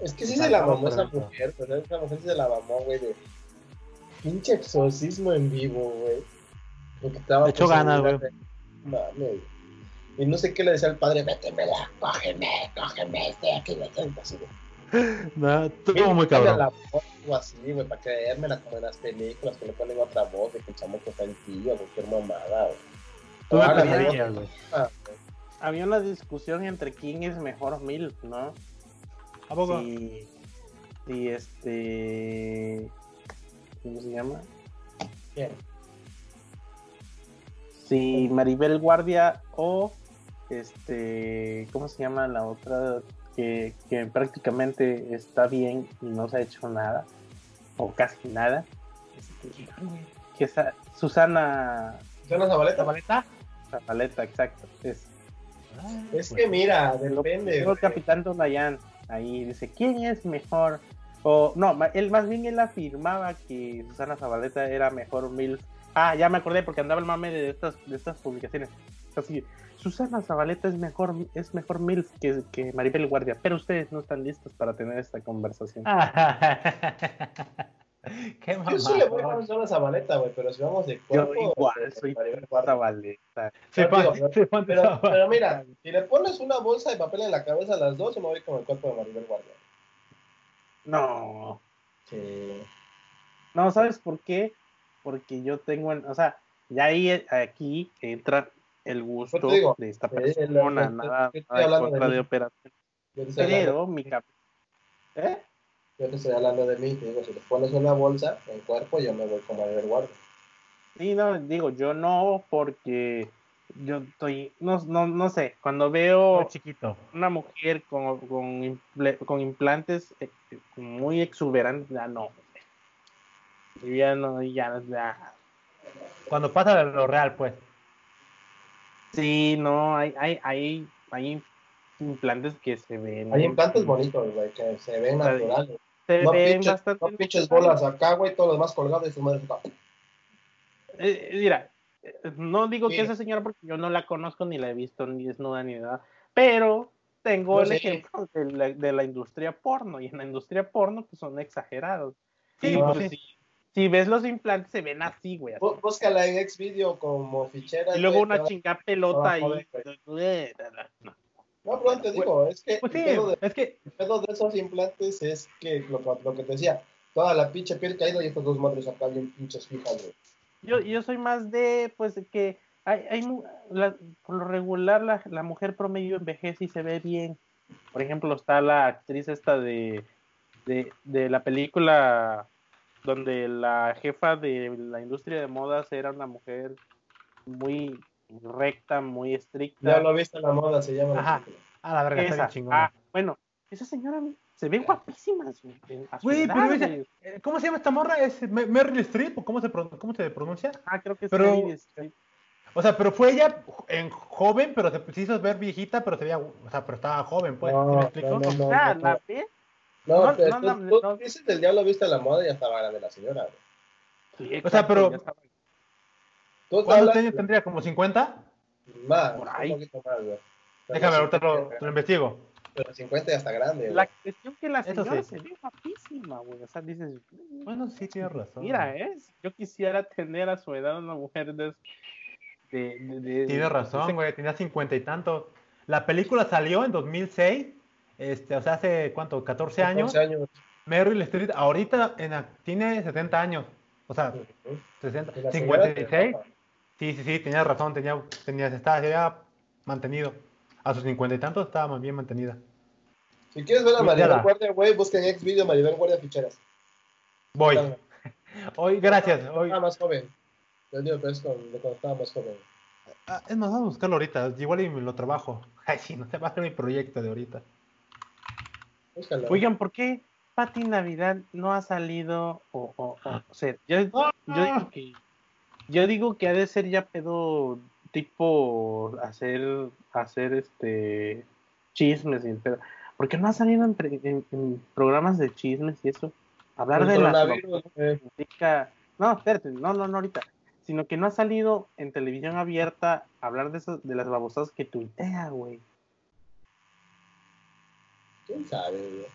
Es que sí se la mamó esa mujer, pero esa mujer sí se la mamó, güey, de pinche exorcismo en vivo, güey. Porque estaba. De hecho, ganas, güey. Mames. Y no sé qué le decía al padre, métemela, cógeme, cógeme, estoy aquí, vete, así, güey. No, estuvo muy cabrón. La voz, así, güey, para creérmela como en las películas que le ponen otra voz de que el chamo que está en tío, cualquier mamada, güey. había, ah, había una discusión entre quién es mejor Milk, ¿no? ¿A poco? Si, si este. ¿Cómo se llama? Bien. Si Maribel Guardia o este. ¿Cómo se llama la otra que, prácticamente está bien y no se ha hecho nada, o casi nada. Este, que esa, Susana. ¿Susana Zabaleta? Zabaleta. Zabaleta, exacto. Es, es que mira, depende. El capitán Donayan ahí dice: ¿quién es mejor? O no, él más bien él afirmaba que Susana Zabaleta era mejor mil. Ah, ya me acordé porque andaba el mame de estas, de estas publicaciones. Así, Susana Zabaleta es mejor, es mejor MILF que, que Maribel Guardia, pero ustedes no están listos para tener esta conversación. Qué Yo sí le voy a Susana Zabaleta, güey, pero si vamos de cuerpo... Yo igual, soy Maribel Zabaleta. pero, pero, mira, si le pones una bolsa de papel en la cabeza a las dos, se me voy con el cuerpo de Maribel Guardia. No. Sí. No, ¿sabes por qué? Porque yo tengo, o sea, ya ahí aquí entra el gusto de esta persona, nada, nada contra de, operación. Pero mi cap ¿Eh? Yo te estoy hablando de mí, digo, si le pones una bolsa en cuerpo, yo me voy como a ver guardo. Sí, no, digo, yo no, porque yo estoy, no, no, no sé, cuando veo chiquito. una mujer con, con, con implantes muy exuberantes, ya no. Ya no, ya, ya Cuando pasa de lo real, pues. Sí, no, hay, hay, hay, hay implantes que se ven. Hay implantes bonitos, güey, que se ven naturales. Se no ven pinches, bastante. no pinches bolas acá, güey, todo lo demás colgado y su madre está. Eh, mira, eh, no digo que esa señora porque yo no la conozco ni la he visto ni desnuda ni nada, pero tengo el ejemplo de la, de la industria porno y en la industria porno pues son exagerados. Sí, pues pues, sí. Si, ves los implantes se ven así, güey. así. Bú- Búscala en Xvideo como fichera. Y luego una te va- chinga pelota ahí. No. No, pero te digo, es que Pues el, sí, pedo de, es que el pedo de esos implantes es que lo, lo que te decía, toda la pinche piel caída y estas dos madres acá bien pinches fijas, güey. Yo, yo soy más de, pues, que hay, hay la- por lo regular la, la mujer promedio envejece y se ve bien. Por ejemplo, está la actriz esta de, de, de la película donde la jefa de la industria de modas era una mujer muy recta, muy estricta. Ya lo viste en la moda, se llama. la Ajá. a la verga está Esa. bien chingona. Ah, bueno, esa señora se ve guapísima. Güey, pero esa- eh, ¿cómo se llama esta morra? ¿Es Me- Meryl Streep o cómo se, cómo se pronuncia? Ah, creo que es pero- Meryl Streep. O sea, pero fue ella en joven, pero se se hizo ver viejita, pero se veía, o sea, pero estaba joven, pues. ¿sí No, me explico? no, no, no, no, la no. ves No, No, pero no, tú, no, tú dices del diablo viste la moda y ya estaba grande la señora. Sí, O sea, exacto, pero- ¿Cuántos años tendría? ¿Como 50? más, Por un ahí. poquito más, güey. Déjame, ahorita lo, lo investigo. Pero 50 ya está grande, La güey. cuestión que la señora sí. se ve guapísima, güey. O sea, dices, Bueno, sí, tienes razón. mira, ¿eh? Yo quisiera tener a su edad una mujer de... de, de, de- Tienes de- razón, güey, tenía cincuenta y tanto. La película salió en 2006, este, o sea, hace, ¿cuánto? 14 años. 14 años. Meryl Streep ahorita en tiene 70 años. O sea, Ujú. 60, Y la señora 56. te- Sí, sí, sí, tenías razón, tenía, tenía, estaba, había mantenido. A sus 50 y tantos estaba más bien mantenida. Si quieres ver a Pues Maribel ya Guardia, güey, busca en Xvideo Maribel Guardia Ficheras. Voy. Hoy, gracias. Hoy, Estaba más joven. Te digo que es cuando estaba más joven. Ah, es más, vamos a buscarlo ahorita. Igual y lo trabajo. Ay, sí, no se va a hacer mi proyecto de ahorita. Búscalo. Oigan, ¿por qué Pati Navidad no ha salido? O, o, o, o sea, yo, yo digo que yo digo que ha de ser ya pedo tipo hacer hacer este chismes y el pedo. ¿Por qué no ha salido en, pre- en- en programas de chismes y eso? Hablar El de güey. Implica- No, espérate, no, no, no ahorita. Sino que no ha salido en televisión abierta hablar de esas, de las babosadas que tuitea, güey. ¿Quién sabe, güey?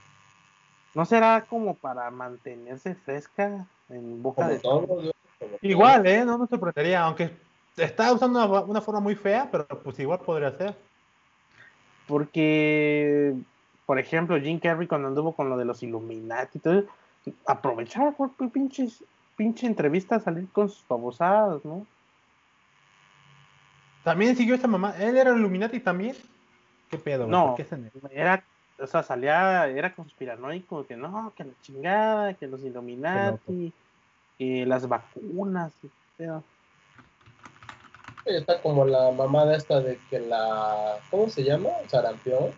¿No será como para mantenerse fresca en boca Como de todos. Como Igual, ¿eh? No me sorprendería, aunque está usando una, una forma muy fea, pero pues igual podría ser. Porque, por ejemplo, Jim Carrey cuando anduvo con lo de los Illuminati y todo, aprovechaba cualquier pinche, pinche entrevista a salir con sus babosadas, ¿no? También siguió esta mamá. ¿Él era Illuminati también? ¿Qué pedo? No. ¿Por qué Era, o sea, salía, era conspiranoico, que no, que la chingada, que los Illuminati, que las vacunas, y pedo. Está como la mamada esta de que la. ¿Cómo se llama? Sarampión.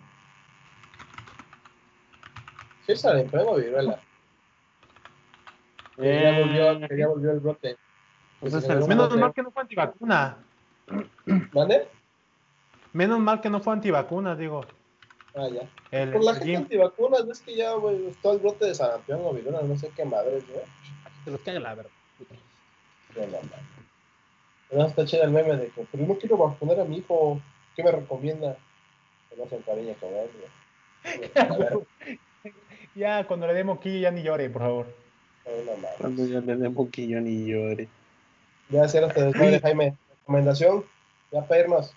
Sí, sarampión o viruela. Que ya Eh, volvió, que ya volvió el brote. Pues Que es se el generó un Menos brote. mal que no fue antivacuna. ¿Mande? Menos mal que no fue antivacuna, digo. Ah, ya. El, Por la el gente Jim. antivacunas, ves que ya, güey, todo el brote de sarampión o viruela, no sé qué madre, güey. Se los caga la verdad. No, no, no. Está chido el meme de que, pero no quiero vacunar a mi hijo. ¿Qué me recomienda? Que no se encariñe con él, güey. Ya, cuando le dé moquillo ya ni llore, por favor. Cuando ya le dé un poquillo ni llore. Ya cierras este desmadre, Jaime. Recomendación. Ya para irnos.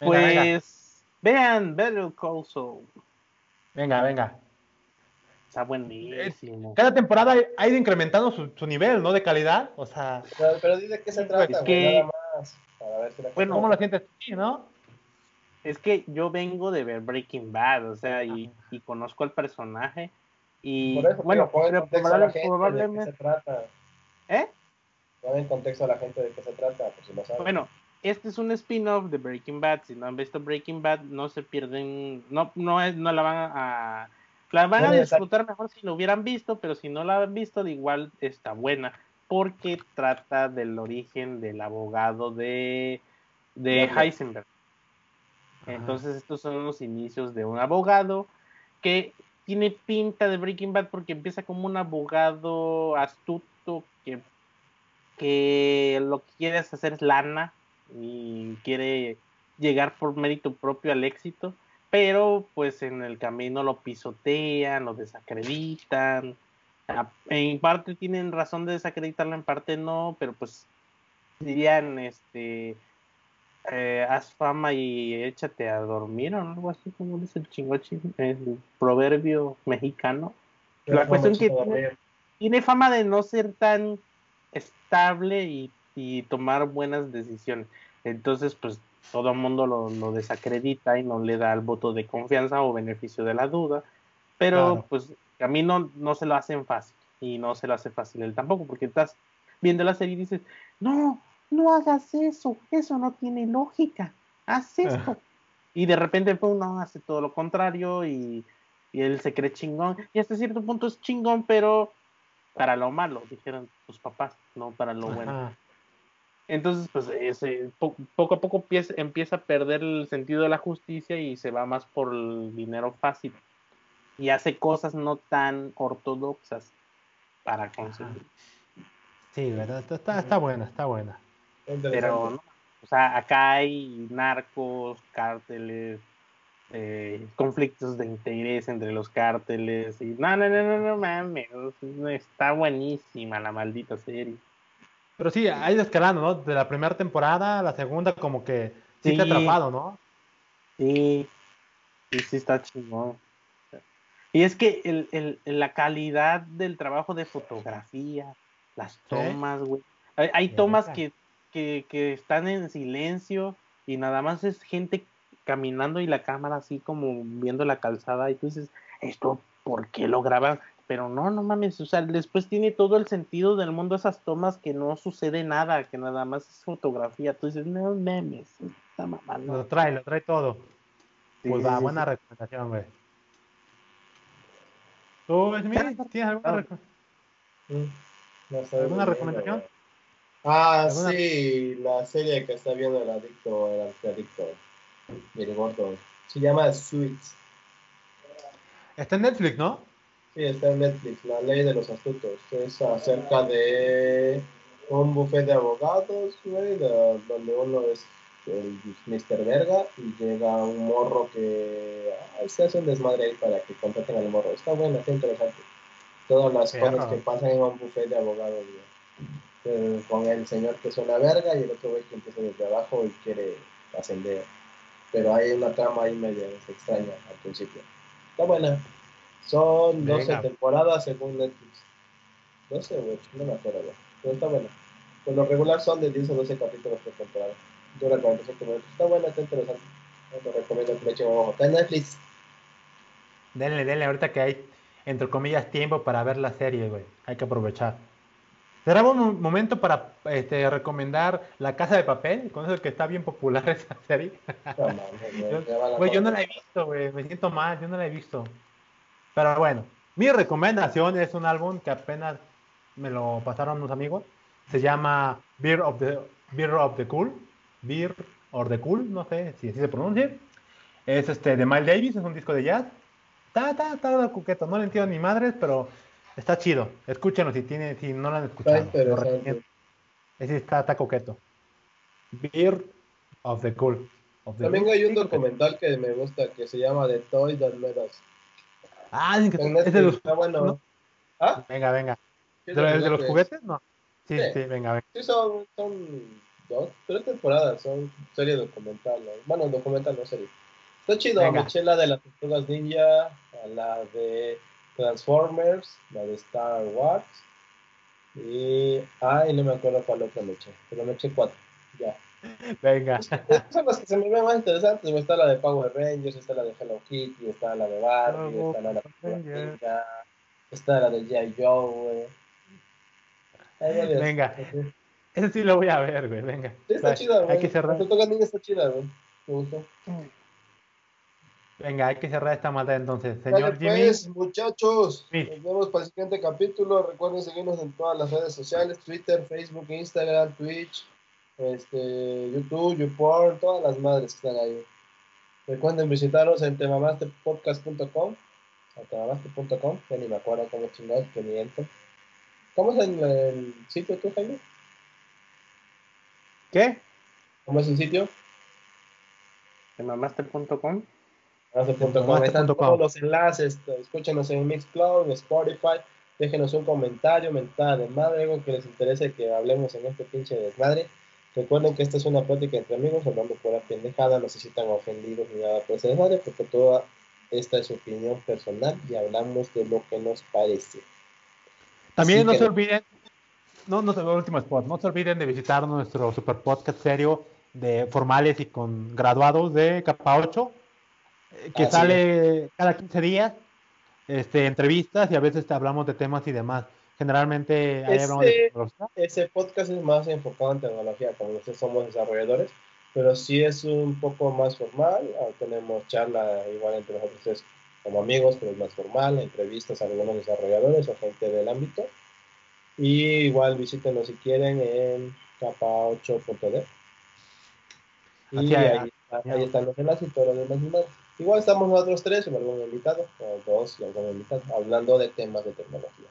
Venga, venga. Pues, vean Better Call Saul. Venga, venga. Está buenísimo. Cada temporada ha ido incrementando su, su nivel, ¿no? De calidad. O sea, Pero, pero di de qué se trata, Es que- nada más. Para ver si la Bueno, ¿cómo lo sientes tú, no? Es que yo vengo de ver Breaking Bad, o sea, y, y conozco al personaje. Y Por eso, bueno, pero probable- probablemente. se trata. ¿Eh? Pon en contexto a la gente de qué se trata, por si no saben. Bueno, este es un spin-off de Breaking Bad. Si no han visto Breaking Bad, no se pierden, no, no, es, no la van a, la van a disfrutar mejor si lo hubieran visto, pero si no la han visto, de igual está buena. porque trata del origen del abogado de, de Heisenberg. Entonces estos son los inicios de un abogado que tiene pinta de Breaking Bad porque empieza como un abogado astuto que, que lo que quiere hacer es lana y quiere llegar por mérito propio al éxito, pero pues en el camino lo pisotean, lo desacreditan. En parte tienen razón de desacreditarlo, en parte no, pero pues dirían, este, eh, haz fama y échate a dormir o algo así como dice el chingochi, el proverbio mexicano. la cuestión que tiene, fama de no ser tan estable y, tomar buenas decisiones. Entonces, pues todo el mundo lo, desacredita y no le da el voto de confianza o beneficio de la duda. Pero pues a mí no, no se lo hacen fácil y no se lo hace fácil él tampoco, porque estás viendo la serie y dices, no, no hagas eso, eso no tiene lógica, haz esto. y de repente pues, uno hace todo lo contrario y, él se cree chingón. Y hasta cierto punto es chingón, pero para lo malo, dijeron tus papás, no para lo bueno. Entonces, pues ese, poco a poco empieza, a perder el sentido de la justicia y se va más por el dinero fácil. Y hace cosas no tan ortodoxas para conseguir. Sí, ¿verdad? Está, está buena, está buena. Pero, o sea, acá hay narcos, cárteles, eh, conflictos de interés entre los cárteles. Y no, no, no, no, no mames. Está buenísima la maldita serie. Pero sí, hay escalando, ¿no? De la primera temporada a la segunda, como que sí, te ha atrapado, ¿no? Sí, sí, sí está chingón. Y es que el, el, la calidad del trabajo de fotografía, las tomas, güey. hay tomas que que, están en silencio y nada más es gente caminando y la cámara así como viendo la calzada y tú dices, esto, ¿por qué lo graban? Pero no, no mames, o sea, después tiene todo el sentido del mundo esas tomas que no sucede nada, que nada más es fotografía. Tú dices, no memes, está mamando. Lo trae, lo trae todo. pues va, buena recomendación, güey. ¿Tú, tienes alguna, ¿Alguna recomendación? Ah, sí, la serie que está viendo el adicto, el adicto, el gordo. Se llama Suits. Está en Netflix, ¿no? Sí, está en Netflix, La Ley de los Astutos. Es acerca de un buffet de abogados, güey, donde uno es el Mr. Verga y llega un morro que se hace un desmadre ahí para que contraten al morro. Está bueno, está interesante. Todas las cosas que pasan en un buffet de abogados, güey. Eh, con el señor que es una verga y el otro güey que empieza desde abajo y quiere ascender. Pero hay una trama ahí media extraña al principio. Está buena. Son 12 temporadas según Netflix. 12 o no me acuerdo, Pero está buena. Por lo regular son de 10 o 12 capítulos por temporada. Dura 45 minutos. Está buena, está interesante. Te recomiendo que le echen ojo. Está en Netflix. Denle, denle, ahorita que hay, entre comillas, tiempo para ver la serie, güey. Hay que aprovechar. Será un momento para este, recomendar La Casa de Papel, con eso que está bien popular esa serie. Güey, yo no la he visto, güey, me siento mal, yo no la he visto. Pero bueno, mi recomendación es un álbum que apenas me lo pasaron unos amigos. Se llama Beer of the, Beer of the Cool. Beer or the Cool, no sé si así se pronuncia. Es este de Miles Davis, es un disco de jazz. Está, está, está coqueto, no le entiendo ni madres, pero Está chido. Escúchenlo si, tiene, si no lo han escuchado. Está Ese está, está coqueto. Beer of the Cool. También hay un documental que me gusta que se llama The Toy That Made Us. Ah, dicen que es de los está bueno. ¿Ah? Venga, venga. ¿De, de, los juguetes? No. Sí, sí, venga, venga. Sí, son, son dos, tres temporadas, son serie documental. Bueno, documental, no serie. Está chido, venga. me la de las tortugas ninja, a la de Transformers, la de Star Wars. Y. Ay, no me acuerdo cuál otra me eché. Pero me eché cuatro. Ya. Venga. Son las que se me ven más interesantes. Está la de Power Rangers, está la de Hello Kitty, está la de Barbie, está la de la está la de G.I. Joe, Venga. Ese sí lo voy a ver, güey. Venga. está chida, güey. Hay que cerrar. está chida, güey. Me gustó. Venga, hay que cerrar esta maldad entonces. Señor Jimmy. Pues, muchachos, nos vemos para el siguiente capítulo. Recuerden seguirnos en todas las redes sociales, Twitter, Facebook, Instagram, Twitch, este, YouTube, YouPorn, todas las madres que están ahí. Recuerden visitarnos en temamastepodcast.com, a temamaste.com, que ni me acuerdo cómo chingados, que miento. ¿Cómo es el, el sitio tú, Jaime? ¿Qué? ¿Cómo es el sitio? Temamaster.com. Temamaster.com. Están todos los enlaces. Escúchenos en Mixcloud, en Spotify. Déjenos un comentario, mentada de madre, algo que les interese que hablemos en este pinche desmadre. Recuerden que esta es una plática entre amigos, hablando por la pendejada, no se sientan ofendidos ni nada por ese desmadre, porque toda esta es opinión personal y hablamos de lo que nos parece. También no se olviden, no, no, último spot, no se olviden de visitar nuestro super podcast serio de formales y con graduados de capa 8, eh, que sale cada 15 días, este, entrevistas y a veces te hablamos de temas y demás. Generalmente ahí hablamos de tecnología. Ese podcast es más enfocado en tecnología, como nosotros somos desarrolladores, pero sí es un poco más formal. Ah, tenemos charla igual entre nosotros como amigos, pero es más formal, entrevistas a algunos desarrolladores o gente del ámbito. Y igual visítenos si quieren en capa8.d. Y ahí, ahí, están los enlaces y todos los demás Igual estamos nosotros tres y algún invitado, o dos y algún invitado, hablando de temas de tecnología.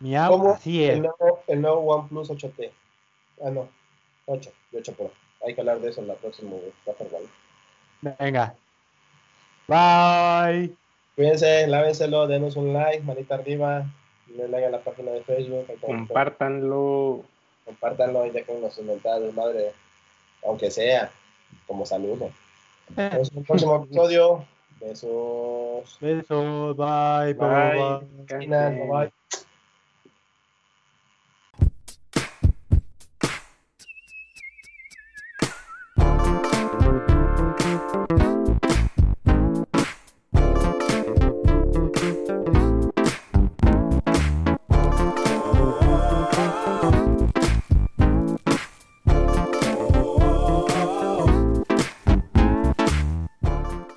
Miau, así es. El nuevo, el nuevo OnePlus 8T. Ah, no, 8, de 8 Pro. Hay que hablar de eso en la próxima. Venga. Bye. Cuídense, lávenselo, denos un like, manita arriba, denle like a la página de Facebook. Compártanlo. Compártanlo y déjenos de madre, aunque sea como saludo. Nos vemos en el próximo episodio. Besos. Besos, bye, bye. bye. bye. bye.